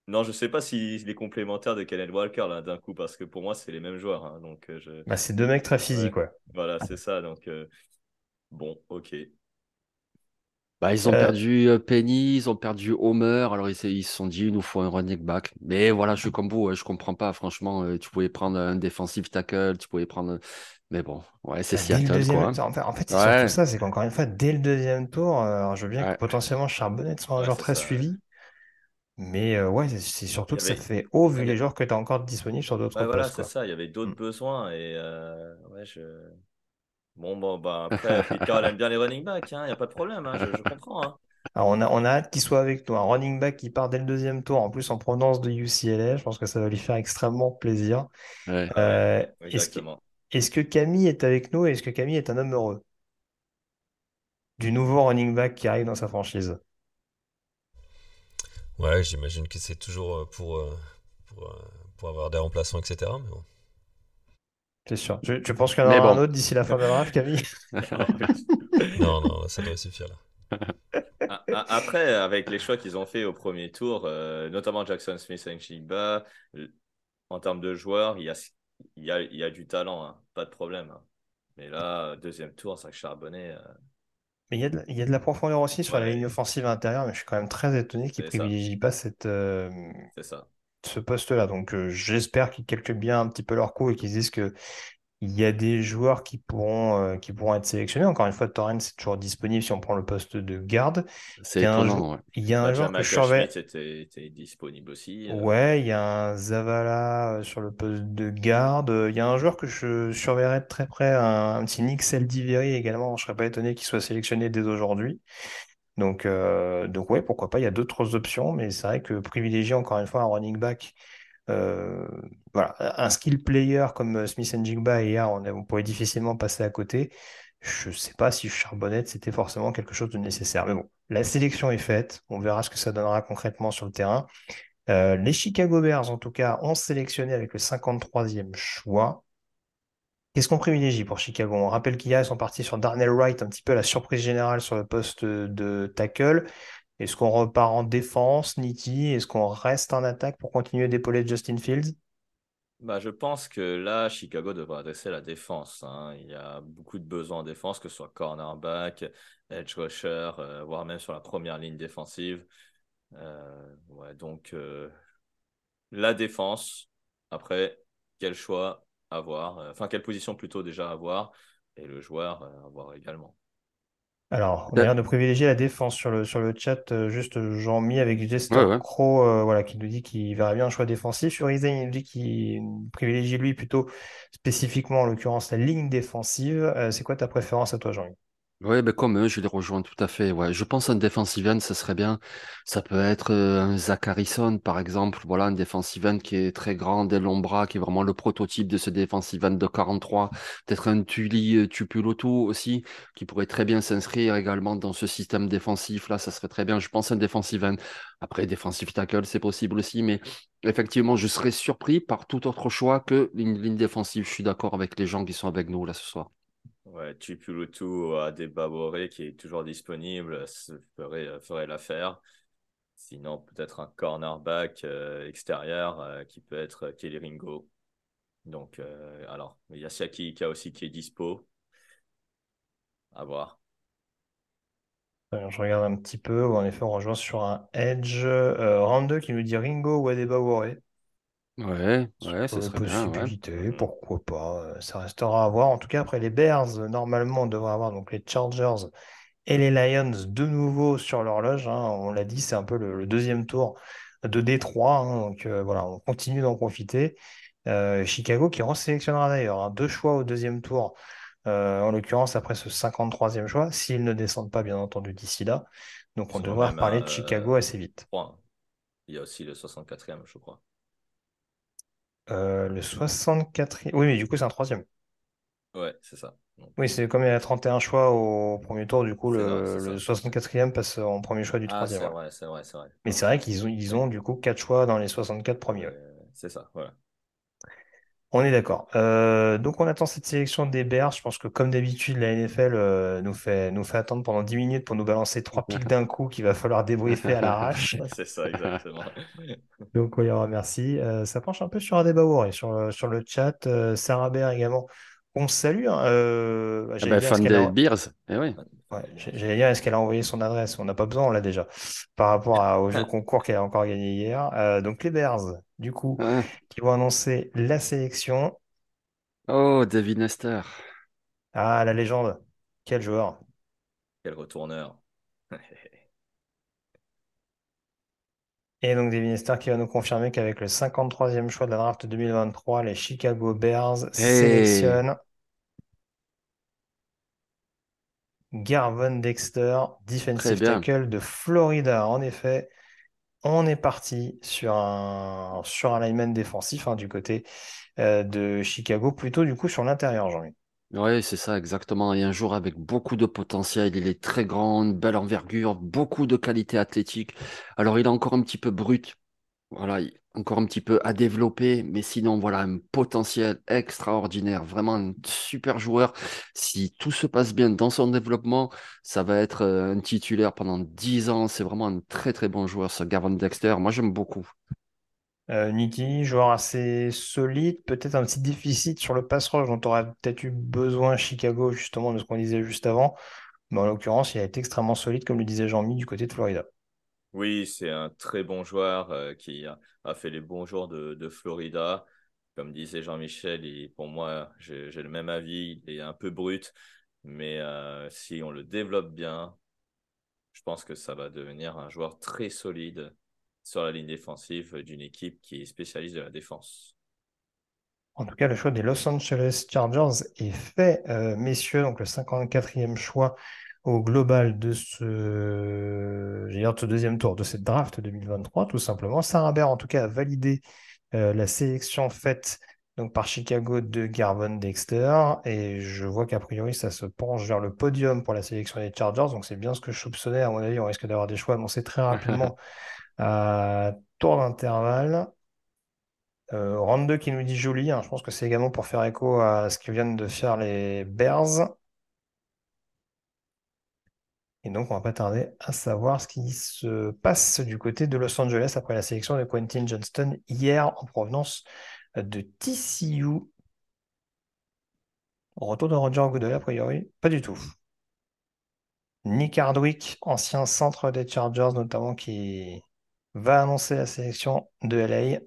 Speaker 4: Non, je sais pas s'il est complémentaire de Kenneth Walker là d'un coup parce que pour moi c'est les mêmes joueurs. hein. donc euh, je.
Speaker 2: Bah, c'est deux mecs très physiques, ouais.
Speaker 4: Voilà, c'est ça. Donc euh, bon, ok.
Speaker 3: bah, ils ont
Speaker 2: Euh,
Speaker 3: perdu Penny, ils ont perdu Homer, alors ils se ils se sont dit, il nous faut un running back. Mais voilà, je suis comme vous, ouais, je comprends pas, franchement, tu pouvais prendre un defensive tackle, tu pouvais prendre. Mais bon, ouais, c'est
Speaker 2: Bah,
Speaker 3: Seattle,
Speaker 2: deuxième
Speaker 3: quoi. hein.
Speaker 2: en fait, en fait, c'est
Speaker 3: Ouais.
Speaker 2: surtout ça, c'est qu'encore une fois, dès le deuxième tour, alors je veux bien
Speaker 3: Ouais.
Speaker 2: que potentiellement Charbonnet soit un
Speaker 4: Ouais,
Speaker 2: joueur très
Speaker 4: ça,
Speaker 2: suivi, mais euh, ouais, c'est surtout que ça fait haut vu les joueurs que tu as encore disponibles sur d'autres
Speaker 4: Ouais, voilà, c'est ça. Il y avait d'autres
Speaker 2: Mm.
Speaker 4: besoins et euh, ouais, je. Bon, bon, bah après, Carroll aime bien les running backs, il n'y a pas de problème, hein, je, je comprends. hein.
Speaker 2: Alors on a, on a hâte qu'il soit avec nous, un running back qui part dès le deuxième tour, en plus en provenance de UCLA, je pense que ça va lui faire extrêmement plaisir.
Speaker 3: Ouais.
Speaker 4: Ah
Speaker 2: Euh,
Speaker 4: ouais,
Speaker 2: est-ce que,
Speaker 4: exactement.
Speaker 2: est-ce que Camille est avec nous et est-ce que Camille est un homme heureux? Du nouveau running back qui arrive dans sa franchise?
Speaker 5: Ouais, j'imagine que c'est toujours euh, pour, euh, pour, euh, pour avoir des remplaçants, etc. Mais bon.
Speaker 2: C'est sûr. Tu, tu penses qu'il y en aura un
Speaker 3: bon.
Speaker 2: autre d'ici la fin de la draft, Camille?
Speaker 5: Non, non, ça devrait suffire là.
Speaker 4: Après, avec les choix qu'ils ont fait au premier tour, euh, notamment Jackson Smith et euh, en termes de joueurs, il y a, il y a, il y a du talent, hein, pas de problème. hein. Mais là, deuxième tour, Zach Charbonnet, euh,
Speaker 2: Mais il y a de, la- il y a de la profondeur aussi sur la ligne offensive intérieure, mais je suis quand même très étonné qu'ils
Speaker 4: C'est ça.
Speaker 2: privilégient pas cette, euh,
Speaker 4: ça.
Speaker 2: ce poste-là. Donc euh, j'espère qu'ils calculent bien un petit peu leur coup et qu'ils disent que il y a des joueurs qui pourront, euh, qui pourront être sélectionnés. Encore une fois, Torrens c'est toujours disponible si on prend le poste de garde.
Speaker 3: C'est
Speaker 2: Il y a un,
Speaker 3: étonnant, ouais.
Speaker 2: il y a un joueur que je surveille.
Speaker 4: Schmidt était, était disponible aussi. euh,
Speaker 2: Ouais, il y a un Zavala euh, sur le poste de garde. Il y a un joueur que je surveillerai de très près, un, un petit Nick Seldiveri également. Je serais pas étonné qu'il soit sélectionné dès aujourd'hui. Donc, euh, donc ouais, pourquoi pas, il y a d'autres options, mais c'est vrai que privilégier encore une fois un running back, euh, voilà, un skill player comme Smith Jigba et hier, on, on pourrait difficilement passer à côté. Je ne sais pas si Charbonnette, c'était forcément quelque chose de nécessaire. Mais bon, la sélection est faite. On verra ce que ça donnera concrètement sur le terrain. Euh, les Chicago Bears, en tout cas, ont sélectionné avec le 53e choix. Qu'est-ce qu'on privilégie pour Chicago? On rappelle qu'hier, ils sont partis sur Darnell Wright, un petit peu la surprise générale sur le poste de tackle. Est-ce qu'on repart en défense, Nicky? Est-ce qu'on reste en attaque pour continuer d'épauler Justin Fields?
Speaker 4: Bah, je pense que là, Chicago devrait adresser la défense. hein. Il y a beaucoup de besoins en défense, que ce soit cornerback, edge rusher, euh, voire même sur la première ligne défensive. Euh, donc, euh, la défense. Après, quel choix avoir? Enfin, quelle position plutôt déjà avoir? Et le joueur avoir également.
Speaker 2: Alors, on a
Speaker 3: Ben,
Speaker 2: l'air de privilégier la défense sur le, sur le chat. euh, juste Jean-Mi avec Jester
Speaker 3: ouais, ouais.
Speaker 2: Crow, euh, voilà, qui nous dit qu'il verrait bien un choix défensif. Sur il nous dit qu'il privilégie lui plutôt spécifiquement, en l'occurrence, la ligne défensive. Euh, c'est quoi ta préférence à toi, Jean-Mi?
Speaker 3: Ouais, ben comme eux, je les rejoins tout à fait. Ouais, je pense un defensive end, ça serait bien. Ça peut être euh, un Zach Harrison, par exemple. Voilà, un defensive end qui est très grand, des longs bras, qui est vraiment le prototype de ce defensive end de 43. Peut-être un Tuli euh, Tupulotu aussi, qui pourrait très bien s'inscrire également dans ce système défensif. Là, ça serait très bien. Je pense un defensive end. Après, defensive tackle, c'est possible aussi, mais effectivement, je serais surpris par tout autre choix que une ligne défensive. Je suis d'accord avec les gens qui sont avec nous là ce soir.
Speaker 4: Ouais, Tupulutu à des Baboré qui est toujours disponible, ferait, euh, ferait l'affaire. Sinon, peut-être un cornerback euh, extérieur euh, qui peut être Kelly Ringo. Donc, euh, alors, il y a Siaki qui a aussi qui est dispo. À voir.
Speaker 2: Euh, Je regarde un petit peu. En effet, on rejoint sur un Edge. Euh, 2 qui nous dit Ringo ou Adebayor.
Speaker 3: Ouais, ouais,
Speaker 2: Euh,
Speaker 3: serait bien, ouais.
Speaker 2: possibilité,
Speaker 4: Mhm.
Speaker 2: pourquoi pas. euh, Ça restera à voir. En tout cas, après les Bears, euh, normalement, on devrait avoir donc les Chargers et les Lions de nouveau sur l'horloge. hein. On l'a dit, c'est un peu le, le deuxième tour de Détroit. hein. Donc euh, voilà, on continue d'en profiter. Euh, Chicago qui resélectionnera d'ailleurs hein, deux choix au deuxième tour. euh, en l'occurrence, après ce 53e choix, s'ils ne descendent pas, bien entendu, d'ici là. Donc on
Speaker 4: Ils sont
Speaker 2: devrait
Speaker 4: même
Speaker 2: reparler
Speaker 4: à,
Speaker 2: de Chicago assez vite.
Speaker 4: trois. Il y a aussi le 64e, je crois.
Speaker 2: Euh, le 64e. Oui, mais du coup, c'est un troisième.
Speaker 4: Ouais, c'est ça. Donc,
Speaker 2: Oui, c'est comme il y a 31 choix au premier tour, du coup, le,
Speaker 4: c'est
Speaker 2: le
Speaker 4: ça.
Speaker 2: 64e passe en premier choix du
Speaker 4: Ah,
Speaker 2: troisième.
Speaker 4: c'est
Speaker 2: ouais.
Speaker 4: vrai, c'est vrai, c'est vrai.
Speaker 2: Mais c'est vrai qu'ils ont, ils ont du coup 4 choix dans les 64 premiers. ouais.
Speaker 4: Euh, c'est ça, voilà.
Speaker 2: On est d'accord. Euh, donc on attend cette sélection des Bears. Je pense que comme d'habitude, la NFL euh, nous fait, nous fait attendre pendant 10 minutes pour nous balancer trois pics d'un coup qu'il va falloir débriefer à l'arrache.
Speaker 4: C'est ça, exactement.
Speaker 2: Donc on les remercie. Euh, ça penche un peu sur Adebayor et sur, le- sur le chat. Euh, Sarah Baer également. On salue. hein. Euh,
Speaker 3: Ah
Speaker 2: est-ce
Speaker 3: fan
Speaker 2: qu'elle a-
Speaker 3: des Bears, eh oui.
Speaker 2: Ouais, j'allais dire, est-ce qu'elle a envoyé son adresse? On n'a pas besoin, on l'a déjà. Par rapport à- au jeu concours qu'elle a encore gagné hier. Euh, donc les Bears, du coup,
Speaker 3: Ouais.
Speaker 2: qui vont annoncer la sélection.
Speaker 3: Oh, David Nestor.
Speaker 2: Ah, la légende. Quel joueur.
Speaker 4: Quel retourneur.
Speaker 2: Et donc Devin Hester qui va nous confirmer qu'avec le 53e choix de la draft 2023, les Chicago Bears sélectionnent Garvon Dexter, defensive tackle de Florida. En effet, on est parti sur un, sur lineman défensif hein, du côté euh, de Chicago, plutôt du coup sur l'intérieur, Jean-Mi.
Speaker 3: Oui, c'est ça, exactement. Et un joueur avec beaucoup de potentiel. Il est très grand, une belle envergure, beaucoup de qualité athlétique. Alors, il est encore un petit peu brut. Voilà, il- encore un petit peu à développer, mais sinon, voilà, un potentiel extraordinaire. Vraiment un super joueur. Si tout se passe bien dans son développement, ça va être euh, un titulaire pendant 10 ans. C'est vraiment un très, très bon joueur, ce Gavin Dexter. Moi, j'aime beaucoup.
Speaker 2: Euh, Nicky, joueur assez solide, peut-être un petit déficit sur le pass rush dont aurait peut-être eu besoin Chicago, justement, de ce qu'on disait juste avant. Mais en l'occurrence, il a été extrêmement solide, comme le disait Jean-Mi, du côté de Florida.
Speaker 4: Oui, c'est un très bon joueur euh, qui a, fait les bons jours de, Florida. Comme disait Jean-Michel, pour moi, j'ai j'ai le même avis. Il est un peu brut, mais euh, si on le développe bien, je pense que ça va devenir un joueur très solide sur la ligne défensive d'une équipe qui est spécialiste de la défense.
Speaker 2: En tout cas, le choix des Los Angeles Chargers est fait, euh, messieurs. Donc, le 54e choix au global de ce, j'ai dire, de ce deuxième tour de cette draft 2023, tout simplement. Sarah Baird, en tout cas, a validé euh, la sélection faite donc, par Chicago de Garvon Dexter. Et je vois qu'a priori, ça se penche vers le podium pour la sélection des Chargers. Donc, c'est bien ce que je soupçonnais. À mon avis, on risque d'avoir des choix annoncés très rapidement à tour d'intervalle. Euh, Round 2 qui nous dit joli. hein. Je pense que c'est également pour faire écho à ce que viennent de faire les Bears. Et donc, on va pas tarder à savoir ce qui se passe du côté de Los Angeles après la sélection de Quentin Johnston hier en provenance de TCU. Retour de Roger Goodell, a priori, pas du tout. Nick Hardwick, ancien centre des Chargers notamment, qui va annoncer la sélection de LA.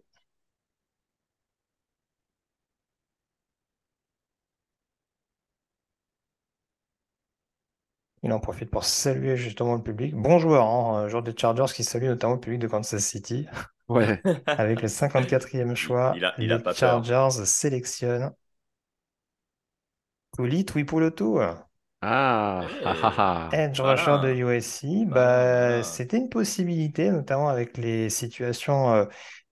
Speaker 2: Il en profite pour saluer justement le public. Bon joueur, hein, joueur des Chargers qui salue notamment le public de Kansas City.
Speaker 3: Ouais.
Speaker 2: Avec le 54e choix,
Speaker 4: Il a- il a
Speaker 2: les
Speaker 4: pas peur.
Speaker 2: Chargers sélectionnent Tuli Tuipulotu,
Speaker 3: Ah, ah,
Speaker 2: edge rusher de USC. Bah, c'était une possibilité, notamment avec les situations euh,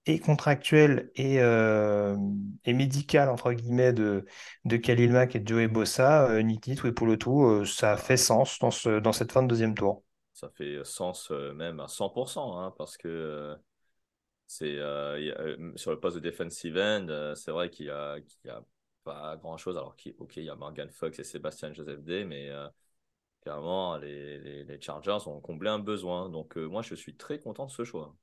Speaker 2: et contractuelles et, euh, et médicales, entre guillemets, de, de Khalil Mack et de Joey Bossa. Euh, Niti Tuipulotu, euh, ça fait sens dans, ce, dans cette fin de deuxième tour.
Speaker 4: Ça fait sens euh, même à 100%, hein, parce que euh, c'est euh, euh, sur le poste de defensive end, euh, c'est vrai qu'il y a, a pas grand-chose. Alors, qu'il- ok, il y a Morgan Fox et Sébastien Joseph Day, mais euh, clairement, les, les, Chargers ont comblé un besoin. Donc, euh, moi, je suis très content de ce choix.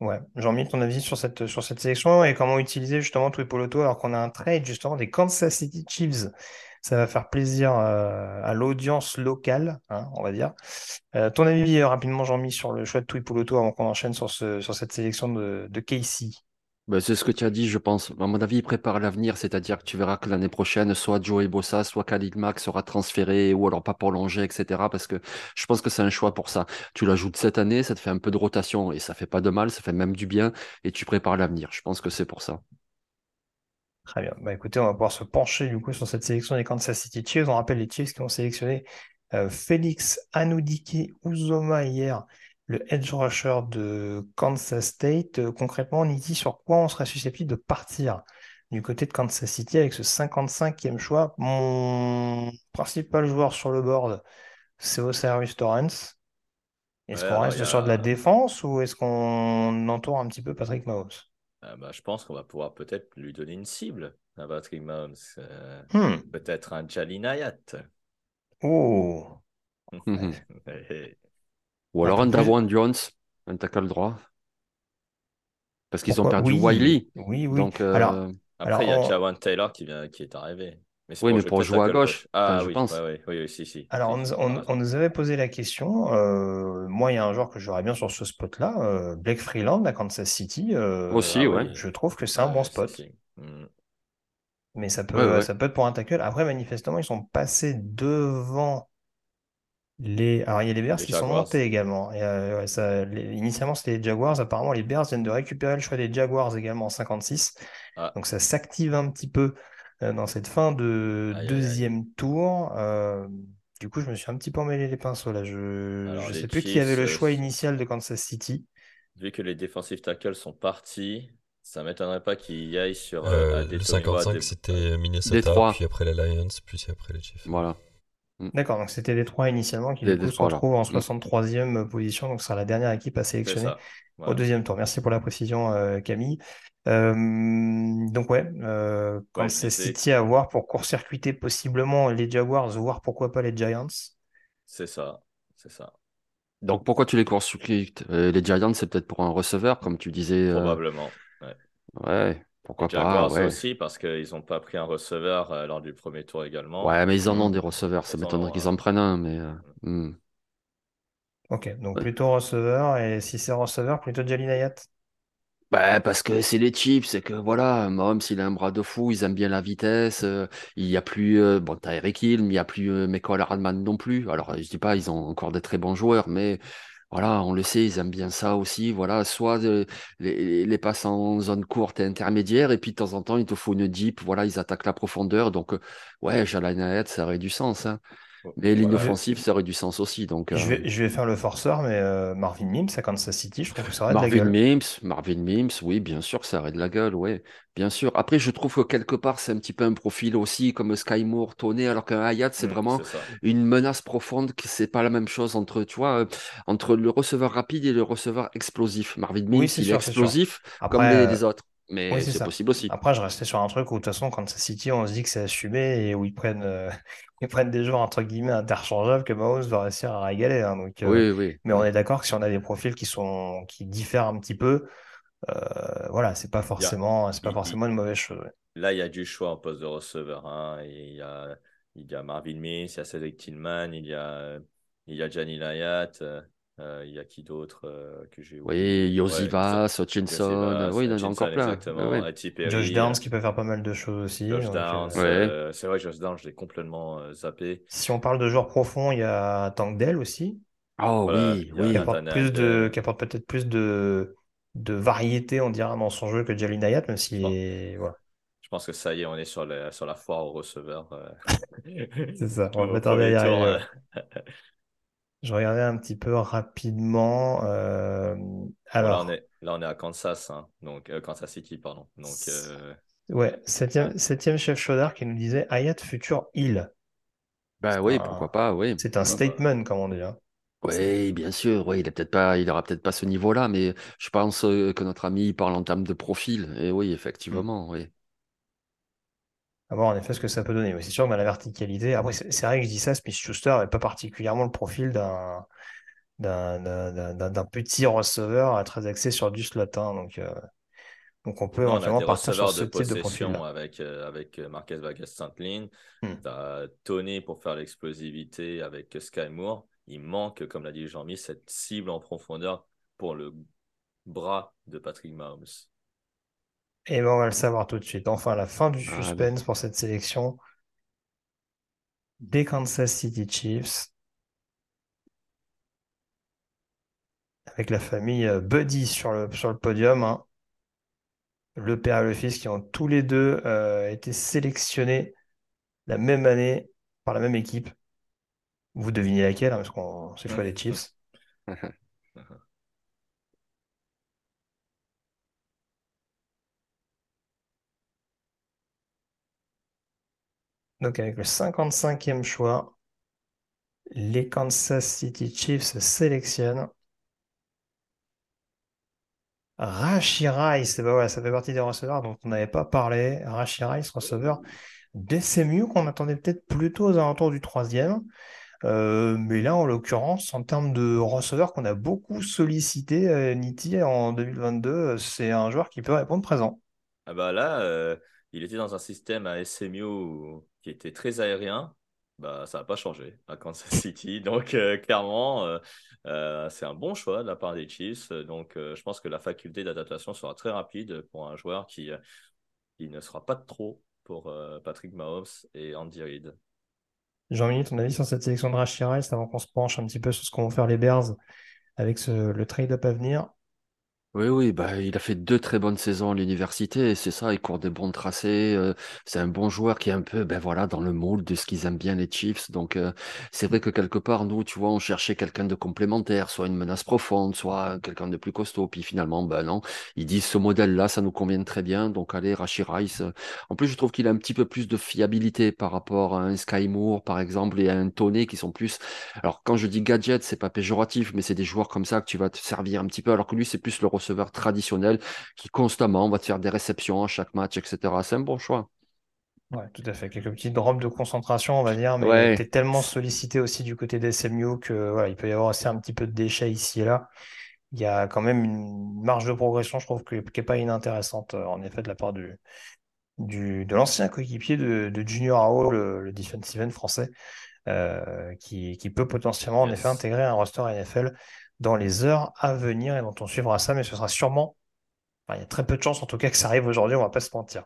Speaker 2: Ouais, Jean-Mi, ton avis sur cette, sur cette sélection et comment utiliser justement Tuipulotu alors qu'on a un trade justement des Kansas City Chiefs. Ça va faire plaisir euh, à l'audience locale, hein, on va dire. Euh, ton avis euh, rapidement, Jean-Mi, sur le choix de Tuipulotu avant qu'on enchaîne sur, ce, sur cette sélection de, de Casey.
Speaker 3: Ben, c'est ce que tu as dit, je pense. À mon avis, il prépare l'avenir, c'est-à-dire que tu verras que l'année prochaine, soit Joey Bossa, soit Khalil Mack sera transféré ou alors pas prolongé, etc. Parce que je pense que c'est un choix pour ça. Tu l'ajoutes cette année, ça te fait un peu de rotation et ça fait pas de mal, ça fait même du bien et tu prépares l'avenir. Je pense que c'est pour ça.
Speaker 2: Très bien. Bah, écoutez, on va pouvoir se pencher du coup sur cette sélection des Kansas City Chiefs. On rappelle les Chiefs qui ont sélectionné euh, Félix Anoudike Uzoma hier, le edge rusher de Kansas State. Euh, concrètement, Niti, sur quoi on serait susceptible de partir du côté de Kansas City avec ce 55e choix? Mon principal joueur sur le board, c'est Osiris Torrance. Est-ce
Speaker 4: Ouais,
Speaker 2: qu'on reste sur de la défense ou est-ce qu'on entoure un petit peu Patrick Mahomes?
Speaker 4: Euh, bah, je pense qu'on va pouvoir peut-être lui donner une cible à Patrick Mahomes. Euh,
Speaker 2: Hmm.
Speaker 4: peut-être un Jali Nayat.
Speaker 2: Oh.
Speaker 3: Ou alors un Dawan Jones, un tackle droit. Parce qu'ils ont
Speaker 2: Pourquoi-
Speaker 3: perdu
Speaker 2: oui,
Speaker 3: Wiley.
Speaker 2: Oui, oui.
Speaker 3: Donc, euh,
Speaker 2: Alors,
Speaker 4: Après, il y a
Speaker 2: on-
Speaker 4: Jawan Taylor qui, vient, qui est arrivé. Mais
Speaker 3: Oui, mais pour jouer à gauche,
Speaker 4: gauche. Ah
Speaker 3: enfin, je
Speaker 4: oui,
Speaker 3: pense.
Speaker 4: ouais, ouais, oui, oui, si, si.
Speaker 2: alors
Speaker 4: Si,
Speaker 2: on, nous avait posé la question. euh, moi, il y a un joueur que j'aurais bien sur ce spot-là, euh, Blake Freeland à Kansas City. euh,
Speaker 3: Aussi,
Speaker 4: Ah
Speaker 3: ouais.
Speaker 4: oui.
Speaker 2: Je trouve que c'est un bon spot.
Speaker 4: si. Mm.
Speaker 2: Mais ça peut,
Speaker 3: Ouais, ouais.
Speaker 2: ça peut être pour un tackle. Après, manifestement, ils sont passés devant les. Alors, il y a les Bears
Speaker 4: Les
Speaker 2: qui sont
Speaker 4: Jaguars.
Speaker 2: montés également. Et, euh, ouais, ça, les- Initialement, c'était les Jaguars. Apparemment, les Bears viennent de récupérer le choix des Jaguars également en 56.
Speaker 4: Ah.
Speaker 2: Donc, ça s'active un petit peu euh, dans cette fin de
Speaker 4: Aïe, aïe, aïe.
Speaker 2: deuxième tour. Euh, du coup, je me suis un petit peu emmêlé les pinceaux là. Je
Speaker 4: les
Speaker 2: sais plus qui avait le choix initial de Kansas City.
Speaker 4: Vu que les defensive tackles sont partis, ça m'étonnerait pas qu'ils y aillent sur euh,
Speaker 5: Euh,
Speaker 4: à
Speaker 5: le
Speaker 4: Détourner
Speaker 5: 55,
Speaker 4: des-
Speaker 5: c'était Minnesota,
Speaker 3: Détroit.
Speaker 5: puis après les Lions, puis après les Chiefs.
Speaker 3: Voilà.
Speaker 2: D'accord, donc c'était les trois initialement qui du coup se retrouvent en
Speaker 3: Mm.
Speaker 2: 63e position. Donc, ce sera la dernière équipe à
Speaker 4: C'est
Speaker 2: sélectionner. Au deuxième tour. Merci pour la précision, euh, Camille. Euh, donc ouais, euh,
Speaker 4: je disais-
Speaker 2: City à voir pour court-circuiter possiblement les Jaguars, voire pourquoi pas les Giants.
Speaker 4: C'est ça. C'est ça.
Speaker 3: Donc pourquoi tu les cours circuites Les Giants, c'est peut-être pour un receveur, comme tu disais. euh,
Speaker 4: Probablement.
Speaker 3: Ouais, pourquoi pas.
Speaker 4: Jaguars
Speaker 3: Ouais.
Speaker 4: aussi, parce qu'ils n'ont pas pris un receveur euh, lors du premier tour également.
Speaker 3: Ouais, mais ils en ont des receveurs. Ça m'étonnerait qu'ils
Speaker 4: ouais.
Speaker 3: en prennent un, mais. euh, hmm.
Speaker 2: Ok, donc
Speaker 3: Ouais.
Speaker 2: plutôt receveur, et si c'est receveur, plutôt Jalil Hayat.
Speaker 3: Bah, parce que c'est les chips, c'est que voilà, Mahomes, il a un bras de fou, ils aiment bien la vitesse. euh, il y a plus, euh, bon, t'as Eric Hill, mais il y a plus euh, Mecole Hardman non plus. Alors, je dis pas, ils ont encore des très bons joueurs, mais voilà, on le sait, ils aiment bien ça aussi. Voilà, soit de- les, les passes en zone courte et intermédiaire, et puis de temps en temps, il te faut une deep. Voilà, ils attaquent la profondeur. Donc, euh, ouais, Jalen Hyatt, ça aurait du sens. hein. Mais ligne
Speaker 4: Voilà.
Speaker 3: offensive, ça aurait du sens aussi. Donc,
Speaker 2: Je
Speaker 3: euh,
Speaker 2: vais, je vais faire le forceur, mais euh, Marvin Mims à Kansas City, je trouve que ça aurait de la
Speaker 3: Marvin
Speaker 2: gueule.
Speaker 3: Mims, Marvin Mims, oui, bien sûr que ça aurait de la gueule, ouais, bien sûr. Après, je trouve que quelque part, c'est un petit peu un profil aussi comme Sky Moore, Toney, alors qu'un Hayat, c'est
Speaker 4: Mm,
Speaker 3: vraiment une menace profonde, que c'est pas la même chose entre, tu vois, entre le receveur rapide et le receveur explosif. Marvin Mims,
Speaker 2: Oui,
Speaker 3: il est
Speaker 2: sûr,
Speaker 3: explosif comme
Speaker 2: Après,
Speaker 3: les,
Speaker 2: euh,
Speaker 3: les autres,
Speaker 2: oui,
Speaker 3: mais
Speaker 2: c'est
Speaker 3: c'est possible aussi.
Speaker 2: Après, je restais sur un truc où, de toute façon, Kansas City, on se dit que c'est assumé et où ils prennent, euh, ils prennent des joueurs, entre guillemets, interchangeables que Mahomes va réussir à régaler. hein. donc, euh,
Speaker 3: Oui, oui,
Speaker 2: mais on est d'accord que si on a des profils qui sont, qui diffèrent un petit peu, euh, voilà, c'est pas forcément, c'est pas
Speaker 4: il-
Speaker 2: forcément une mauvaise chose. ouais.
Speaker 4: Là, il y a du choix en poste de receveur. hein. Il y a, il y a Marvin Mims, il y a Cedric Tillman, il y a, il y a Gianni Layat, euh, il y a qui d'autre euh, que j'ai
Speaker 3: Oui,
Speaker 4: oublié? Ouais,
Speaker 3: Yosivas,
Speaker 4: ça-
Speaker 3: Hutchinson,
Speaker 4: Josivas,
Speaker 3: oui, il y en a encore plein.
Speaker 4: exactement,
Speaker 3: Ouais, ouais.
Speaker 4: Perry,
Speaker 2: Josh
Speaker 4: euh,
Speaker 2: Downs qui peut faire pas mal de choses aussi.
Speaker 4: Josh
Speaker 2: euh,
Speaker 4: Downs.
Speaker 3: Ouais.
Speaker 4: euh, c'est vrai, Josh Downs, je l'ai complètement euh, zappé.
Speaker 2: si on parle de joueurs profonds, il y a Tank Dell aussi,
Speaker 3: Oh
Speaker 4: Voilà,
Speaker 3: oui,
Speaker 4: il y a
Speaker 3: oui.
Speaker 2: qui apporte plus de, qui apporte peut-être plus de, de variété, on dira, dans son jeu que Jalin Hayat, même si,
Speaker 4: Bon.
Speaker 2: voilà,
Speaker 4: Je pense que ça y est, on est sur la, sur la foire au receveur. euh,
Speaker 2: c'est ça. On va pas tarder à y
Speaker 4: premier tour,
Speaker 2: arriver. Je regardais un petit peu rapidement. euh,
Speaker 4: Bon, là, on
Speaker 2: alors,
Speaker 4: est, là, on est à Kansas, hein, donc euh, Kansas City, pardon. Donc, euh,
Speaker 2: ouais, septième, septième chef Chaudard qui nous disait Hayat futur il.
Speaker 3: Ben
Speaker 2: C'est
Speaker 3: oui,
Speaker 2: un,
Speaker 3: pourquoi pas, oui.
Speaker 2: c'est un statement, comme on dit. hein.
Speaker 3: Oui, bien sûr, oui, il est peut-être pas, il aura peut-être pas ce niveau-là, mais je pense que notre ami parle en termes de profil. Et oui,
Speaker 2: Hmm.
Speaker 3: effectivement, oui.
Speaker 2: À voir en effet ce que ça peut donner. Mais c'est sûr que la verticalité. Après, c'est vrai que je dis ça, Smith Schuster n'est pas particulièrement le profil d'un d'un petit receveur très axé sur du slot. hein. donc, euh, donc on peut
Speaker 4: Non, on
Speaker 2: éventuellement
Speaker 4: des
Speaker 2: partir sur ce
Speaker 4: de
Speaker 2: type de profil-là.
Speaker 4: avec, euh, avec euh, Marquez Vagas Saint-Lin.
Speaker 2: Hmm.
Speaker 4: Tu as Tony pour faire l'explosivité avec Sky Moore. Il manque, comme l'a dit Jean-Mi, cette cible en profondeur pour le bras de Patrick Mahomes.
Speaker 2: Et ben, on va le savoir tout de suite. Enfin, la fin du
Speaker 3: Ah,
Speaker 2: suspense pour cette sélection des Kansas City Chiefs avec la famille euh, Buddy sur le, sur le podium. hein. Le père et le fils qui ont tous les deux euh, été sélectionnés la même année par la même équipe. Vous devinez laquelle, hein, parce qu'on c'est le choix des Chiefs. Donc avec le 55e choix, les Kansas City Chiefs sélectionnent Rashi Rice. Ben voilà, ça fait partie des receveurs dont on n'avait pas parlé. Rashi Rice, receveur d'SMU qu'on attendait peut-être plutôt aux alentours du troisième. Euh, mais là, en l'occurrence, en termes de receveur qu'on a beaucoup sollicité, euh, en 2022, euh, c'est un joueur qui peut répondre présent.
Speaker 4: Ah bah là, euh, il était dans un système à SMU était très aérien. Bah, ça n'a pas changé à Kansas City. Donc, euh, clairement, euh, euh, c'est un bon choix de la part des Chiefs. Donc, je pense que la faculté d'adaptation sera très rapide pour un joueur qui, ne sera pas trop pour Patrick Mahomes et Andy Reid.
Speaker 2: Jean-Mini, ton avis sur cette sélection de Rice avant qu'on se penche un petit peu sur ce qu'ont faire les Bears avec le trade-up à venir?
Speaker 3: Oui, oui, bah, il a fait deux très bonnes saisons à l'université, c'est ça, il court des bons tracés, euh, c'est un bon joueur qui est un peu, ben voilà, dans le moule de ce qu'ils aiment bien les Chiefs, donc euh, c'est vrai que quelque part, nous, tu vois, on cherchait quelqu'un de complémentaire, soit une menace profonde, soit quelqu'un de plus costaud, puis finalement, ben non, ils disent ce modèle-là, ça nous convient très bien, donc allez, Rashi Rice, euh, en plus, je trouve qu'il a un petit peu plus de fiabilité par rapport à un Sky Moore, par exemple, et à un Toney qui sont plus, alors quand je dis gadget, c'est pas péjoratif, mais c'est des joueurs comme ça que tu vas te servir un petit peu, alors que lui, c'est plus le receveur traditionnel qui constamment va te faire des réceptions à chaque match, etc. C'est un bon choix.
Speaker 2: Ouais, tout à fait. Quelques petites drops de concentration, on va dire, mais
Speaker 3: Ouais.
Speaker 2: tu es tellement sollicité aussi du côté des SMU que voilà, il peut y avoir aussi un petit peu de déchets ici et là. Il y a quand même une marge de progression, je trouve, qui n'est pas inintéressante, euh, en effet, de la part du, du, de l'ancien coéquipier de, de Junior Ao, le, le defensive end français, euh, qui, qui peut potentiellement, en effet, intégrer un roster NFL dans les heures à venir et dont on suivra ça, mais ce sera sûrement, enfin, il y a très peu de chances en tout cas que ça arrive aujourd'hui, on va pas se mentir.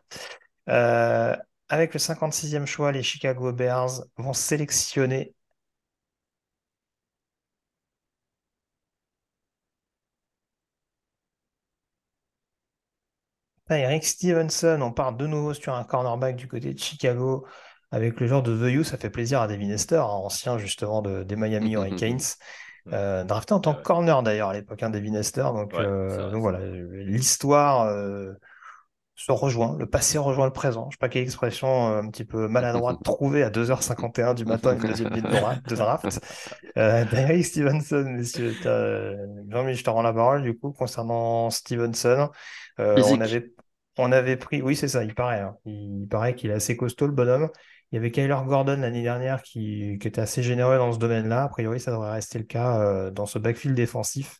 Speaker 2: Euh, avec le 56e choix, les Chicago Bears vont sélectionner Eric Stevenson. On part de nouveau sur un cornerback du côté de Chicago avec le genre de The You, ça fait plaisir à Devin Hester, hein, ancien justement de, des Miami Hurricanes. Euh, drafté en tant que corner d'ailleurs à l'époque, hein, Devin Hester. Donc, euh, donc voilà, l'histoire euh, se rejoint, le passé rejoint le présent. Je sais pas quelle expression un petit peu maladroite trouvée à 2h51 du matin, une deuxième ligne de draft. Derek Stevenson, messieurs, Jean-Michel, je te rends la parole du coup concernant Stevenson. On avait, on avait pris, oui c'est ça, il paraît, hein. il paraît qu'il est assez costaud le bonhomme. Il y avait Kyler Gordon l'année dernière qui, était assez généreux dans ce domaine-là. A priori, ça devrait rester le cas euh, dans ce backfield défensif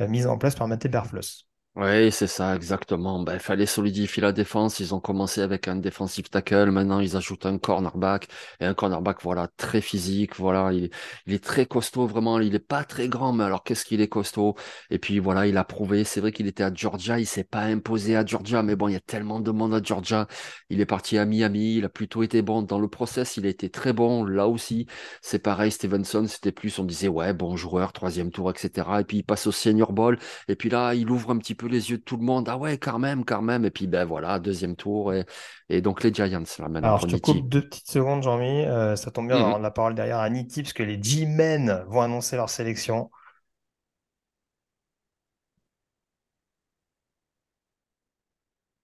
Speaker 2: euh, mis en place par Matt Berfloss.
Speaker 3: Oui, c'est ça, exactement. Ben, fallait solidifier la défense. Ils ont commencé avec un defensive tackle. Maintenant, ils ajoutent un cornerback. Et un cornerback, voilà, très physique. Voilà, il, est très costaud, vraiment. Il n'est pas très grand, mais alors qu'est-ce qu'il est costaud? Et puis, voilà, il a prouvé. C'est vrai qu'il était à Georgia. Il s'est pas imposé à Georgia. Mais bon, il y a tellement de monde à Georgia. Il est parti à Miami. Il a plutôt été bon dans le process. Il a été très bon. Là aussi, c'est pareil. Stevenson, c'était plus, on disait, ouais, bon joueur, troisième tour, etc. Et puis, il passe au senior ball. Et puis là, il ouvre un petit peu les yeux de tout le monde. Ah ouais, quand même, quand même. Et puis, ben voilà, deuxième tour. Et, et donc, les Giants, là, maintenant.
Speaker 2: Alors, je te coupe deux petites secondes, Jean-Mi. Euh, ça tombe bien, mm la parole derrière à Nitti, parce que les G-Men vont annoncer leur sélection.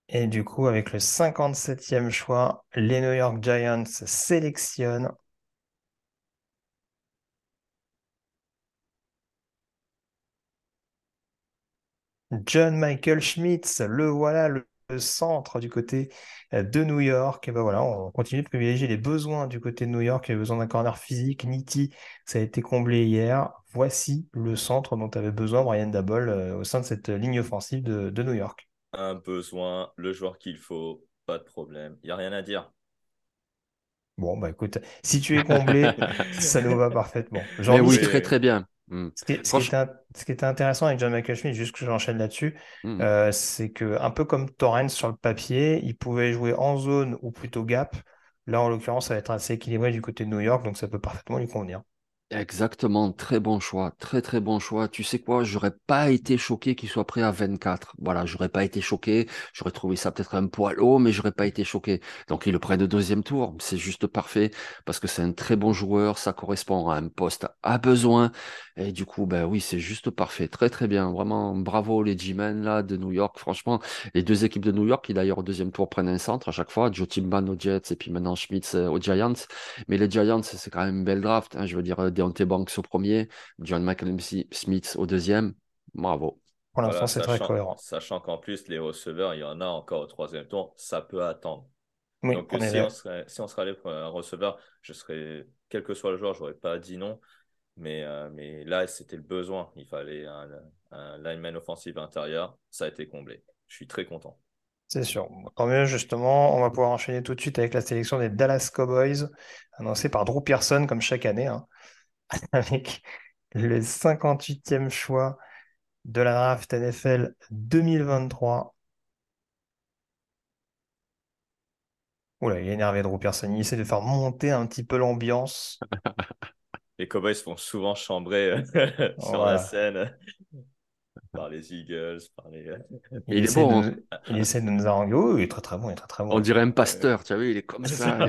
Speaker 2: Et du coup, avec le 57e choix, les New York Giants sélectionnent John Michael Schmitz, le voilà, le, centre du côté euh, de New York. Et ben voilà, on continue de privilégier les besoins du côté de New York. Il y a besoin d'un corner physique. Nitti, ça a été comblé hier. Voici le centre dont avait besoin Brian Dabble euh, au sein de cette ligne offensive de, de New York.
Speaker 4: Un besoin, le joueur qu'il faut, pas de problème. Il n'y a rien à dire.
Speaker 2: Bon, bah écoute, si tu es comblé, ça nous va parfaitement.
Speaker 3: Mais oui, très très bien.
Speaker 2: Hmm. Ce, qui, était, intéressant avec John Michael Schmidt, juste que j'enchaîne là-dessus, hmm. euh, c'est que un peu comme Torrens sur le papier, il pouvait jouer en zone ou plutôt gap. Là, en l'occurrence, ça va être assez équilibré du côté de New York, donc ça peut parfaitement lui convenir.
Speaker 3: Exactement, très bon choix, très très bon choix. Tu sais quoi, j'aurais pas été choqué qu'il soit prêt à 24. Voilà, j'aurais pas été choqué. J'aurais trouvé ça peut-être un poil haut, mais j'aurais pas été choqué. Donc il le prend de deuxième tour, c'est juste parfait parce que c'est un très bon joueur, ça correspond à un poste à besoin. Et du coup, ben oui, c'est juste parfait, très très bien. Vraiment, bravo les G-Men là de New York. Franchement, les deux équipes de New York qui d'ailleurs au deuxième tour prennent un centre à chaque fois, Joe Timban aux Jets et puis maintenant Schmitz euh, aux Giants. Mais les Giants, c'est quand même une belle draft. Hein, je veux dire euh, Deontay Banks au premier, John Michael Smith au deuxième. Bravo.
Speaker 2: Pour l'instant, c'est très cohérent.
Speaker 4: Sachant qu'en plus, les receveurs, il y en a encore au troisième tour, ça peut attendre. Donc, si on, serait, si on, serait, allé pour un receveur, je serais, quel que soit le joueur, je n'aurais pas dit non. Mais, euh, mais là, c'était le besoin. Il fallait un, un lineman offensif intérieur. Ça a été comblé. Je suis très content.
Speaker 2: C'est sûr. Tant mieux, justement. On va pouvoir enchaîner tout de suite avec la sélection des Dallas Cowboys, annoncée par Drew Pearson, comme chaque année. Hein. avec le 58e choix de la draft NFL 2023. Oula, il est énervé Drew Pearson. Il essaie de faire monter un petit peu l'ambiance.
Speaker 4: Les Cowboys se font souvent chambrer euh, sur la scène par les Eagles, par les.
Speaker 2: Il, il, essaie, bon, de, hein. il essaie de nous arranger. Oh, il est très très bon, il est très très bon.
Speaker 3: On dirait un pasteur, tu as vu, il est comme ça.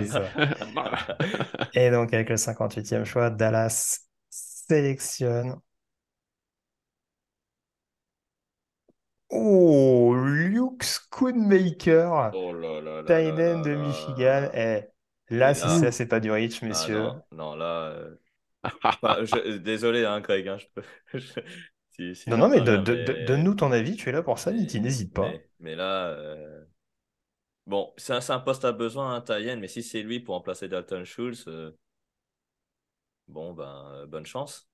Speaker 2: Et donc, avec le 58e choix, Dallas sélectionne. Oh, Luke Schoonmaker,
Speaker 4: oh là
Speaker 2: de Michigan. Eh, là, si ça, c'est pas du Rich, ah messieurs.
Speaker 4: non, non, là. Euh, désolé, hein, Greg. Hein, je peux...
Speaker 2: non, non, mais, donne-nous ton avis, tu es là pour ça, Niti, n'hésite pas.
Speaker 4: Mais, là, euh, bon, c'est un, poste à besoin, un mais si c'est lui pour remplacer Dalton Schultz, euh, bon, ben, euh, bonne chance.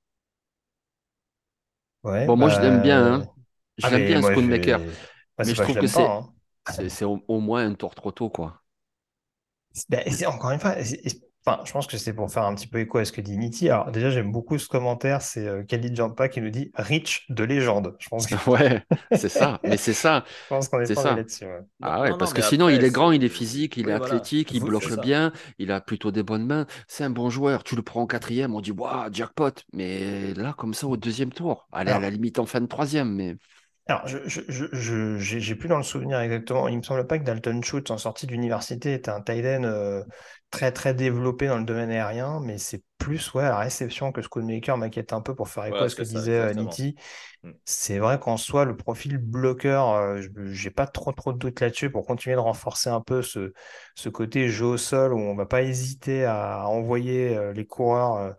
Speaker 2: Ouais,
Speaker 3: bon, moi, je l'aime bien. Hein. Je l'aime bien, Spoonmaker. mais je trouve que c'est hein. c'est au, au, moins un tour trop tôt, quoi.
Speaker 2: Ben, encore une fois, Enfin, je pense que c'est pour faire un petit peu écho à ce que dit Niti. Alors, déjà, j'aime beaucoup ce commentaire. C'est euh, Khalid Jampa qui nous dit Rich de légende. Je pense que...
Speaker 3: Ouais, c'est ça. Mais c'est ça.
Speaker 2: je pense qu'on est, pas là-dessus.
Speaker 3: Ah ouais, parce que sinon, il est grand, il est physique, il est athlétique, il bloque bien, il a plutôt des bonnes mains. C'est un bon joueur. Tu le prends en quatrième, on dit waouh, jackpot. Mais là, comme ça, au deuxième tour, allez, à la limite en fin de troisième. Mais
Speaker 2: Alors, je, je, je, je- j'ai j'ai plus dans le souvenir exactement. Il me semble pas que Dalton Schultz, en sortie d'université, était un tight end euh, très très développé dans le domaine aérien, mais c'est plus ouais, la réception que Schoonmaker m'inquiète un peu pour faire écho
Speaker 4: Ouais,
Speaker 2: à ce que
Speaker 4: ça,
Speaker 2: disait euh. Nitti.
Speaker 4: Mm.
Speaker 2: C'est vrai qu'en soi, le profil bloqueur, euh, je- j'ai pas trop trop de doutes là-dessus pour continuer de renforcer un peu ce, ce côté jeu au sol où on va pas hésiter à envoyer euh, les coureurs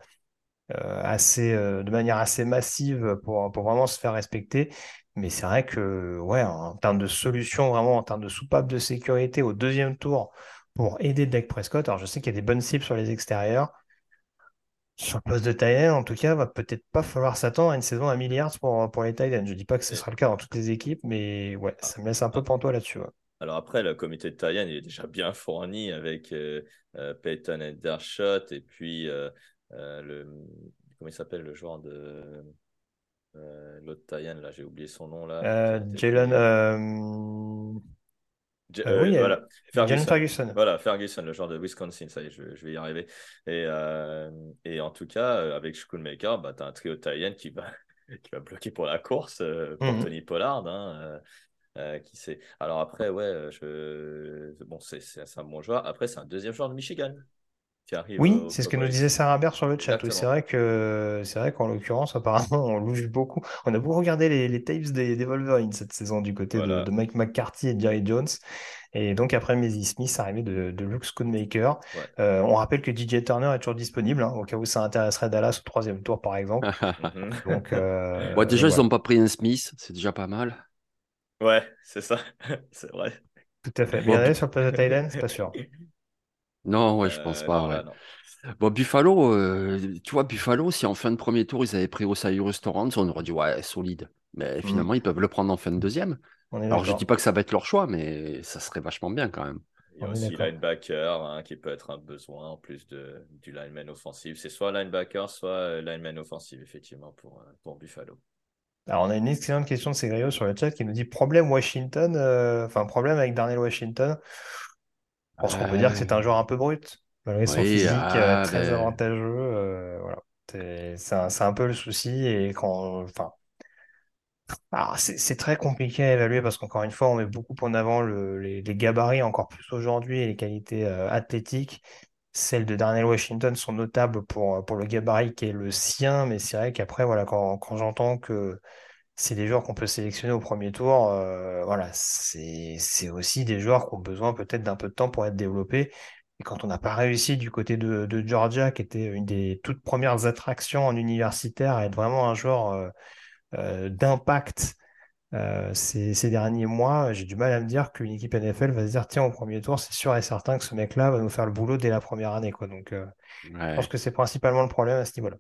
Speaker 2: assez, de manière assez massive pour, pour vraiment se faire respecter. Mais c'est vrai que, ouais, en termes de solution, vraiment, en termes de soupape de sécurité au deuxième tour pour aider Dak Prescott, alors je sais qu'il y a des bonnes cibles sur les extérieurs. Sur le poste de tight en tout cas, va peut-être pas falloir s'attendre à une saison à milliards pour, pour les tight. Je dis pas que ce
Speaker 4: Et-
Speaker 2: sera le cas dans toutes les équipes, mais ouais, ça me laisse un peu pantois là-dessus. ouais.
Speaker 4: Alors après, le comité de Taïwan, il est déjà bien fourni avec euh, euh, Peyton Endershot et puis euh, euh, le comment il s'appelle le joueur de euh, l'autre Taïwan, là, j'ai oublié son nom là.
Speaker 2: Euh, Jalen, euh, oui,
Speaker 4: voilà,
Speaker 2: Jalen
Speaker 4: Ferguson.
Speaker 2: Ferguson.
Speaker 4: Voilà, Ferguson, le joueur de Wisconsin, ça y est, je, je vais y arriver. Et, euh, et en tout cas, avec Schoonmaker, bah, tu as un trio Taïwan qui va, qui va bloquer pour la course euh, pour
Speaker 2: Mhm.
Speaker 4: Tony Pollard. hein, qui sait. Alors après, ouais, je... bon, c'est un bon joueur. Après, c'est un deuxième joueur de Michigan qui arrive
Speaker 2: Oui,
Speaker 4: au
Speaker 2: c'est ce que nous disait Sarah Bert sur le chat. Oui, c'est vrai que c'est vrai qu'en l'occurrence, apparemment, on louche beaucoup. On a beaucoup regardé les, les tapes des, des Wolverines cette saison du côté de,
Speaker 4: Voilà.
Speaker 2: de Mike McCarthy et Jerry Jones. Et donc après Mazie Smith, arrivé de, de Luke Schoonmaker.
Speaker 4: Ouais.
Speaker 2: Euh, on rappelle que DJ Turner est toujours disponible, hein, au cas où ça intéresserait Dallas au troisième tour, par exemple.
Speaker 4: Mhm.
Speaker 2: Donc, euh,
Speaker 3: déjà, ils
Speaker 2: voilà,
Speaker 3: n'ont pas pris un Smith, c'est déjà pas mal.
Speaker 4: Ouais, c'est ça. C'est vrai.
Speaker 2: tout à fait. Mais
Speaker 3: Bon,
Speaker 2: sur le poste de Thailand, c'est pas sûr.
Speaker 3: non, ouais, je pense
Speaker 4: Euh,
Speaker 3: pas,
Speaker 4: non,
Speaker 3: ouais.
Speaker 4: là, non.
Speaker 3: Bon, Buffalo, euh, tu vois, Buffalo, si en fin de premier tour, ils avaient pris Osiris Torrance, on aurait dit, ouais, solide. Mais
Speaker 2: Mhm.
Speaker 3: finalement, ils peuvent le prendre en fin de deuxième. Alors, je dis
Speaker 2: d'accord.
Speaker 3: pas que ça va être leur choix, mais ça serait vachement bien quand même.
Speaker 4: Il y a aussi linebacker hein, qui peut être un besoin en plus de, du lineman offensif. C'est soit linebacker, soit euh, lineman offensif, effectivement, pour, pour Buffalo.
Speaker 2: Alors, on a une excellente question de Segrio sur le chat qui nous dit problème Washington, euh, enfin problème avec Darnell Washington. Je pense qu'on peut dire que c'est un
Speaker 3: Euh,
Speaker 2: joueur un peu brut, malgré son
Speaker 3: oui,
Speaker 2: physique euh,
Speaker 3: ah,
Speaker 2: très
Speaker 3: ben,
Speaker 2: avantageux. euh, voilà. C'est c'est un, peu le souci. Et quand, enfin, alors, c'est c'est très compliqué à évaluer parce qu'encore une fois, on met beaucoup en avant le- les, les gabarits, encore plus aujourd'hui, et les qualités euh, athlétiques. Celles de Darnell Washington sont notables pour, pour le gabarit qui est le sien, mais c'est vrai qu'après, voilà, quand, quand j'entends que c'est des joueurs qu'on peut sélectionner au premier tour. euh, voilà, c'est c'est aussi des joueurs qui ont besoin peut-être d'un peu de temps pour être développés. Et quand on n'a pas réussi du côté de, de Georgia, qui était une des toutes premières attractions en universitaire, à être vraiment un joueur euh, euh, d'impact euh, ces, ces derniers mois, j'ai du mal à me dire qu'une équipe NFL va se dire, tiens, au premier tour, c'est sûr et certain que ce mec-là va nous faire le boulot dès la première année, quoi. Donc, euh, je pense que c'est principalement le problème à ce niveau-là.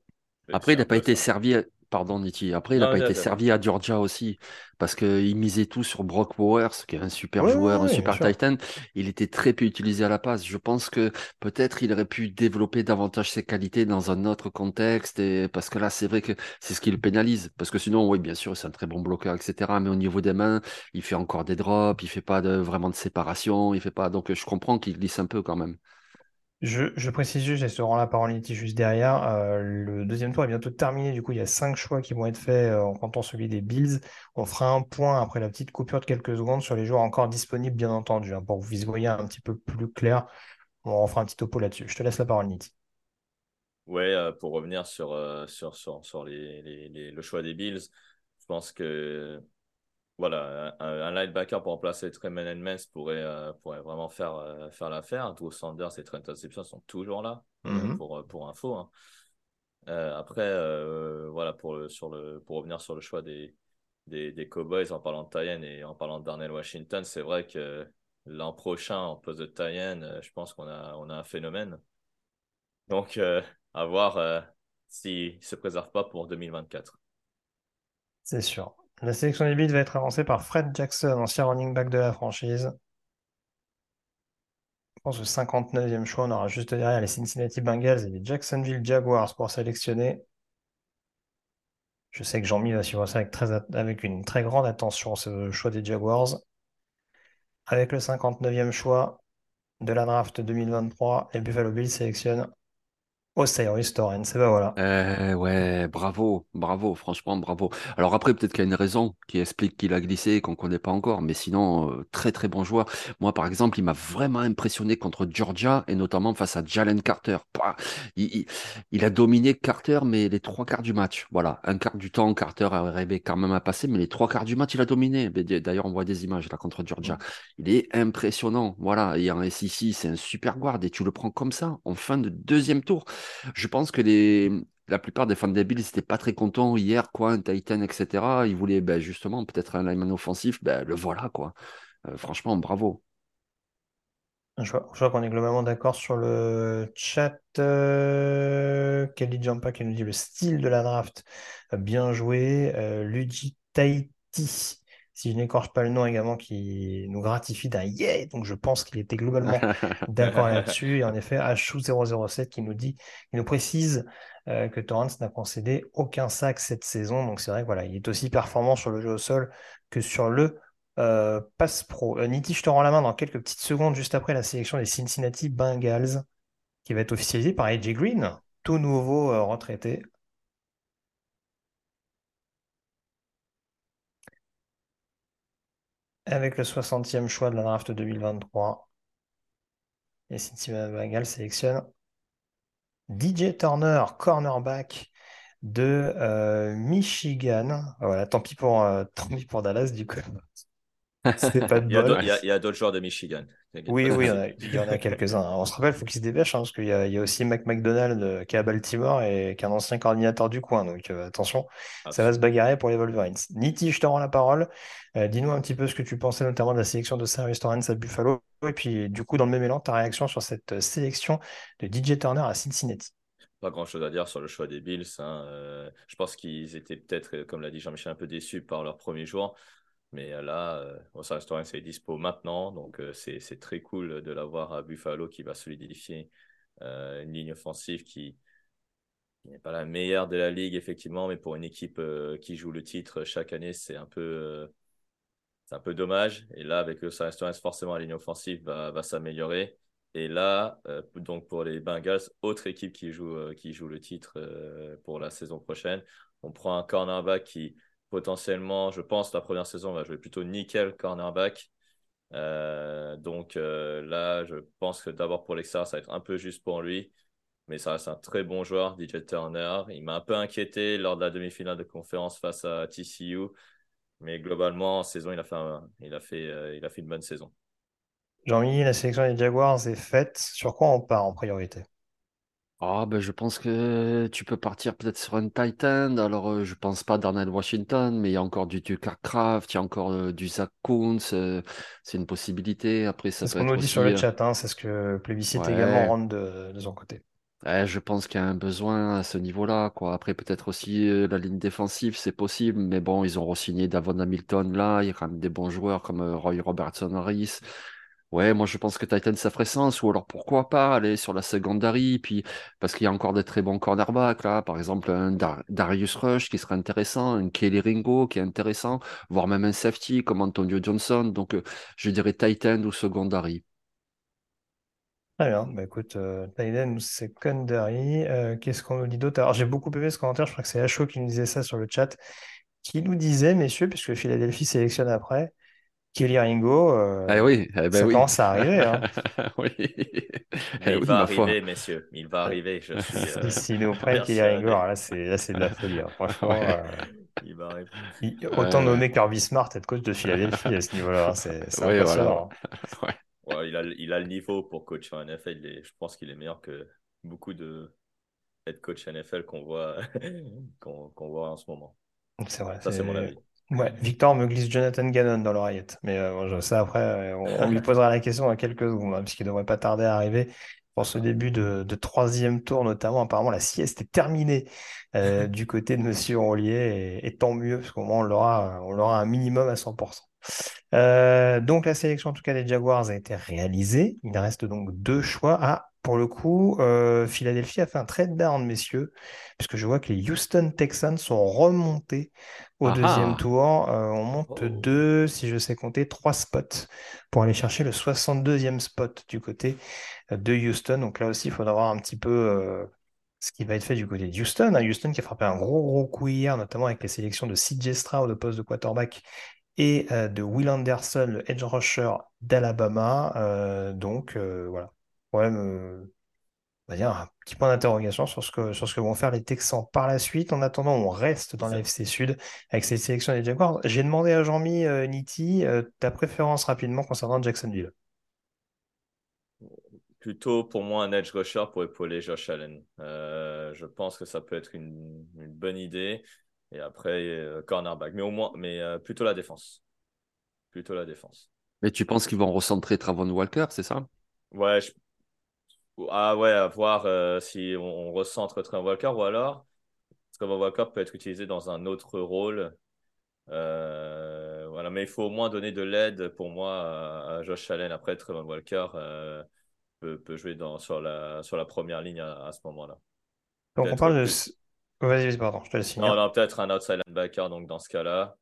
Speaker 3: Après, il n'a pas été servi. Pardon, Niti. Après, il n'a pas été servi à Georgia aussi. Parce qu'il misait tout sur Brock Bowers, qui est un super joueur, un super
Speaker 2: sûr.
Speaker 3: end. Il était très peu utilisé à la passe. Je pense que peut-être il aurait pu développer davantage ses qualités dans un autre contexte. Et... Parce que là, c'est vrai que c'est ce qui le pénalise. Parce que sinon, oui, bien sûr, c'est un très bon bloqueur, etc. Mais au niveau des mains, il fait encore des drops. Il fait pas de... vraiment de séparation. Il fait pas. Donc, je comprends qu'il glisse un peu quand même.
Speaker 2: Je, je précise juste, et se rend la parole Niti juste derrière, euh, le deuxième tour est bientôt terminé, du coup il y a cinq choix qui vont être faits euh, en comptant celui des Bills. On fera un point après la petite coupure de quelques secondes sur les joueurs encore disponibles, bien entendu, hein, pour vous voyez un petit peu plus clair. On fera un petit topo là-dessus. Je te laisse la parole, Niti.
Speaker 4: Ouais, euh, pour revenir sur, sur, sur, sur les, les, les- le choix des Bills, je pense que voilà, un, un linebacker pour remplacer Tremaine Edmonds pourrait, euh, pourrait vraiment faire, euh, faire l'affaire. Drew Sanders et Trent Simpson sont toujours là, euh,
Speaker 2: Mhm.
Speaker 4: pour, euh, pour info. hein. Euh, après, voilà, pour, le, sur le, pour revenir sur le choix des, des, des Cowboys en parlant de Tyen et en parlant de Darnell Washington, c'est vrai que l'an prochain, en poste de Tyen, je pense qu'on a, on a un phénomène. Donc, à voir s'il ne se préserve pas pour 2024.
Speaker 2: C'est sûr. La sélection des Bills va être avancée par Fred Jackson, ancien running back de la franchise. Je pense au 59e choix, on aura juste derrière les Cincinnati Bengals et les Jacksonville Jaguars pour sélectionner. Je sais que Jean-Mi va suivre ça avec, très avec une très grande attention, ce choix des Jaguars. Avec le 59e choix de la draft 2023, les Buffalo Bills sélectionnent Osiris Torrens, et ben voilà.
Speaker 3: Eh ouais, bravo, bravo, franchement, bravo. Alors après, peut-être qu'il y a une raison qui explique qu'il a glissé et qu'on ne connaît pas encore, mais sinon, euh, très très bon joueur. Moi, par exemple, il m'a vraiment impressionné contre Georgia et notamment face à Jalen Carter. Pouah, Il, il- il a dominé Carter, mais les trois quarts du match. Voilà, un quart du temps, Carter arrivait quand même à passer, mais les trois quarts du match, il a dominé. D'ailleurs, on voit des images là contre Georgia. Il est impressionnant. Voilà, et en SEC, c'est un super guard et tu le prends comme ça en fin de deuxième tour. Je pense que les, la plupart des fans des Bills n'étaient pas très contents hier, quoi, un Titan, etc. Ils voulaient ben, justement peut-être un lineman offensif. Ben, le voilà, quoi. Euh, franchement, bravo.
Speaker 2: Je vois, qu'on est globalement d'accord sur le chat. Euh, Kelly Jampa qui nous dit le style de la draft. Euh, Bien joué. Luigi Tahiti, si je n'écorche pas le nom également, qui nous gratifie d'un yeah. Donc je pense qu'il était globalement d'accord là-dessus. Et en effet, HU007 qui nous dit, qui nous précise euh, que Torrance n'a concédé aucun sac cette saison. Donc c'est vrai que voilà, il est aussi performant sur le jeu au sol que sur le euh, passe pro. Euh, Niti, je te rends la main dans quelques petites secondes, juste après la sélection des Cincinnati Bengals, qui va être officialisée par AJ Green, tout nouveau euh, retraité. Avec le 60e choix de la draft 2023, les Cincinnati Bengals sélectionnent DJ Turner, cornerback de euh, Michigan. Voilà, tant pis pour, euh, tant pis pour Dallas, du coup. C'est pas de
Speaker 4: Il y a
Speaker 2: bol.
Speaker 4: d'autres- il y a- il y a d'autres joueurs de Michigan.
Speaker 2: Oui, oui, il y en a, quelques-uns. On se rappelle, il faut qu'ils se dépêchent, hein, parce qu'il y a, il y a aussi Mac McDonald euh, qui est à Baltimore et qui est un ancien coordinateur du coin. Donc euh, attention, ça va se bagarrer pour les Wolverines. Niti, je te rends la parole. Euh, dis-nous un petit peu ce que tu pensais notamment de la sélection de Cyrus Torrens à Buffalo. Et puis, du coup, dans le même élan, ta réaction sur cette sélection de DJ Turner à Cincinnati?
Speaker 4: Pas grand-chose à dire sur le choix des Bills. hein. Euh, je pense qu'ils étaient peut-être, comme l'a dit Jean-Michel, un peu déçus par leur premier jour. Mais euh, là, euh, Osiris Torrens est dispo maintenant. Donc, euh, c'est c'est très cool de l'avoir à Buffalo qui va solidifier euh, une ligne offensive qui n'est pas la meilleure de la ligue, effectivement. Mais pour une équipe euh, qui joue le titre chaque année, c'est un peu, euh, c'est un peu dommage. Et là, avec Osiris Torrens, forcément, la ligne offensive va, va s'améliorer. Et là, euh, donc pour les Bengals, autre équipe qui joue, euh, qui joue le titre euh, pour la saison prochaine, on prend un cornerback qui potentiellement, je pense, la première saison va jouer plutôt nickel cornerback. Euh, donc euh, là, je pense que d'abord pour l'extérieur, ça va être un peu juste pour lui. Mais ça reste un très bon joueur, DJ Turner. Il m'a un peu inquiété lors de la demi-finale de conférence face à TCU. Mais globalement, en saison, il a fait, il a fait, euh, il a fait une bonne saison.
Speaker 2: Jean-Mi, la sélection des Jaguars est faite. Sur quoi on part en priorité?
Speaker 3: Ah, ben, je pense que tu peux partir peut-être sur un Titan. Alors, euh, je pense pas Darnell Washington, mais il y a encore du Tucker Craft, il y a encore euh, du Zach Kuntz. euh, c'est une possibilité. Après, ça
Speaker 2: C'est ce qu'on nous dit sur le chat, hein, c'est ce que Plébiscite
Speaker 3: Ouais.
Speaker 2: également rentre de, de son côté.
Speaker 3: Ouais, je pense qu'il y a un besoin à ce niveau-là, quoi. Après, peut-être aussi euh, la ligne défensive, c'est possible, mais bon, ils ont re-signé Davon Hamilton là, ils ramènent des bons joueurs comme euh, Roy Robertson Harris. Ouais, moi je pense que Titan ça ferait sens, ou alors pourquoi pas aller sur la secondary, puis parce qu'il y a encore des très bons cornerbacks là, par exemple un Dar- Darius Rush qui serait intéressant, un Kelly Ringo qui est intéressant, voire même un safety comme Antonio Johnson, donc euh, je dirais Titan ou secondary.
Speaker 2: Très bien, bah écoute, euh, Tyden ou Secondary, euh, qu'est-ce qu'on nous dit d'autre? Alors j'ai beaucoup aimé ce commentaire, je crois que c'est Acho qui nous disait ça sur le chat, qui nous disait, messieurs, puisque Philadelphie sélectionne après, Kelly Ringo, euh,
Speaker 3: Ah oui, eh ben
Speaker 2: ça
Speaker 3: oui.
Speaker 2: commence à arriver. Hein.
Speaker 3: oui.
Speaker 4: Mais
Speaker 3: Eh
Speaker 4: il
Speaker 3: oui,
Speaker 4: va
Speaker 3: foi.
Speaker 4: arriver, messieurs. Il va arriver. Je suis. euh,
Speaker 2: Si, s'ils nous Kelly. Ringo, là c'est là, c'est de la folie. hein. Franchement,
Speaker 3: Ouais.
Speaker 2: euh,
Speaker 4: Il va arriver.
Speaker 2: il- autant nommer Kirby Smart être coach de Philadelphie à ce niveau-là, hein, c'est c'est
Speaker 3: Oui,
Speaker 2: impressionnant.
Speaker 3: voilà. Ouais.
Speaker 4: Ouais, il, a, il a le niveau pour coach en NFL. Il est- je pense qu'il est meilleur que beaucoup de head coach NFL qu'on voit, qu'on qu'on voit en ce moment.
Speaker 2: C'est vrai.
Speaker 4: Ça, c'est mon avis.
Speaker 2: Ouais, Victor me glisse Jonathan Gannon dans l'oreillette. Mais euh, bon, je- ça, après, on, on lui posera la question dans quelques secondes, hein, puisqu'il ne devrait pas tarder à arriver pour ce début de, de troisième tour, notamment. Apparemment, la sieste est terminée euh, du côté de Monsieur Ronlier, et, et tant mieux, parce qu'au moins, on l'aura, on l'aura un minimum à 100%. Euh, donc, la sélection, en tout cas, des Jaguars a été réalisée. Il reste donc deux choix. Ah, pour le coup, euh, Philadelphie a fait un trade down, messieurs, puisque je vois que les Houston Texans sont remontés au
Speaker 3: Ah
Speaker 2: deuxième
Speaker 3: ah.
Speaker 2: tour. Euh, on monte
Speaker 4: Oh.
Speaker 2: deux, si je sais compter, trois spots pour aller chercher le 62e spot du côté de Houston. Donc là aussi, il faudra voir un petit peu euh, ce qui va être fait du côté de Houston. Hein. Houston qui a frappé un gros, gros coup hier, notamment avec les sélections de CJ Stroud au poste de quarterback et euh, de Will Anderson, le edge rusher d'Alabama. Euh, donc, euh, voilà. Va dire un petit point d'interrogation sur ce que, sur ce que vont faire les Texans par la suite. En attendant, on reste dans la FC Sud avec cette sélection des Jaguars. J'ai demandé à Jean-Mi Nitti ta préférence rapidement concernant Jacksonville.
Speaker 4: Plutôt pour moi un edge rusher pour épauler Josh Allen. je pense que ça peut être une, une bonne idée. Et après, euh, cornerback. Mais au moins, mais euh, plutôt la défense. Plutôt la défense.
Speaker 3: Mais tu penses qu'ils vont recentrer Travon Walker, c'est ça?
Speaker 4: Ouais, ah ouais, à voir euh, si on, recentre Travon Walker ou alors Travon Walker peut être utilisé dans un autre rôle. voilà, mais il faut au moins donner de l'aide pour moi à, Josh Allen. Après, Travon Walker peut, jouer dans, sur, la, sur la première ligne à, à ce moment-là.
Speaker 2: Donc on parle de, Vas-y, vas-y, pardon, je te laisse
Speaker 4: Non, peut-être un outside linebacker, donc dans ce cas-là.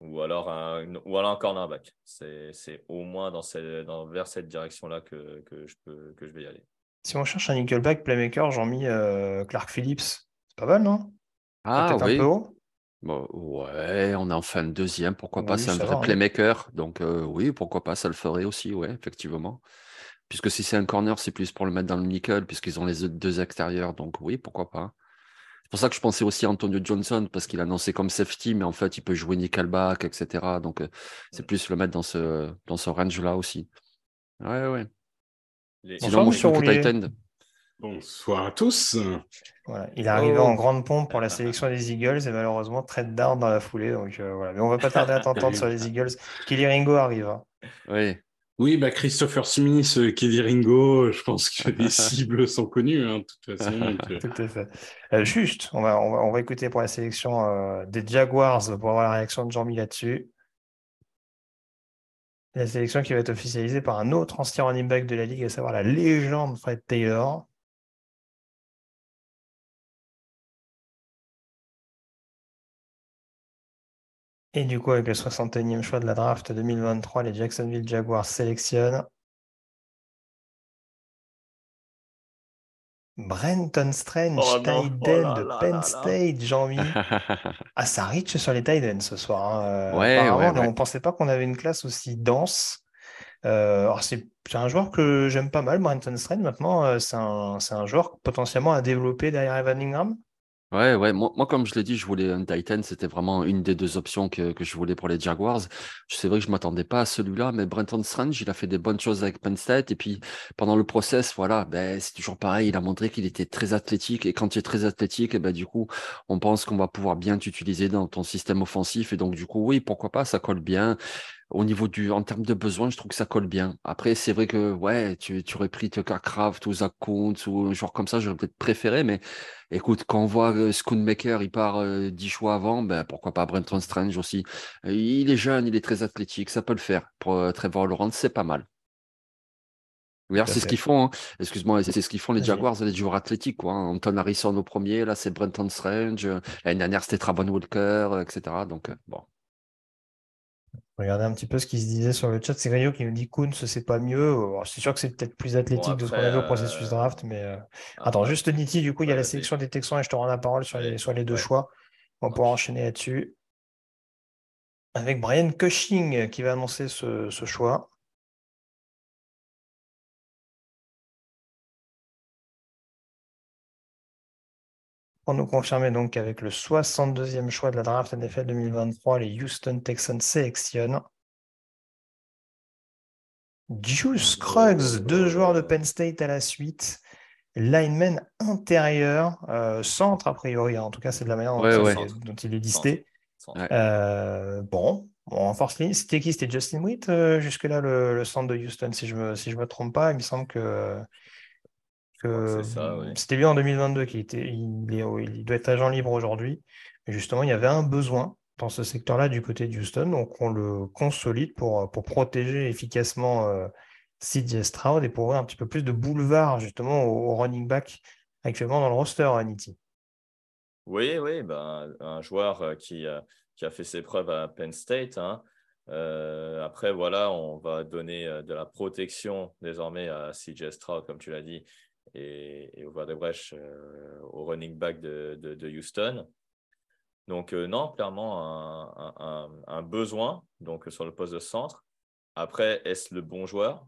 Speaker 4: Ou alors un, ou alors un cornerback. C'est au moins dans cette, dans, vers cette direction-là que, que, je peux, que je vais y aller.
Speaker 2: Si on cherche un nickelback playmaker, j'en mis euh, Clark Phillips. C'est pas mal, non?
Speaker 3: Ah oui. Un peu haut bon, ouais, on est en fin de deuxième, pourquoi pas, c'est un vrai hein. playmaker. Donc euh, oui, pourquoi pas, ça le ferait aussi, ouais, effectivement. Puisque si c'est un corner, c'est plus pour le mettre dans le nickel, puisqu'ils ont les deux extérieurs. Donc oui, pourquoi pas. C'est pour ça que je pensais aussi à Antonio Johnson, parce qu'il a annoncé comme safety, mais en fait, il peut jouer nickelback, etc. Donc, euh, c'est plus le mettre dans ce, dans ce range-là aussi. Ouais, ouais.
Speaker 6: Sinon, moi, je Bonsoir à tous.
Speaker 2: Voilà, il est arrivé oh. en grande pompe pour la sélection des Eagles et malheureusement trade down dans la foulée. Donc euh, voilà. Mais on va pas tarder à t'entendre sur les Eagles. Kelly Ringo arrive. Hein.
Speaker 3: Oui.
Speaker 6: Oui, bah Christopher Smith, euh, Kelly Ringo, je pense que les cibles sont connues, hein, de toute façon.
Speaker 2: Euh. Tout à fait. Euh, juste, on va, on, va, écouter pour la sélection des Jaguars pour avoir la réaction de Jean-Mi là-dessus. La sélection qui va être officialisée par un autre ancien running back de la ligue, à savoir la légende Fred Taylor. Et du coup, avec le 61e choix de la draft 2023, les Jacksonville Jaguars sélectionnent Brenton Strange, oh tight oh de Penn State, j'ai envie. ah, ça riche sur les tight ce soir. Hein. Euh, ouais, ouais, On ne pensait pas qu'on avait une classe aussi dense. Euh, alors c'est un joueur que j'aime pas mal, Brenton Strange. Maintenant, euh, c'est un, un, joueur potentiellement à développer derrière Evan Ingram.
Speaker 3: Ouais, ouais. Moi, comme je l'ai dit, je voulais un Titan. C'était vraiment une des deux options que, que je voulais pour les Jaguars. C'est vrai que je m'attendais pas à celui-là, mais Brenton Strange, il a fait des bonnes choses avec Penn State. Et puis, pendant le process, voilà, ben, c'est toujours pareil. Il a montré qu'il était très athlétique. Et quand tu es très athlétique, eh ben, du coup, on pense qu'on va pouvoir bien t'utiliser dans ton système offensif. Et donc, du coup, oui, pourquoi pas, ça colle bien au niveau du, en termes de besoins, je trouve que ça colle bien. Après, c'est vrai que, ouais, tu, tu aurais pris Tucker Craft ou Zach Kuntz ou un joueur comme ça, j'aurais peut-être préféré, mais écoute, quand on voit euh, Schoonmaker, il part euh, 10 choix avant, ben, pourquoi pas Brenton Strange aussi. Euh, il est jeune, il est très athlétique, ça peut le faire. Pour euh, Trevor Lawrence, c'est pas mal. c'est ce qu'ils font. Hein. Excuse-moi, c'est ce qu'ils font les Jaguars, les joueurs athlétiques. Quoi, hein. Anton Harrison au premier, là c'est Brenton Strange. L'année dernière c'était Travon Walker, etc. Donc bon.
Speaker 2: Regardez un petit peu ce qui se disait sur le chat. C'est Grio qui nous dit Kuhn, c'est pas mieux. C'est sûr que c'est peut-être plus athlétique de ce qu'on avait au processus euh, draft. Mais euh, attends, juste Niti, du coup, il y a la sélection des Texans et je te rends la parole sur les, sur les deux choix. On va pouvoir enchaîner là-dessus. Avec Brian Cushing qui va annoncer ce, ce choix. Pour nous confirmer donc qu'avec le 62e choix de la draft NFL 2023, les Houston Texans sélectionnent Juice Scruggs, deux joueurs de Penn State à la suite. Lineman intérieur, euh, centre a priori, en tout cas c'est de la manière dont, il est listé. Euh, bon, en force ligne, c'était qui? C'était Justin Witt euh, jusque-là le, centre de Houston, si je ne me, si je me trompe pas. Il me semble que c'était lui en 2022 qui était, il, il, doit être agent libre aujourd'hui. Mais justement, il y avait un besoin dans ce secteur-là du côté de Houston, donc on le consolide pour, pour protéger efficacement euh, CJ Stroud et pour ouvrir un petit peu plus de boulevard justement au, running back actuellement dans le roster, Anity.
Speaker 4: Oui, oui, ben, un joueur euh, qui, qui, a fait ses preuves à Penn State. Hein. Euh, après, voilà, on va donner de la protection désormais à CJ Stroud, comme tu l'as dit, et, et Over the Breach au running back de, de, Houston. Donc, non, clairement, un, un, un, besoin donc, sur le poste de centre. Après, est-ce le bon joueur?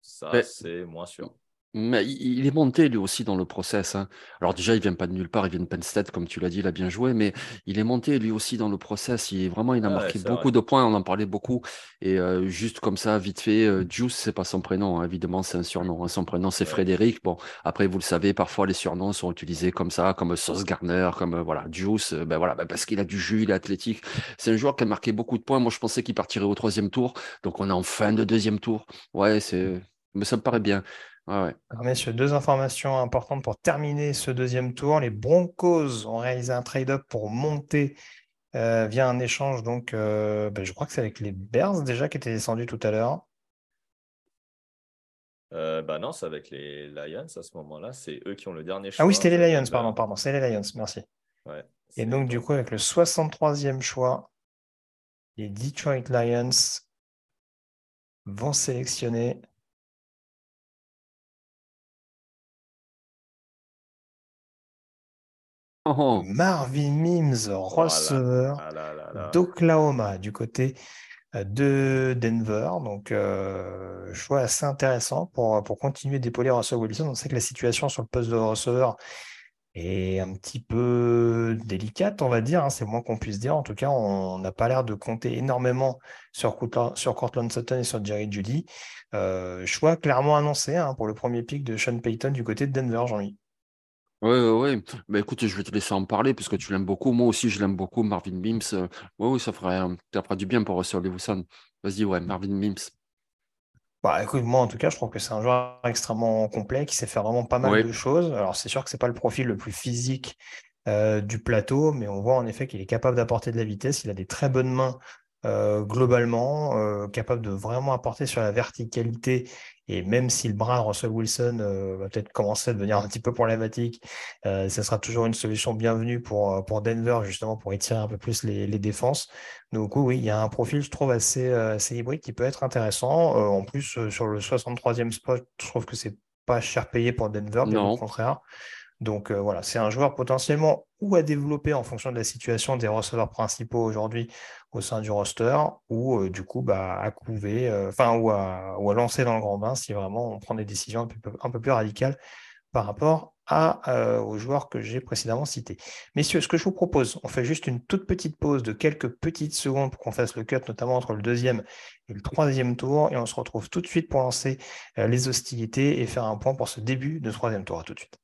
Speaker 4: Ça, c'est moins sûr.
Speaker 3: Mais il est monté lui aussi dans le process. Hein. Alors déjà, il vient pas de nulle part, il vient de Penn State, comme tu l'as dit, il a bien joué, mais il est monté lui aussi dans le process. Il est vraiment, il a marqué beaucoup de points, on en parlait beaucoup. Et euh, juste comme ça, vite fait, euh, Juice, c'est pas son prénom, hein. évidemment, c'est un surnom. Hein. Son prénom, c'est Frédéric. Bon, après, vous le savez, parfois les surnoms sont utilisés comme ça, comme Sauce Garner, comme euh, voilà, Juice, ben voilà, ben parce qu'il a du jus, il est athlétique. C'est un joueur qui a marqué beaucoup de points. Moi, je pensais qu'il partirait au troisième tour, donc on est en fin de deuxième tour. Ouais, c'est, mais ça me paraît bien.
Speaker 2: Alors, messieurs, deux informations importantes pour terminer ce deuxième tour. Les Broncos ont réalisé un trade-up pour monter euh, via un échange. Donc, euh, ben, je crois que c'est avec les Bears déjà qui étaient descendus tout à l'heure.
Speaker 4: Euh, bah non, c'est avec les Lions à ce moment-là. C'est eux qui ont le dernier choix.
Speaker 2: Ah oui, c'était les Lions, pardon, pardon. C'est les Lions, merci. Et donc, du coup, avec le 63e choix, les Detroit Lions vont sélectionner Oh. Marvin Mims, receveur oh d'Oklahoma du côté euh, de Denver. Donc, euh, choix assez intéressant pour, pour continuer d'épauler Russell Wilson. On sait que la situation sur le poste de receveur est un petit peu délicate, on va dire. Hein, c'est moins qu'on puisse dire. En tout cas, on n'a pas l'air de compter énormément sur, sur Cortland Sutton et sur Jerry Judy. Euh, choix clairement annoncé hein, pour le premier pick de Sean Payton du côté de Denver, Jean-Louis.
Speaker 3: Oui, oui, oui. Bah, écoute, je vais te laisser en parler parce que tu l'aimes beaucoup. Moi aussi, je l'aime beaucoup, Marvin Mims. Euh, oui, oui, ça ferait, ça du bien pour Russell Wilson. Vas-y, ouais, Marvin Mims.
Speaker 2: Bah, écoute, moi, en tout cas, je trouve que c'est un joueur extrêmement complet qui sait faire vraiment pas mal de choses. Alors, c'est sûr que c'est pas le profil le plus physique euh, du plateau, mais on voit en effet qu'il est capable d'apporter de la vitesse. Il a des très bonnes mains euh, globalement, euh, capable de vraiment apporter sur la verticalité. Et même si le bras Russell Wilson euh, va peut-être commencer à devenir un petit peu problématique, ça sera toujours une solution bienvenue pour, pour Denver, justement, pour étirer un peu plus les, les défenses. Donc oui, il y a un profil, je trouve, assez, assez hybride qui peut être intéressant. en plus, sur le 63e spot, je trouve que c'est pas cher payé pour Denver, bien au contraire. Donc voilà, c'est un joueur potentiellement ou à développer en fonction de la situation des receveurs principaux aujourd'hui au sein du roster ou euh, du coup bah, à couver, euh, enfin ou, à, ou, à, lancer dans le grand bain si vraiment on prend des décisions un peu, plus radicales par rapport à, euh, aux joueurs que j'ai précédemment cités. Messieurs, ce que je vous propose, on fait juste une toute petite pause de quelques petites secondes pour qu'on fasse le cut, notamment entre le deuxième et le troisième tour, et on se retrouve tout de suite pour lancer les hostilités et faire un point pour ce début de troisième tour. À tout de suite.